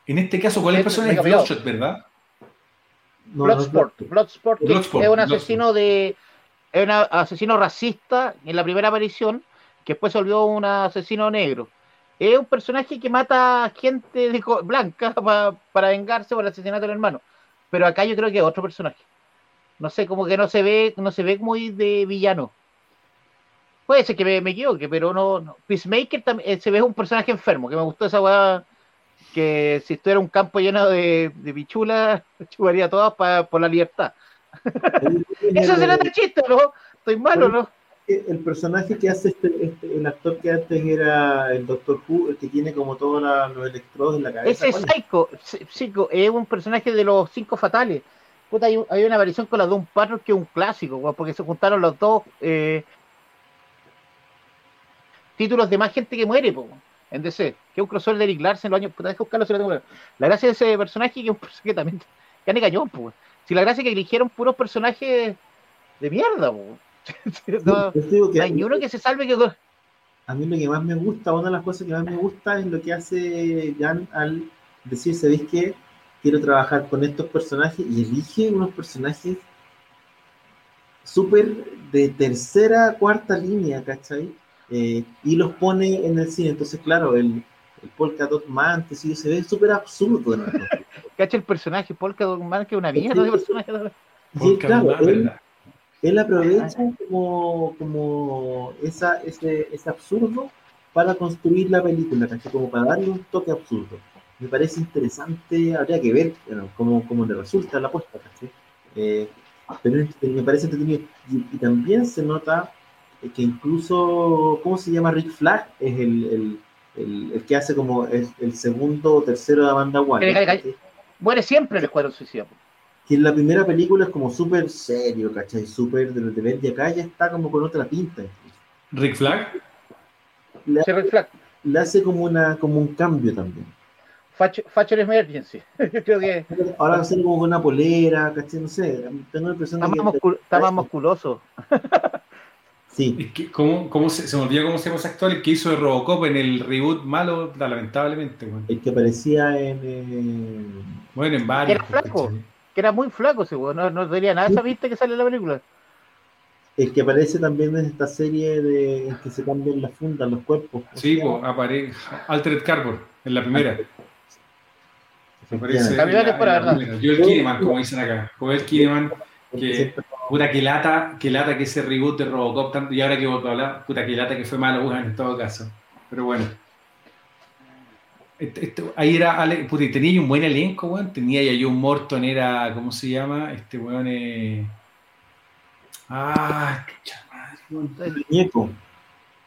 En este caso, ¿cuál es el personaje? Es. Bloodshot, ¿verdad? no, Bloodsport, no, Bloodsport, Bloodsport, es un Bloodsport. asesino de es un asesino racista en la primera aparición, que después se volvió un asesino negro. Es un personaje que mata gente de blanca <laughs> pa- para vengarse por el asesinato del hermano. Pero acá yo creo que es otro personaje. No sé, como que no se ve, no se ve muy de villano. Puede ser que me, me equivoque, pero no, no. Peacemaker también se ve un personaje enfermo, que me gustó esa weá. Que si estuviera un campo lleno de, de pichulas, <laughs> chuparía todas pa- por la libertad. <laughs> Eso será de chiste, ¿no? Estoy malo, ¿no? el personaje que hace este, este- el actor que antes era el Doctor Who, el que tiene como todos los electrodos en la cabeza. Ese ¿cuál es? Psycho, Psy- Psycho, es un personaje de los cinco fatales. Puta, hay, un- hay una aparición con la Doom Patrol que es un clásico, weón, porque se juntaron los dos eh, títulos de más gente que muere, po, weón, en DC, que es un crossover de Eric Larsen en los años. Puta, deja buscarlo lo tengo. La gracia de ese personaje que es un <laughs> personaje también. Que ane cañón, po, weón. Si la gracia es que eligieron puros personajes de mierda, weón. <laughs> no, que no hay ni uno que se salve que. a mí lo que más me gusta, una de las cosas que más me gusta es lo que hace Jan al decir, ¿sabéis qué? Quiero trabajar con estos personajes y elige unos personajes súper de tercera, cuarta línea, ¿cachai? Eh, y los pone en el cine. Entonces, claro, el, el Polka Dot Man, que sí, se ve súper absurdo. ¿no? <laughs> Cacha el personaje, Polka Dot Man, que es una mierda de personaje. <laughs> Y Porque claro, además, él, él aprovecha como, como esa, ese, ese absurdo para construir la película, ¿cachai? Como para darle un toque absurdo. Me parece interesante, habría que ver bueno, cómo, cómo le resulta la apuesta, ¿cachai? Eh, pero me parece entretenido. Y, y también se nota que incluso, ¿cómo se llama? Rick Flag es el, el, el, el que hace como el, el segundo o tercero de Amanda Waller. El- el- ¿cachai? muere siempre el Escuadrón Suicida. Que en la primera película es como súper serio, ¿cachai? Súper de de ver y acá ya está como con otra pinta. incluso. Rick Flag. Le, Se refleja. le hace como una como un cambio también. Thatcher Emergency. <laughs> Yo creo que Ahora va a ser como con una polera, ¿cachai? No sé, tengo la impresión está de más, que... muscul- está más <laughs> musculoso. Sí, Es que, ¿cómo, cómo se, se me olvidó cómo se llama ese actor? El que hizo de Robocop en el reboot malo, lamentablemente. Bueno, el que aparecía en... eh, bueno en varios. Era flaco. ¿cachai? Que era muy flaco ese weón. No, no tenía nada esa vista que sale en la película. el que aparece también en esta serie de en que se cambian las fundas, los cuerpos. Sí, pues, aparece Altered Carbon en la primera. En temporada, en la ¿verdad? Joel Kinnaman, como dicen acá. Joel Kinnaman, que- puta que lata, que lata que ese reboot de Robocop, tanto, y ahora que vos hablar, puta que lata que fue malo, weón, en todo caso. Pero bueno. Este- este- ahí era, Ale- puta, y tenía un buen elenco, weón. Tenía ya John Morton, era, ¿cómo se llama? Este weón eh... Ah, madre, el muñeco.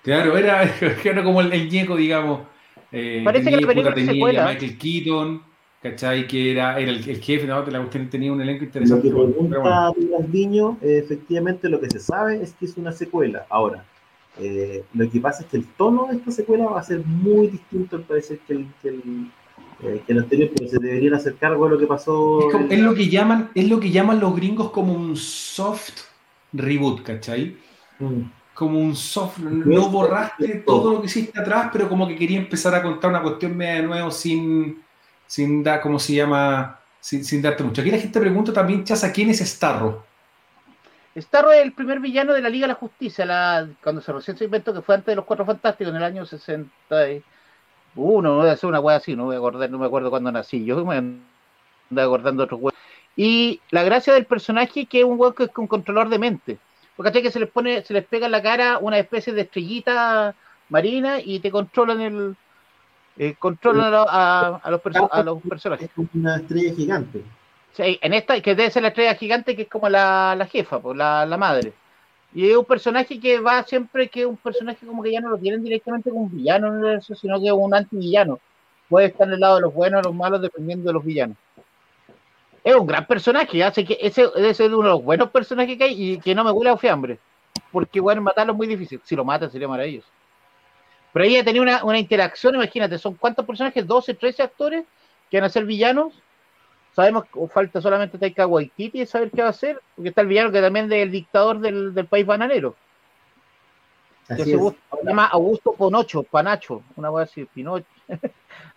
Claro, era, <laughs> era como el, el ñeco, digamos. Eh, Parece que la puta, película es tenía secuela. Michael Keaton, ¿cachai? Que era, era el, el jefe, ¿no? La cuestión tenía un elenco Lo interesante. que pero bueno. pregunta Viño, eh, efectivamente lo que se sabe es que es una secuela. Ahora, eh, lo que pasa es que el tono de esta secuela va a ser muy distinto al parecer que el, que el, eh, que el anterior, pero se deberían hacer cargo de lo que pasó. Es, como- es lo que llaman, es lo que llaman los gringos como un soft reboot, ¿cachai? Mm. Como un soft, no estoy- borraste todo lo que hiciste atrás, pero como que quería empezar a contar una cuestión media de nuevo sin, sin dar, ¿cómo se llama? Sin, darte mucho. Aquí la gente pregunta también, Chaza, ¿quién es Starro? Starro es el primer villano de la Liga de la Justicia, la, cuando se recién se inventó, que fue antes de los Cuatro Fantásticos, en el año 61, no voy a hacer una wea así, no voy a acordar, no me acuerdo cuándo nací, yo me andaba acordando de otros weas. Y la gracia del personaje es que es un weón que es un controlador de mente, porque se les pone, se les pega en la cara una especie de estrellita marina y te controlan el eh, controlan a, a- a los a los personajes. Es como una estrella gigante. Sí, en esta, que debe ser la estrella gigante, que es como la, la jefa, pues, la, la madre. Y es un personaje que va siempre, que es un personaje como que ya no lo tienen directamente como un villano, en el universo, sino que es un antivillano. Puede estar en el lado de los buenos o los malos, dependiendo de los villanos. Es un gran personaje, hace que ese, ese es uno de los buenos personajes que hay y que no me huele a fiambre. Porque, bueno, matarlo es muy difícil. Si lo matan sería maravilloso. Pero ella tenía una, una interacción, imagínate, son cuántos personajes, 12, 13 actores que van a ser villanos Sabemos que falta solamente Taika Waititi saber qué va a hacer, porque está el villano que también es el dictador del, del país bananero, que Así se, es. gu- se llama Augusto Ponocho, Panacho, una cosa así, Pinocho.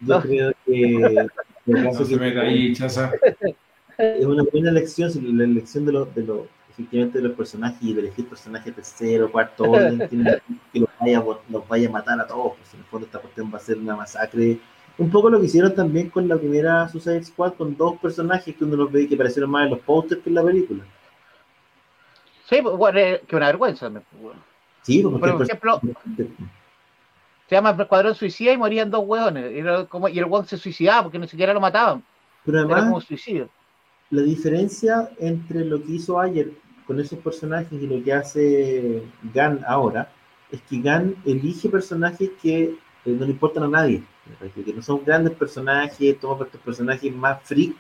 Yo creo que en el <laughs> caso No se meta ahí, Chaza. es una buena elección, la elección de los, de los, efectivamente de los personajes y elegir personajes tercero, cuarto orden, <laughs> que los vaya, a- los vaya a matar a todos, pues en el fondo esta cuestión va a ser una masacre. Un poco lo que hicieron también con la primera Suicide Squad, con dos personajes que uno los ve que parecieron más en los posters que en la película. Sí, pues, bueno, eh, que una vergüenza. me- bueno. Sí, porque Por ejemplo, se llama Escuadrón Suicida y morían dos hueones. Y, era como- y el hueón se suicidaba porque ni siquiera lo mataban. pero Era como además, suicidio. la diferencia entre lo que hizo ayer con esos personajes y lo que hace Gunn ahora es que Gunn elige personajes que eh, no le importan a nadie, que no son grandes personajes, toma estos personajes más freak,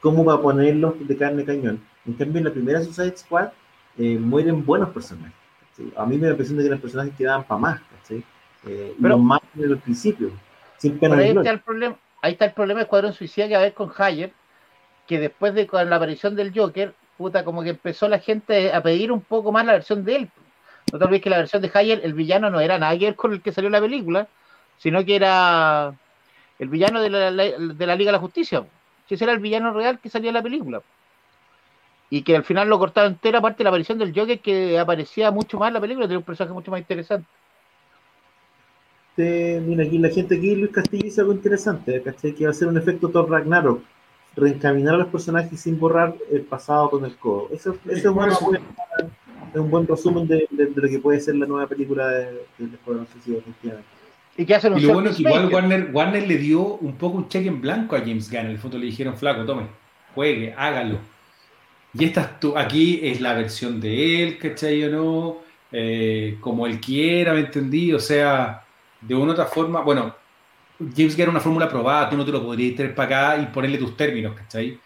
como para ponerlos de carne cañón. En cambio, en la primera Suicide Squad eh, mueren buenos personajes. ¿sí? A mí me da la impresión de que los personajes quedaban para más, ¿sí? Eh, Pero- los más en el principio, sin pena ahí está el problema, ahí está el problema de Escuadrón Suicida que va a ver con Hayer, que después de con la aparición del Joker, puta, como que empezó la gente a pedir un poco más la versión de él. No te olvides que la versión de Hayer, el villano no era ver con el que salió la película, sino que era el villano de la, de la Liga de la Justicia. Ese era el villano real que salía en la película. Y que al final lo cortaron entera, aparte de la aparición del Joker, que aparecía mucho más en la película, tenía un personaje mucho más interesante. Mira, aquí la gente aquí, Luis Castillo dice algo interesante, ¿cachai? Que va a ser un efecto Thor Ragnarok, reencaminar a los personajes sin borrar el pasado con el codo. Eso, eso es, bueno, es un buen resumen de, de- de lo que puede ser la nueva película de, de Escuadrón Suicida, efectivamente. Y que hacen un Y lo bueno es que igual. Warner, Warner le dio un poco un cheque en blanco a James Gunn. En el fondo le dijeron, flaco, tome, juegue, hágalo. Y esta aquí es la versión de él, ¿cachai o no? Eh, como él quiera, ¿me entendí? O sea, de una u otra forma, bueno, James Gunn era una fórmula probada, tú no te lo podrías traer para acá y ponerle tus términos, ¿cachai?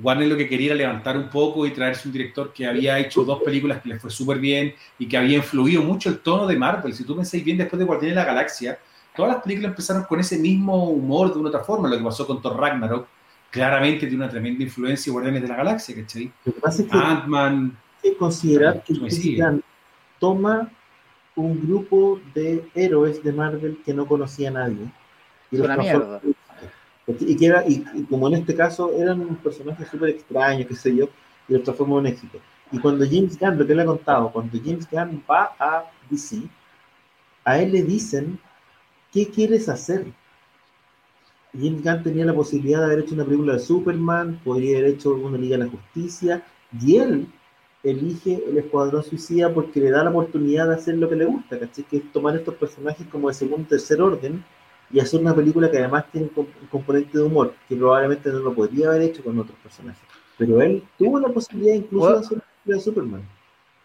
Warner lo que quería era levantar un poco y traerse un director que había hecho dos películas que le fue súper bien y que había influido mucho el tono de Marvel. Si tú pensáis bien, después de Guardianes de la Galaxia, todas las películas empezaron con ese mismo humor de una otra forma. Lo que pasó con Thor Ragnarok, claramente tiene una tremenda influencia Guardianes de la Galaxia, ¿cachai? Lo que pasa es que Ant-Man. hay que considerar que. Gunn toma un grupo de héroes de Marvel que no conocía a nadie. Y Es una transforma- Y, que era, y, y como en este caso eran un personaje súper extraño, qué sé yo, y los transformó en éxito. Y cuando James Gunn, lo que le he contado, cuando James Gunn va a DC, a él le dicen, ¿qué quieres hacer? James Gunn tenía la posibilidad de haber hecho una película de Superman, podría haber hecho una Liga de la Justicia, y él elige el Escuadrón Suicida porque le da la oportunidad de hacer lo que le gusta, ¿cachai? Que es tomar estos personajes como de segundo tercer orden y hacer una película que además tiene un comp- un componente de humor, que probablemente no lo podría haber hecho con otros personajes. Pero él tuvo la posibilidad incluso Bueno. de hacer una película de Superman.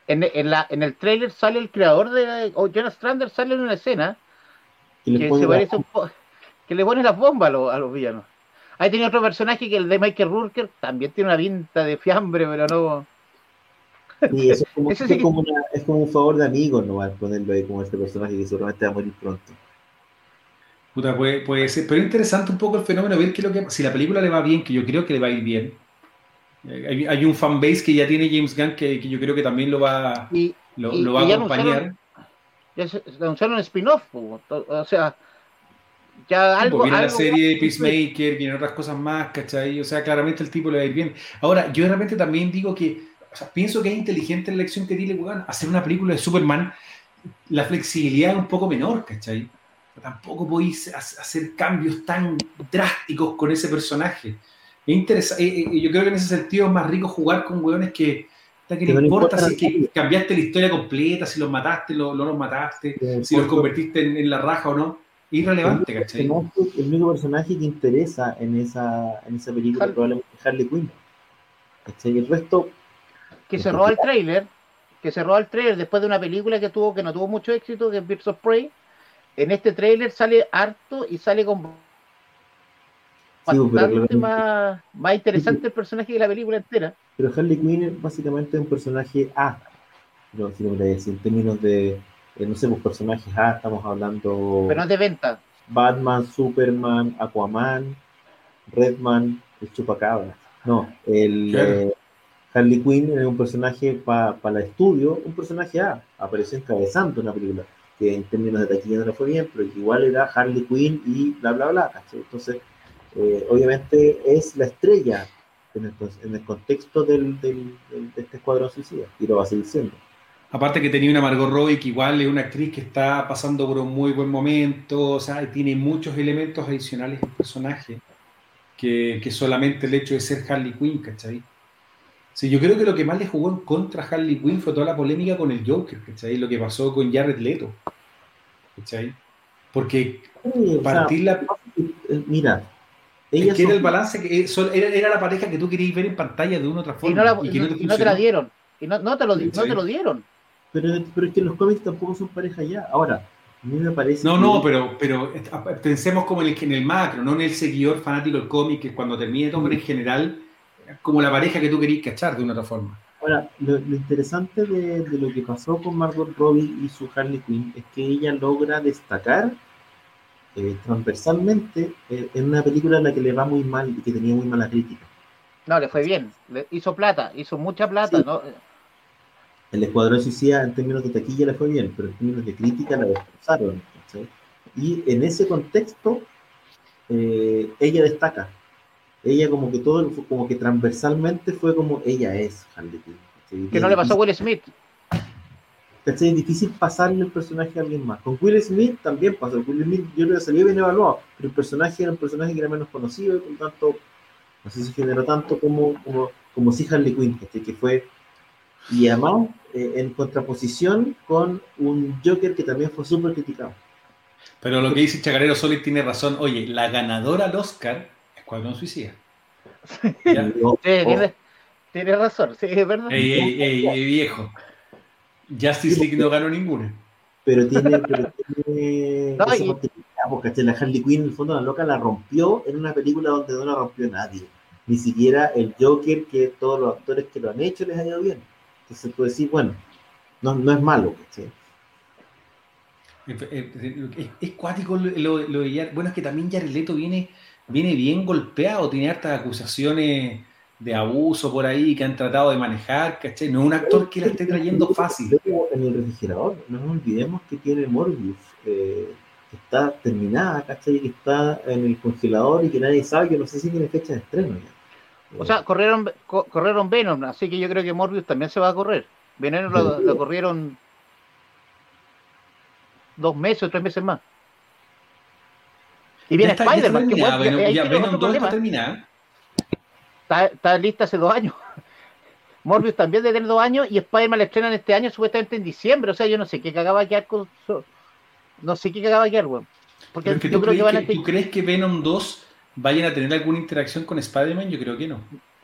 En, en la, en el trailer sale el creador de. O Jonas Strander sale en una escena Que le que pone se la- parece un po- que le pone las bombas a, los- a los villanos. Ahí tenía otro personaje que el de Michael Rurker también tiene una pinta de fiambre, pero no. Sí, eso es como, <laughs> Ese eso sí es que- como una- es como un favor de amigo, ¿no? Al ponerlo ahí como este personaje que seguramente va a morir pronto. Puta, puede, puede ser. Pero es interesante un poco el fenómeno, ver que lo que. Si la película le va bien, que yo creo que le va a ir bien. eh, Hay, hay un fanbase que ya tiene James Gunn que, que yo creo que también lo va, Y, lo, Y- lo va a y acompañar. ya anunciaron un spin-off, o sea, ya algo. pues viene la serie de Peacemaker, vienen otras cosas más, ¿cachai? O sea, claramente el tipo le va a ir bien. Ahora, yo de repente también digo que, o sea, pienso que es inteligente la elección que tiene weón, hacer una película de Superman, la flexibilidad es un poco menor, ¿cachai? Tampoco podéis ha- hacer cambios tan drásticos con ese personaje. Es interesa- eh, eh, yo creo que en ese sentido es más rico jugar con weones que, que Que no importa importa si es que cambiaste la historia completa, si los mataste, lo- no los mataste, si los convertiste en, en la raja o no. Es irrelevante, ¿cachai? personaje- el único personaje que interesa en esa, en esa película Harley. probablemente es Harley Quinn. ¿Cachai? El resto, que se roba el trailer, que se roba el trailer después de una película que tuvo que no tuvo mucho éxito, que es Birds of Prey. En este trailer sale harto y sale con Sí, bastante más, más interesante el personaje que la película entera. pero Harley Quinn es básicamente un personaje A. Pero si decir, en términos de, eh, no sé, pues personajes A, estamos hablando Pero no es de venta. Batman, Superman, Aquaman, Redman, el chupacabra. No, el Claro. eh, Harley Quinn es un personaje para el estudio, un personaje A. Apareció encabezando una película que en términos de taquilla no le fue bien, pero igual era Harley Quinn y bla, bla, bla. Entonces, eh, obviamente es la estrella en el, en el contexto del, del- del- de este escuadrón suicida y lo va a seguir siendo. Aparte que tenía una Margot Robbie que igual es una actriz que está pasando por un muy buen momento, o sea, tiene muchos elementos adicionales en el personaje que, que solamente el hecho de ser Harley Quinn, ¿cachai? Sí, yo creo que lo que más le jugó en contra a Harley Quinn fue toda la polémica con el Joker, ¿cachai? Lo que pasó con Jared Leto, ¿cachai? Porque Sí, o sea, partir la... eh, mira, Es ella era el balance, que eh, era, era la pareja que tú querías ver en pantalla de una u otra Y forma. no, la- y que no te y no te la dieron. Y no, no te lo, di- no Sí. te lo dieron. Pero, pero es que los cómics tampoco son pareja ya. Ahora, a mí me parece. No, que- no, pero, pero eh, pensemos como en el, en el macro, no en el seguidor fanático del cómic, que cuando termine todo, pero en general, como la pareja que tú querías cachar de una otra forma. Ahora, lo, lo interesante de, de lo que pasó con Margot Robbie y su Harley Quinn es que ella logra destacar eh, transversalmente eh, en una película en la que le va muy mal y que tenía muy mala crítica. No, le fue bien. Le hizo plata, hizo mucha plata. Sí. ¿no? El Escuadrón Suicida en términos de taquilla le fue bien, pero en términos de crítica la destrozaron. ¿cachai? Y en ese contexto, eh, ella destaca. Ella como que todo, como que transversalmente fue como ella es Harley Quinn. ¿cachai? Que no le pasó a Will Smith. ¿cachai? Es difícil pasarle el personaje a alguien más. Con Will Smith también pasó. Will Smith yo creo que salió bien evaluado, pero el personaje era un personaje que era menos conocido y por lo tanto no sé si generó tanto como, como, como si Harley Quinn, ¿cachai? que fue y además eh, en contraposición con un Joker que también fue súper criticado. Pero lo que dice Chacarero Solid tiene razón. Oye, la ganadora al Oscar, Escuadrón Suicida. <laughs> Sí, tiene, tiene razón, sí, es verdad. Ey, ey, ey, ey, viejo. Justice League no ganó ninguna. pero tiene, pero tiene <laughs> No, y- porque la Harley Quinn en el fondo la loca la rompió en una película donde no la rompió nadie. Ni siquiera el Joker que todos los actores que lo han hecho les ha ido bien. Entonces tú decís, bueno, no, no es malo, ¿cachai? Es, es cuático lo, lo, de Bueno, es que también Jared Leto viene, viene bien golpeado, tiene hartas acusaciones de abuso por ahí que han tratado de manejar, ¿cachai? No es un actor que la esté trayendo fácil. En el refrigerador, no nos olvidemos que tiene Morbius, eh, que está terminada, ¿cachai? Que está en el congelador y que nadie sabe, que no sé si tiene fecha de estreno ya. O sea, corrieron, corrieron Venom, así que yo creo que Morbius también se va a correr. Venom lo, corrieron dos meses o tres meses más. Y viene Spider-Man, que ya, Venom 2 está terminada está, lista hace dos años. <laughs> Morbius también debe tener dos años y Spider-Man la estrenan este año supuestamente en diciembre. O sea, yo no sé qué cagaba quedar con. No sé qué cagaba quedar, weón. Porque yo tú, creo crees que, van a ¿Tú crees que Venom 2 vayan a tener alguna interacción con Spider-Man? Yo creo que no.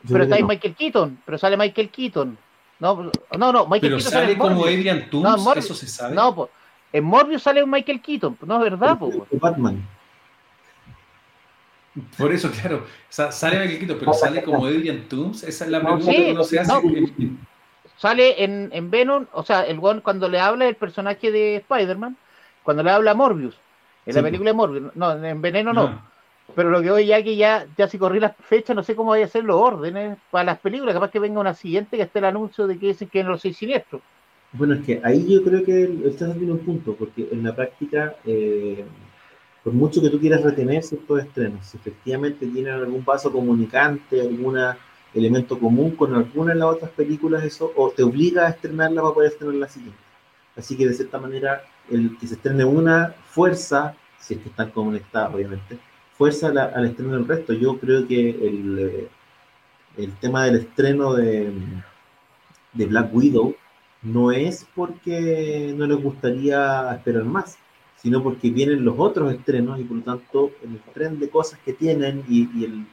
Pero está ahí Michael Keaton, pero sale Michael Keaton. No, no, no Michael pero sale, como Adrian Toomes, no, eso se sabe. No, pues, en Morbius sale un Michael Keaton, no es verdad, pues. Batman. Por eso, claro, sale Michael pero sale como Adrian Toomes, esa es la pregunta que uno se hace. Sale en, en, Venom, o sea, el one cuando le habla el personaje de Spider-Man, cuando le habla Morbius, en la película de Morbius, no, en Veneno no. Pero lo que hoy ya que ya, ya si corrí las fechas, no sé cómo voy a hacer los órdenes para las películas, capaz que venga una siguiente que esté el anuncio de que dicen que no los seis siniestros. Bueno, es que ahí yo creo que estás haciendo un punto, porque en la práctica eh, por mucho que tú quieras retener ciertos estrenos, si efectivamente tienen algún paso comunicante, algún elemento común con alguna de las otras películas, eso o te obliga a estrenarla para poder estrenar la siguiente. Así que de cierta manera, el que se estrene una fuerza, si es que están conectadas, obviamente, fuerza al estreno del resto. Yo creo que el, eh, el tema del estreno de, de Black Widow no es porque no les gustaría esperar más, sino porque vienen los otros estrenos y por lo tanto el tren de cosas que tienen y, el,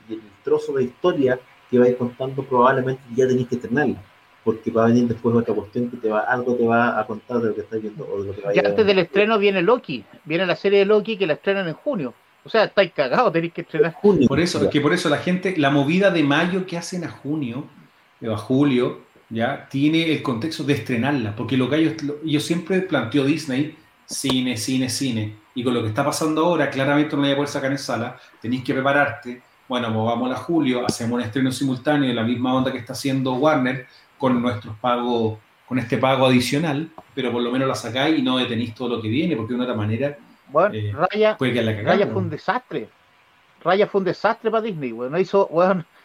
trozo de historia que vais contando probablemente ya tenéis que estrenarla porque va a venir después otra cuestión que te va, algo te va a contar de lo que estás viendo o de lo que Ya antes del estreno viene Loki, viene la serie de Loki que la estrenan en junio. O sea, estáis cagados, tenéis que estrenar. Junio, por eso, que por eso la gente, la movida de mayo que hacen a junio, o a julio, ya tiene el contexto de estrenarla, porque lo que ellos, yo siempre planteó Disney cine, cine, cine. Y con lo que está pasando ahora, claramente no voy a poder sacar en sala, tenéis que prepararte. Bueno, pues vamos a julio, hacemos un estreno simultáneo de la misma onda que está haciendo Warner con nuestros pagos, con este pago adicional, pero por lo menos la sacáis y no detenéis todo lo que viene, porque de una otra manera. Bueno, eh, Raya, Raya fue un desastre. Raya fue un desastre para Disney, weón. hizo,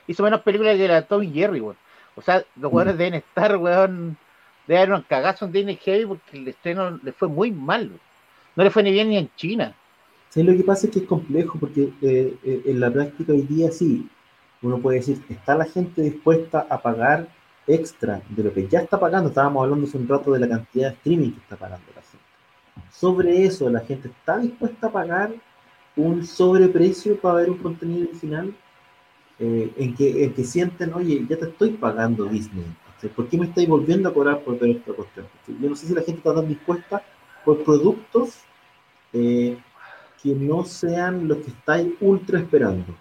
hizo menos películas que la Tom y Jerry, weón. O sea, los weones mm. deben estar, weón, de haber un cagazo en Disney Heavy porque el estreno le fue muy mal. No le fue ni bien ni en China. Sí, lo que pasa es que es complejo porque eh, eh, en la práctica hoy día sí, uno puede decir, ¿está la gente dispuesta a pagar extra de lo que ya está pagando? Estábamos hablando hace un rato de la cantidad de streaming que está pagando la gente. Sobre eso, ¿la gente está dispuesta a pagar un sobreprecio para ver un contenido original? Eh, en, que, en que sienten, oye, ya te estoy pagando Disney, ¿Por qué me estáis volviendo a cobrar por ver esta cuestión? Yo no sé si la gente está tan dispuesta por productos eh, que no sean los que estáis ultra esperando.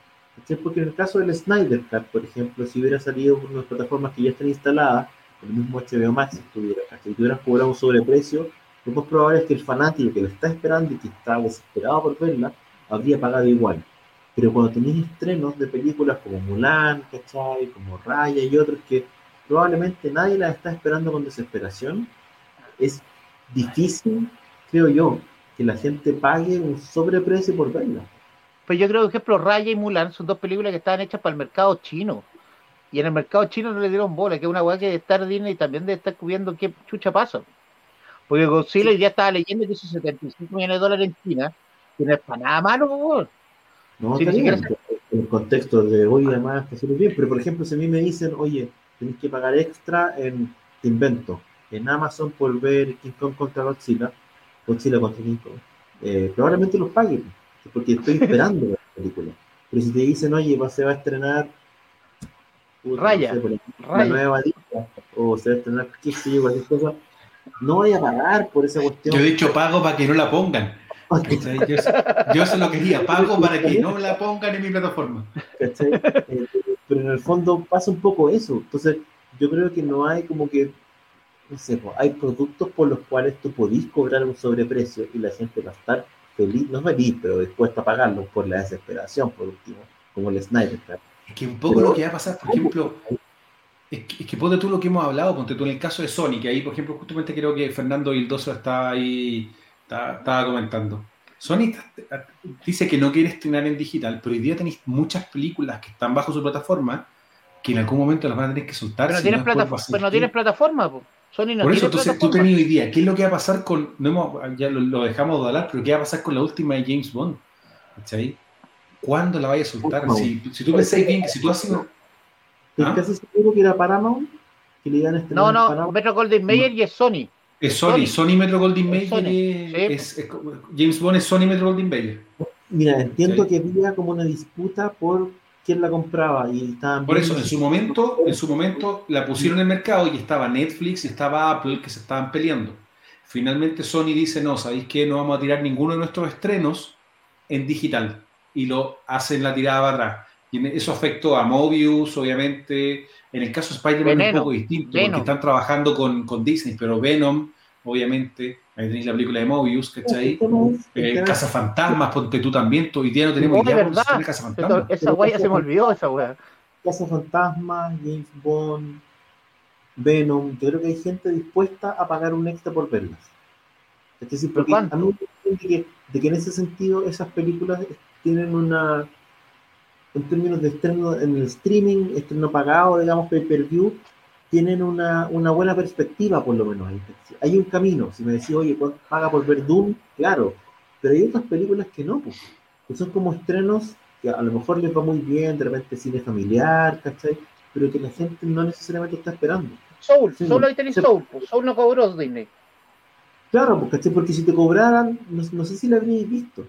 Porque en el caso del Snyder Cut, por ejemplo, si hubiera salido por unas plataformas que ya están instaladas, el mismo HBO Max estuviera, si tuvieran cobrado un sobreprecio, lo más probable es que el fanático que lo está esperando y que está desesperado por verla, habría pagado igual. Pero cuando tenéis estrenos de películas como Mulan, ¿cachai? Como Raya y otros que probablemente nadie la está esperando con desesperación. Es difícil, creo yo, que la gente pague un sobreprecio por verla. Pues yo creo, por ejemplo, Raya y Mulan son dos películas que estaban hechas para el mercado chino. Y en el mercado chino no le dieron bola, que es una weá que debe estar Disney y también debe estar cubriendo qué chucha pasa. Porque Godzilla ya estaba leyendo que hizo 75 millones de dólares en China, que no es para nada malo, por No, si en el contexto de hoy además que bien, pero por ejemplo, si a mí me dicen, oye, tenéis que pagar extra en, invento, en Amazon por ver King Kong contra Godzilla, Godzilla contra King Kong, eh, probablemente los pague, porque estoy <laughs> esperando la película. Pero si te dicen, oye, se va a estrenar Raya, la nueva Dita, o se va a estrenar, qué sé yo, cualquier cosa, no voy a pagar por esa cuestión. Yo he dicho pago para que no la pongan. ¿cachai? Yo, yo eso lo quería, pago para que no la pongan en mi plataforma. ¿cachai? Eh, pero en el fondo pasa un poco eso. Entonces, yo creo que no hay como que, no sé, pues, hay productos por los cuales tú podís cobrar un sobreprecio y la gente va a estar feliz, no feliz, pero dispuesta a pagarlo por la desesperación, por último, como el Snyder. Es que un poco lo que va a pasar, por ejemplo, es que, es que ponte tú lo que hemos hablado, ponte tú en el caso de Sony, que ahí, por ejemplo, justamente creo que Fernando Vildoso está ahí, está- estaba comentando. Sony dice que no quiere estrenar en digital, pero hoy día tenéis muchas películas que están bajo su plataforma que en algún momento las van a tener que soltar. Pero no si tienes, pero no plataforma, po. Sony no Por tiene eso, entonces tú tenías hoy día, ¿qué es lo que va a pasar con, no hemos, ya lo, lo dejamos de hablar, pero qué va a pasar con la última de James Bond? ¿Cachai? ¿Cuándo la vayas a soltar? Si, si tú pensáis bien que si tú has sido... ¿Ah? casi seguro que era Paramount, que le iban a estrenar No, no, Paramount. Metro Golden Mayer y es Sony. Es Sony, Sony. Sony Metro Goldwyn Es Mayer Sony, es, sí. es- es- James Bond es Sony Metro Goldwyn Mayer. Mira, entiendo Sí. que había como una disputa por quién la compraba y estaban Por eso, en su momento, en su momento la pusieron en el mercado y estaba Netflix y estaba Apple que se estaban peleando. Finalmente Sony dice, no, ¿sabéis qué? No vamos a tirar ninguno de nuestros estrenos en digital. Y lo hacen la tirada para atrás. Y eso afectó a Mobius, obviamente. En el caso de Spider-Man es un poco distinto, Venom. porque están trabajando con, con Disney, pero Venom, obviamente, ahí tenéis la película de Mobius, ¿cachai? Eh, Cazafantasmas, ponte tú también, hoy día no tenemos Oh, de idea de verdad. de Cazafantasmas. Esa- guaya se me olvidó, esa wea. Casa Fantasma, James Bond, Venom, yo creo que hay gente dispuesta a pagar un extra por verlas. Es decir, ¿Pero porque a mí me que, de que en ese sentido esas películas tienen una, en términos de estreno en el streaming, estreno pagado, digamos, pay-per-view, tienen una, una buena perspectiva, por lo menos. Hay un camino. Si me decís, oye, ¿cuánto paga por ver Doom? Claro, pero hay otras películas que no, pues, que son como estrenos que a lo mejor les va muy bien, de repente cine familiar, ¿cachai? Pero que la gente no necesariamente está esperando. Soul, Sí, solo ahí tenéis sí. Soul. pues, Soul no cobró Disney. Claro, pues, ¿cachai? Porque si te cobraran, no, no sé si la habríais visto,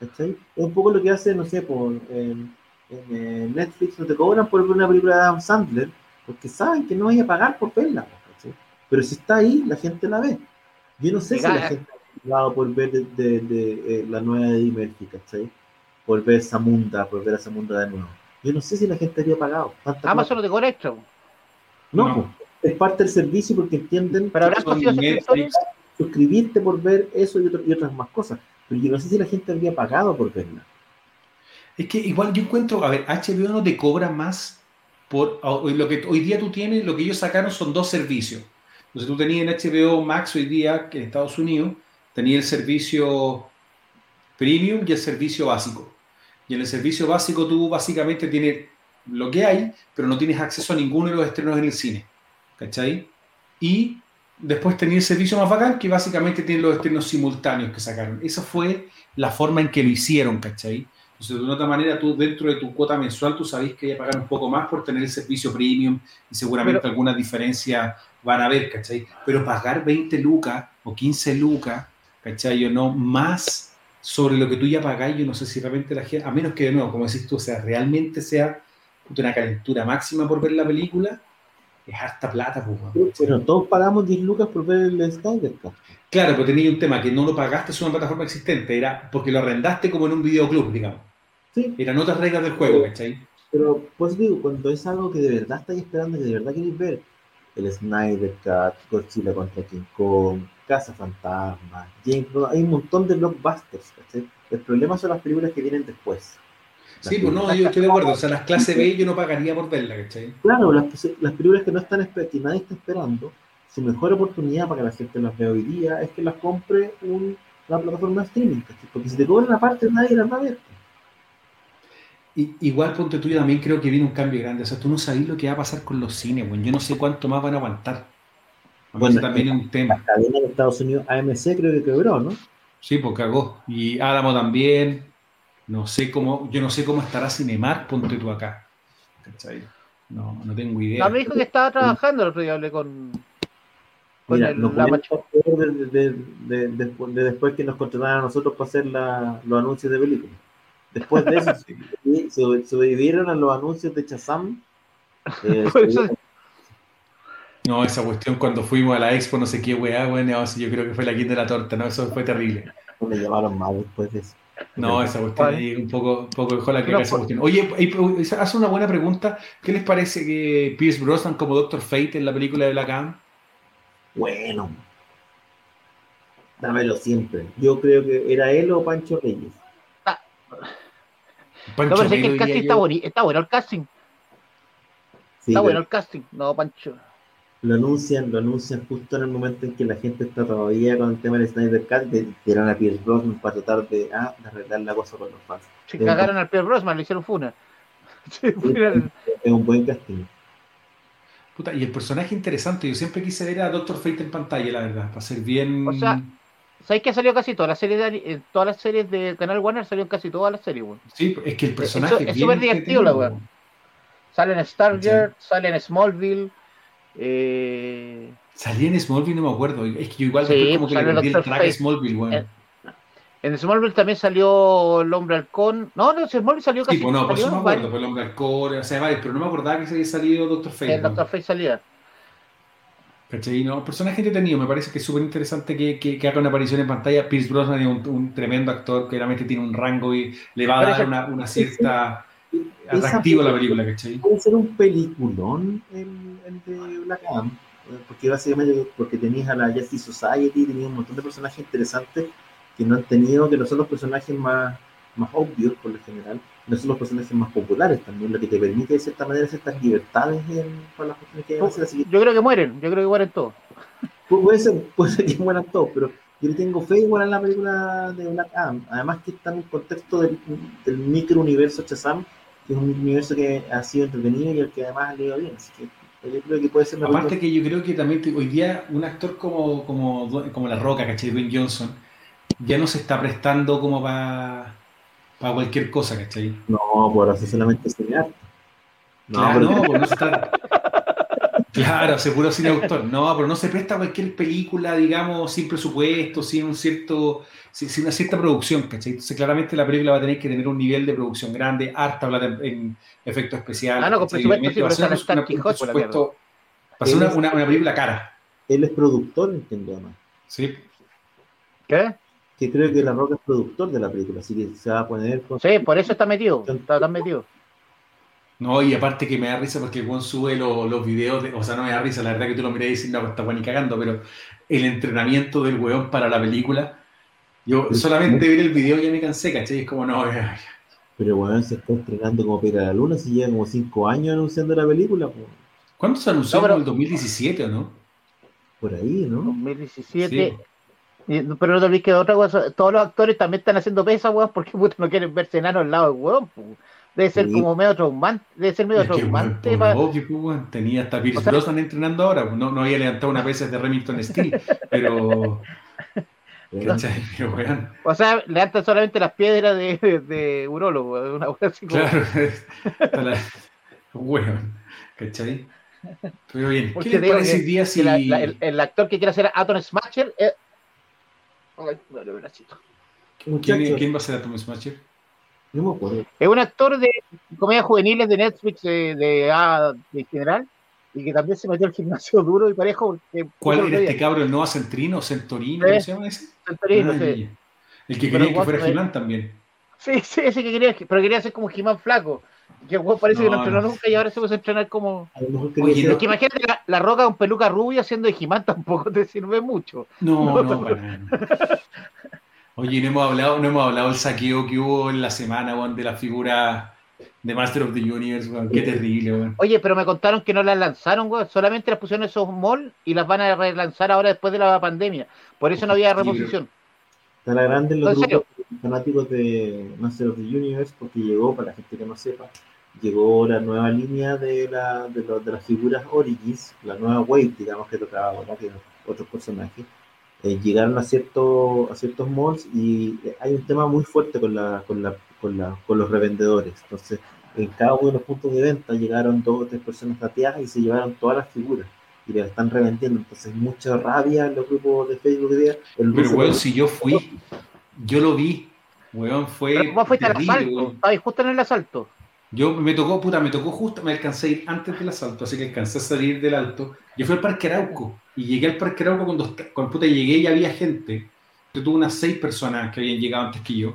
¿cachai? Es un poco lo que hace, no sé, por, en, en, eh, Netflix, no te cobran por ver una película de Adam Sandler, porque saben que no vaya a pagar por verla, ¿cachai? Pero si está ahí, la gente la ve. Yo no sé si la gente ha pagado por ver de, de- de, eh, la nueva de Eddie Murphy, ¿cachai? Por ver Samunda, por ver a Samunda de nuevo. Yo no sé si la gente habría pagado. tanta Amazon no te cobra extra. po. No, No. pues, es parte del servicio porque entienden Pero suscribirte por ver eso y, otro- y otras más cosas. Pero yo no sé si la gente habría pagado por verla. Es que igual yo encuentro, a ver, HBO no te cobra más por lo que hoy día tú tienes, lo que ellos sacaron son dos servicios. Entonces tú tenías en HBO Max hoy día, que en Estados Unidos, tenías el servicio premium y el servicio básico. Y en el servicio básico tú básicamente tienes lo que hay, pero no tienes acceso a ninguno de los estrenos en el cine. ¿Cachai? Y después tenías el servicio más bacán, que básicamente tiene los estrenos simultáneos que sacaron. Esa fue la forma en que lo hicieron, ¿cachai? Entonces, de una otra manera, tú dentro de tu cuota mensual, tú sabes que hay que pagar un poco más por tener el servicio premium y seguramente Pero- algunas diferencias van a haber, ¿cachai? Pero pagar 20 lucas o 15 lucas, ¿cachai? O no, más sobre lo que tú ya pagás, yo no sé si realmente la gente, a menos que de nuevo, como decís tú, o sea, realmente sea una calentura máxima por ver la película, es harta plata, pues. Bueno, todos pagamos 10 lucas por ver el Snyder Cut. Claro, pero tenía un tema que no lo pagaste en una plataforma existente, era porque lo arrendaste como en un videoclub, digamos. Sí, Eran otras reglas del juego, ¿cachai? pero pues digo, cuando es algo que de verdad estáis esperando, que de verdad queréis ver, el Snyder Cut, Godzilla contra King Kong, Casa Fantasma, James Bond, hay un montón de blockbusters, ¿cachai? El problema son las películas que vienen después. Sí, pues no, yo estoy de acuerdo. O sea, las clases B <laughs> yo no pagaría por verla, ¿cachai? Claro, las, las películas que no están que nadie está esperando, su mejor oportunidad para que la gente las vea hoy día es que las compre un, una plataforma de streaming, ¿cachai? porque si te cobran aparte nadie las va a ver. Y, igual, ponte tú, yo también creo que viene un cambio grande. O sea, tú no sabes lo que va a pasar con los cines, güey. Yo no sé cuánto más van a aguantar. A Bueno, también es un tema. La cadena de Estados Unidos, AMC creo que quebró, ¿no? Sí, pues cagó. Y Álamo también. No sé cómo, yo no sé cómo estará Cinemark, ponte tú acá. ¿Cachai? No, no tengo idea. No, me dijo que estaba trabajando el otro día, hablé con. con Mira, el- nos la de, de- de- de- de después que nos contrataron a nosotros para hacer la- los anuncios de películas. Después de eso, <laughs> se, se sobrevivieron a los anuncios de Chazam. Eh, <laughs> No, esa cuestión cuando fuimos a la expo, no sé qué weá, weón, no, sí, yo creo que fue la quinta de la torta, ¿no? Eso fue terrible. Me llamaron más después de eso. No, esa cuestión ahí un poco, un poco dejó la que No, esa cuestión. Oye, hace una buena pregunta. ¿Qué les parece que Pierce Brosnan como Doctor Fate en la película de Black Adam? Bueno. Dámelo siempre. Yo creo que era él o Pancho Reyes. Pancho No, pero sé que el casting está, está bueno el casting. Sí, Está pero bueno el casting. No, Pancho. Lo anuncian, lo anuncian justo en el momento en que la gente está todavía con el tema del Snyder Cut y tiraron a Pierce Brosnan para tratar de, ah, de arreglar la cosa con los fans. Se Sí, cagaron al Pierre Brosnan, le hicieron funa. <laughs> Sí, Es un buen casting. Puta, y el personaje interesante, yo siempre quise ver a Doctor Fate en pantalla, la verdad, para ser bien. O sea, ¿Sabes que salió casi todas las series de, eh, todas las series de Canal Warner salieron casi todas las series, weón? sí, es que el personaje es súper divertido, la weá. Salen en Stargirl, salen en Smallville, eh, Salía en Smallville, no me acuerdo. Es que yo igual Sí, después como pues que le perdí el track a. Smallville. Eh, en Smallville también salió el hombre halcón. No, no, Smallville salió casi pues no, eso salió me acuerdo, pues el hombre alcohol, o sea, varios, pero no me acordaba que se había salido Doctor Fate. El weón. Doctor Fate salía. ¿Cachai? No, personaje entretenido, me parece que es súper interesante que, que, que haga una aparición en pantalla. Pierce Brosnan es un, un tremendo actor que realmente tiene un rango y le va a dar una, una cierta atractivo la película, ¿cachai? Puede ser un peliculón el, el de Black Adam, eh, porque básicamente porque tenías a la Justice Society, tenías un montón de personajes interesantes que no han tenido, que no son los personajes más, más obvios por lo general, no son los personajes más populares también, lo que te permite de cierta manera ciertas libertades en, para las cuestiones que hay que hacer, así que Yo creo que mueren, yo creo que mueren todos. Pu- Puede ser, puede ser que mueran todos, pero yo le tengo fe igual a la película de Black Adam. Además que está en un contexto del, del micro universo Shazam, que es un universo que ha sido entretenido y al que además le ido bien. Así que yo creo que puede ser una Aparte película- que yo creo que también hoy día un actor como, como, como La Roca, ¿cachai? Dwayne Johnson, ya no se está prestando como para cualquier cosa, ¿cachai? No, por hacer solamente enseñar. No, claro, no, pues no se está... Claro, seguro sin autor. No, pero no se presta a cualquier película, digamos, sin presupuesto, sin un cierto, sin, sin una cierta producción, ¿cachai? Entonces, claramente la película va a tener que tener un nivel de producción grande, harta plata en, en efectos especiales. Ah, no, con presupuesto sí, Obviamente va a pero ser sale una- un presupuesto- Va a ser una, una, una película cara, él es productor, entiendo además. ¿sí? ¿Qué? Que creo que La Roca es productor de la película, así que se va a poner con Sí, por eso está metido, está metido. No, y aparte que me da risa porque el Juan sube lo- los videos, de- o sea, no me da risa, la verdad que tú lo mirás y dices, no, está bueno y cagando, pero el entrenamiento del weón para la película, yo solamente ver el video ya me cansé, ¿cachai? Es como, no, ya- Pero bueno, se está estrenando como Pira a la Luna, si lleva como cinco años anunciando la película, pues, ¿cuándo se anunció? No, pero- el 2017 o no? por ahí, ¿no? 2017. Sí. Y- Pero no te olvides que otra cosa, todos los actores también están haciendo pesas, weón, porque puta, no quieren verse enanos al lado del weón. pu. Debe ser Sí. como medio traumante, debe ser medio Es traumante. por pa- obvio, pues, tenía hasta Pierce O sea- Brosnan entrenando ahora, no, no había levantado una pesa de Remington Steel, pero, <laughs> <laughs> weón, O sea, levantan solamente las piedras de, de, de urólogo, de una así como. claro, <laughs> la- weón, ¿cachai? Pero bien, ¿qué digo parece que- día que si... la- la- el, el actor que quiere hacer Atom Smasher es. Ay, no, no, bracito. ¿Quién, quién va a ser Atom Smasher? No me acuerdo. Es un actor de comedias juveniles de Netflix de, de, ah, de general y que también se metió al gimnasio duro y parejo. que ¿Cuál puso era este? ¿El Noah Centrino? ¿Centorino? ¿Cómo se llama ese? Santorino, Ah, sí. El que quería que fuera Gilán también. Sí, sí, ese que quería, pero quería ser como Jimán flaco. Que weón parece que no No, entrenó no. nunca y ahora se puede entrenar como. A Oye, no- Es que imagínate la, la roca con peluca rubia haciendo de Jimán <laughs> tampoco te sirve mucho. No, no, para nada. <laughs> Oye, no hemos hablado, no hemos hablado del saqueo que hubo en la semana, de la figura de Master of the Universe, weón. Qué terrible, weón. Oye, pero me contaron que no las lanzaron, weón. Solamente las pusieron en esos malls y las van a relanzar ahora después de la pandemia. Por eso no había reposición. Estará grande en los grupos fanáticos de Master of the Universe porque llegó, para la gente que no sepa, llegó la nueva línea de, la, de, los- de las figuras Origins, la nueva Wave, digamos, que tocaba ahora, que otros personajes. Eh, llegaron a, cierto, a ciertos malls y eh, hay un tema muy fuerte con, la, con, la, con, la, con los revendedores. Entonces, en cada uno de los puntos de venta llegaron dos o tres personas tateadas y se llevaron todas las figuras y las están revendiendo. Entonces, mucha rabia en los grupos de Facebook de día. El Pero, weón, si yo fui, yo lo vi. Weón, fue. Pero ¿cómo fuiste al asalto? weón. Estabas justo en el asalto. Yo me tocó, puta, me tocó justo, me alcancé a ir antes del asalto, así que alcancé a salir del alto. Yo fui al Parque Arauco y llegué al Parque Arauco cuando, cuando puta llegué y había gente. tuve unas seis personas que habían llegado antes que yo.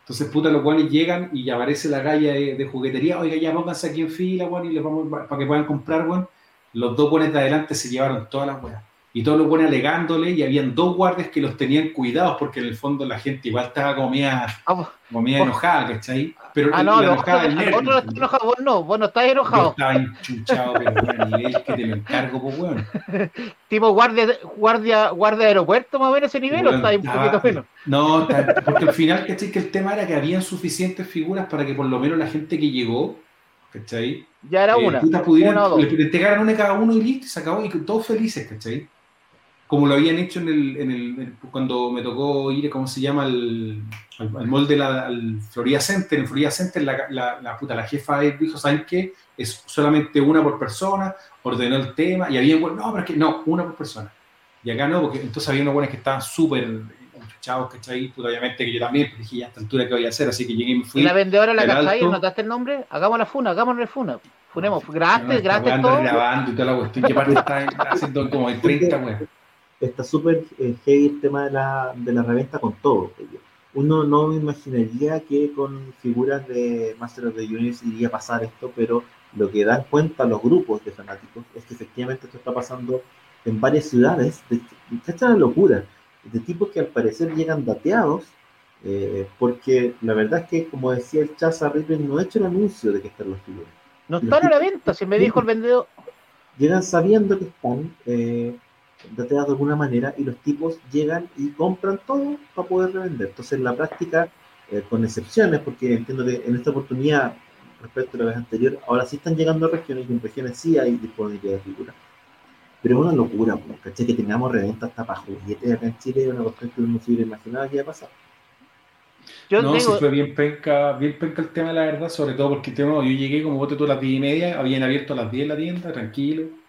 Entonces, puta, los guanes llegan y aparece la galla de, de juguetería, oiga, ya pónganse aquí en fila, weón, y les vamos para que puedan comprar, weón. Los dos buenos de adelante se llevaron todas las weas. Y todos los buenos alegándole, y habían dos guardias que los tenían cuidados, porque en el fondo la gente igual estaba como media, Ah, vos- como media Vos- enojada, ¿cachai? Pero ah, no, los otros están enojados, vos no, vos no estás enojado. estaba enchuchado, pero bueno, a nivel que te lo encargo, pues, weón. <laughs> Tipo guardia, guardia, guardia de aeropuerto, más o menos ese nivel, o Weón, está ahí un poquito menos. No, porque al final, ¿cachai? Que el tema era que habían suficientes figuras para que por lo menos la gente que llegó, ¿cachai? Ya era eh, una. puta, pudieran, una o dos. le, le entregaran una cada uno y listo, y se acabó, y todos felices, ¿cachai? Como lo habían hecho en el, en el, en- cuando me tocó ir, ¿cómo se llama? Al, al, al mall de la al Florida Center. En Florida Center, la, la, la, puta, la jefa dijo, ¿saben qué? Es solamente una por persona, ordenó el tema, y había, no, pero es que no, una por persona. Y acá no, porque entonces había unos buenos que estaban súper enchuchados, ¿cachai? Puta, obviamente que yo también, pero dije, ya a esta altura, ¿qué voy a hacer? Así que llegué y me fui. ¿Y la vendedora la alto. ¿Notaste el nombre? Hagamos la funa, hagamos la funa. Funemos, No, grabaste, esta grabaste todo. grabando y toda la cuestión, que aparte está haciendo como de 30 weas. Está súper eh, heavy el tema de la, de la reventa con todo. Uno no me imaginaría que con figuras de Master of the Universe iría a pasar esto, pero lo que dan cuenta los grupos de fanáticos es que efectivamente esto está pasando en varias ciudades. De, esta es una locura. De tipos que al parecer llegan dateados, eh, porque la verdad es que, como decía el Chaza Ripley, no ha hecho el anuncio de que están las figuras No están a la venta, si me dijo el vendedor. llegan sabiendo que están eh, dateadas de alguna manera y los tipos llegan y compran todo para poder revender. Entonces, en la práctica, eh, con excepciones, porque entiendo que en esta oportunidad, respecto a la vez anterior, ahora sí están llegando a regiones y en regiones sí hay disponibilidad de figuras. Pero es una locura, pues, ¿cachai? Que tengamos reventa hasta para juguetes acá en Chile, es una cuestión que uno no se hubiera imaginado que iba a pasar. Yo no, digo, sí fue bien penca, bien penca el tema, la verdad, sobre todo porque tema, yo llegué como voté tú a las 10 y media, habían abierto a las 10 la tienda, tranquilo.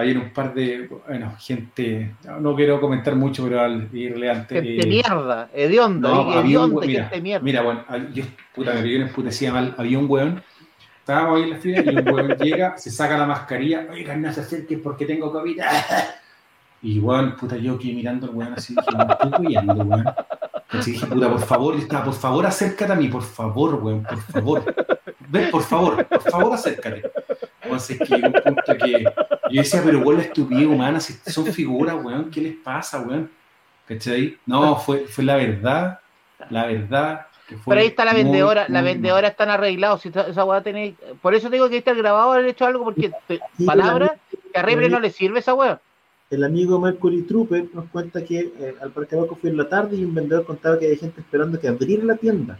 Había un par de, bueno, gente, no, quiero comentar mucho, pero al irrelevante. gente eh, mierda, hedionda, No, hedionda, gente mierda. Mira, bueno, yo, puta, me emputecida mal. Había un weón, estábamos ahí en la fila y un weón <laughs> llega, se saca la mascarilla, oigan, no se acerquen porque tengo COVID. <laughs> Y weón, puta, yo aquí mirando al weón así, dije, me estoy cuidando, weón. Así dije, puta, por favor, yo estaba, por favor, acércate a mí, por favor, weón, por favor. Ven, por favor, por favor, acércate. Entonces, que llegó un punto que yo decía, pero weón, la estupidez humana, si son figuras, weón, ¿qué les pasa, weón? ¿Cachai? No, fue, fue la verdad, la verdad. que fue Pero ahí está la muy, vendedora, la vendedora están arreglados. Si esa, esa weá tiene- Por eso digo que está grabado haber hecho algo, porque te- Sí, palabra que a la- no le sirve esa weá. El amigo Mercury Trooper nos cuenta que eh, al Parque Abaco fue en la tarde y un vendedor contaba que había gente esperando que abriera la tienda.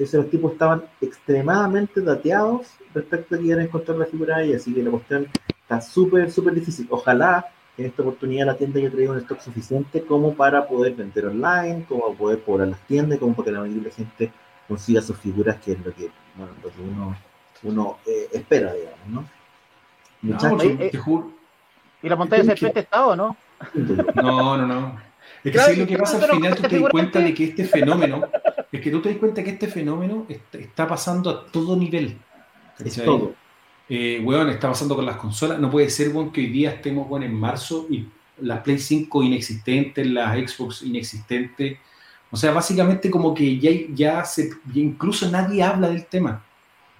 Entonces los tipos estaban extremadamente dateados respecto a que iban a encontrar la figura ahí, así que la cuestión está súper, súper difícil. Ojalá en esta oportunidad la tienda haya traído un stock suficiente como para poder vender online, como para poder poblar las tiendas, como para que la mayoría de la gente consiga sus figuras, que es lo que, bueno, lo que uno, uno eh, espera, digamos, ¿no? No, Muchachos, eh, te juro. ¿Y la montaña de serpiente está o no? No, no, no. Es que Claro, sí, lo que pasa al final tú te das cuenta de que este fenómeno, es que tú te das cuenta que este fenómeno está, está pasando a todo nivel. es ¿cachai? todo. Eh, weón, está pasando con las consolas. No puede ser, weón, que hoy día estemos, weón, en marzo y las Play 5 inexistentes, las Xbox inexistentes. O sea, básicamente como que ya, ya se, ya incluso nadie habla del tema.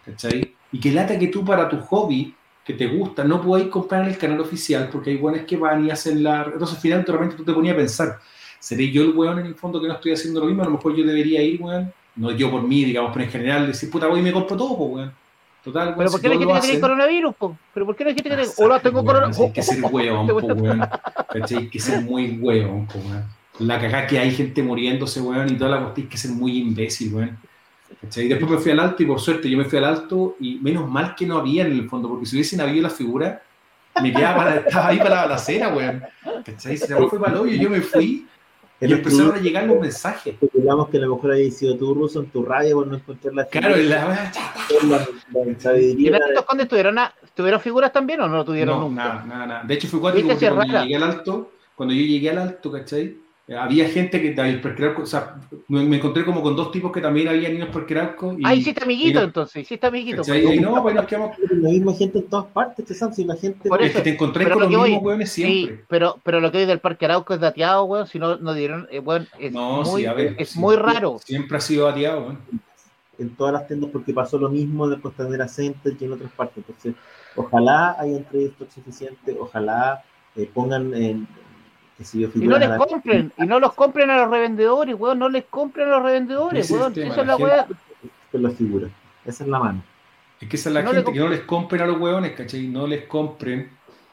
¿Cachai? Y que lata que tú para tu hobby, que te gusta, no podáis comprar en el canal oficial porque hay weones que van y hacen la... Entonces al final de repente tú te ponías a pensar, ¿seré yo el weón en el fondo que no estoy haciendo lo mismo? A lo mejor yo debería ir, weón. No yo por mí, digamos, pero en general decir, puta, voy y me compro todo, pues, weón. Total, weón, ¿Pero por si qué la gente que tiene coronavirus, po? ¿Pero por qué la gente que tiene... Hola, tengo weón, coronavirus. Hay que ser <laughs> huevón, po, weón. Hay que ser muy huevón, po, weón. La cagada que hay gente muriéndose, weón, y toda la cuestión hay que ser muy imbécil, weón. ¿Cachai? Después me fui al alto y por suerte yo me fui al alto y menos mal que no había en el fondo, porque si hubiesen habido las figuras, me quedaba para, estaba ahí para la balacera, weón. ¿Cachai? Se me fue para el hoyo, yo me fui y empezaron a llegar los mensajes. Digamos que a lo mejor había sido tú, Ruso, en tu radio por no encontrar la Claro, figura, la la, la ¿Y estos condes tuvieron, a- tuvieron figuras también o no tuvieron No, nunca? nada, nada, nada. De hecho, fue cuático porque cuando rara. llegué al alto, cuando yo llegué al alto, ¿cachai? Había gente que Parque Arauco, o sea, me, me encontré como con dos tipos que también habían ido Arauco. Y, Ah, hiciste amiguito y no- entonces, hiciste amiguito. pues. Y no, pues nos quedamos. La misma gente en todas partes, ¿qué sabes? Si la gente. Por Es eso, que te encontré con lo los mismos hueones Sí, siempre. pero, pero lo que hay del Parque Arauco es dateado, weón. Si no, no dieron, eh, weón, es, No, muy, sí, a ver, es sí. muy raro. Siempre ha sido bateado, weón. en todas las tiendas porque pasó lo mismo en el Costanera Center y en otras partes. Entonces, ojalá haya entre stock suficiente, ojalá eh, pongan en Y no les la- compren, y no los compren a los revendedores, weón. No les compren a los revendedores, es weón. tema, Esa es la la weá. con las figuras. Esa es la mano. Es que esa es la No gente, que no les compren a los hueones, ¿cachai? No les compren.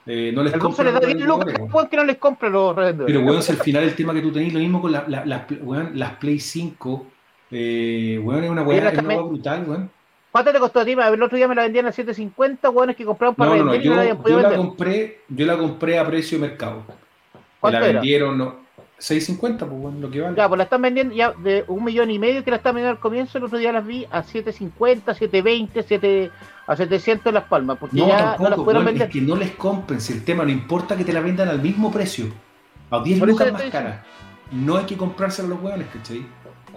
eh, no les El compren les a da los 10 lucas, revendedores, weón. weón, que no les compren los revendedores. Pero, weón, si al final el tema que tú tenés, lo mismo con la- la- las weón, las Play 5, eh, weón, es una weá, es una weá brutal, weón. ¿Cuánto te costó a ti? El otro día me la vendían a 7.50, weón, es que compraron para No, no, no, revender y no la yo, habían podido yo la vender. compré, yo la compré a precio de mercado. Me ¿Cuánto la era? vendieron, no, 6.50, pues, weón, lo que vale. Ya, pues la están vendiendo ya de un millón y medio que la están vendiendo al comienzo, el otro día las vi a 7.50, 7.20, 7, a 700 en las palmas, porque No, ya tampoco, no las pudieron weón, vender. es que no les compren, si el tema no importa que te la vendan al mismo precio, a 10 Por eso lucas más cara. No hay que comprárselo a los hueones, ¿cachai?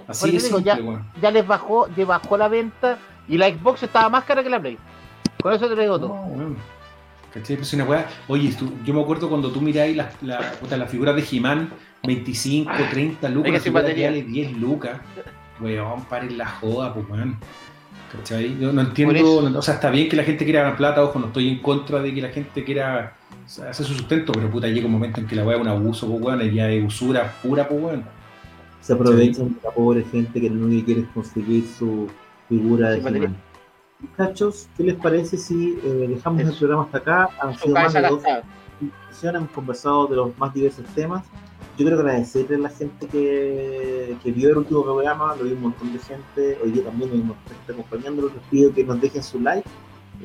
Así eso digo, simple, ya- weón. Ya les bajó, les bajó la venta y la Xbox estaba más cara que la Play. Con eso te lo digo todo. No. ¿Cachai? Pues una weá. Oye, tú- yo me acuerdo cuando tú miráis las la, las figuras de He-Man, 25, 30 lucas, que la vale 10 lucas. Weón, paren la joda, pues, weón. ¿Cachai? Yo no entiendo, no- o sea, está bien que la gente quiera ganar plata, ojo, no estoy en contra de que la gente quiera hacer su sustento, pero puta, llega un momento en que la weá es un abuso, pues, weón, y ya es usura pura, pues, weón. Se aprovechan de la pobre gente que lo único que quiere es conseguir su figura de Sí, Muchachos, ¿qué les parece si eh, dejamos el programa hasta acá? Han sido más de dos hemos conversado de los más diversos temas. Yo quiero agradecerle a la gente que, que vio el último programa, lo vi un montón de gente, hoy día también nos está acompañando, les pido que nos dejen su like,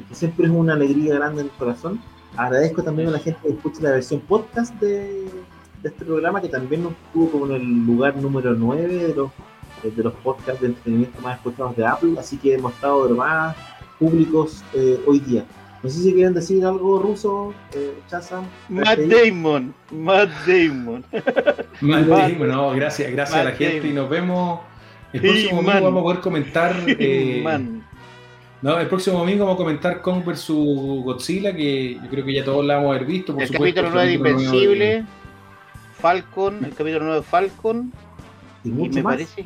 que siempre es una alegría grande en el corazón. Agradezco también a la gente que escucha la versión podcast de, de este programa, que también nos tuvo como en el lugar número 9 de los, de los podcasts de entretenimiento más escuchados de Apple, así que hemos estado de más públicos eh, hoy día. No sé si quieren decir algo ruso, eh, Chazam. Matt Damon, Matt Damon. <laughs> Matt Matt- Damon, no, gracias, gracias a la Matt gente Damon. y nos vemos. El Hey, próximo domingo man. vamos a poder comentar. <laughs> eh, Man. no, el próximo domingo vamos a comentar Kong vs Godzilla, que yo creo que ya todos la vamos a haber visto. Por El supuesto, capítulo 9 de capítulo nueve de- Invencible, Falcon, el capítulo 9 de Falcon, Y y mucho me más. parece.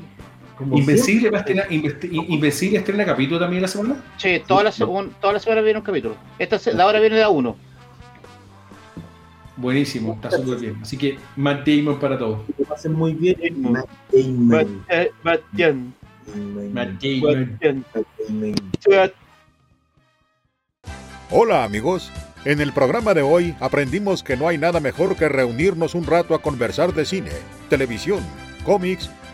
Invencible, va a estrenar- Inve- Invencible estrena capítulo también la semana. Che, toda la, segun- toda la semana viene un capítulo. Esta se- la hora viene de a uno. Buenísimo, está súper bien. Así que Matt Damon para todos. Que lo pasen muy bien. Damon. Matt Damon. Matt Damon. Hola amigos, en el programa de hoy aprendimos que no hay nada mejor que reunirnos un rato a conversar de cine, televisión, cómics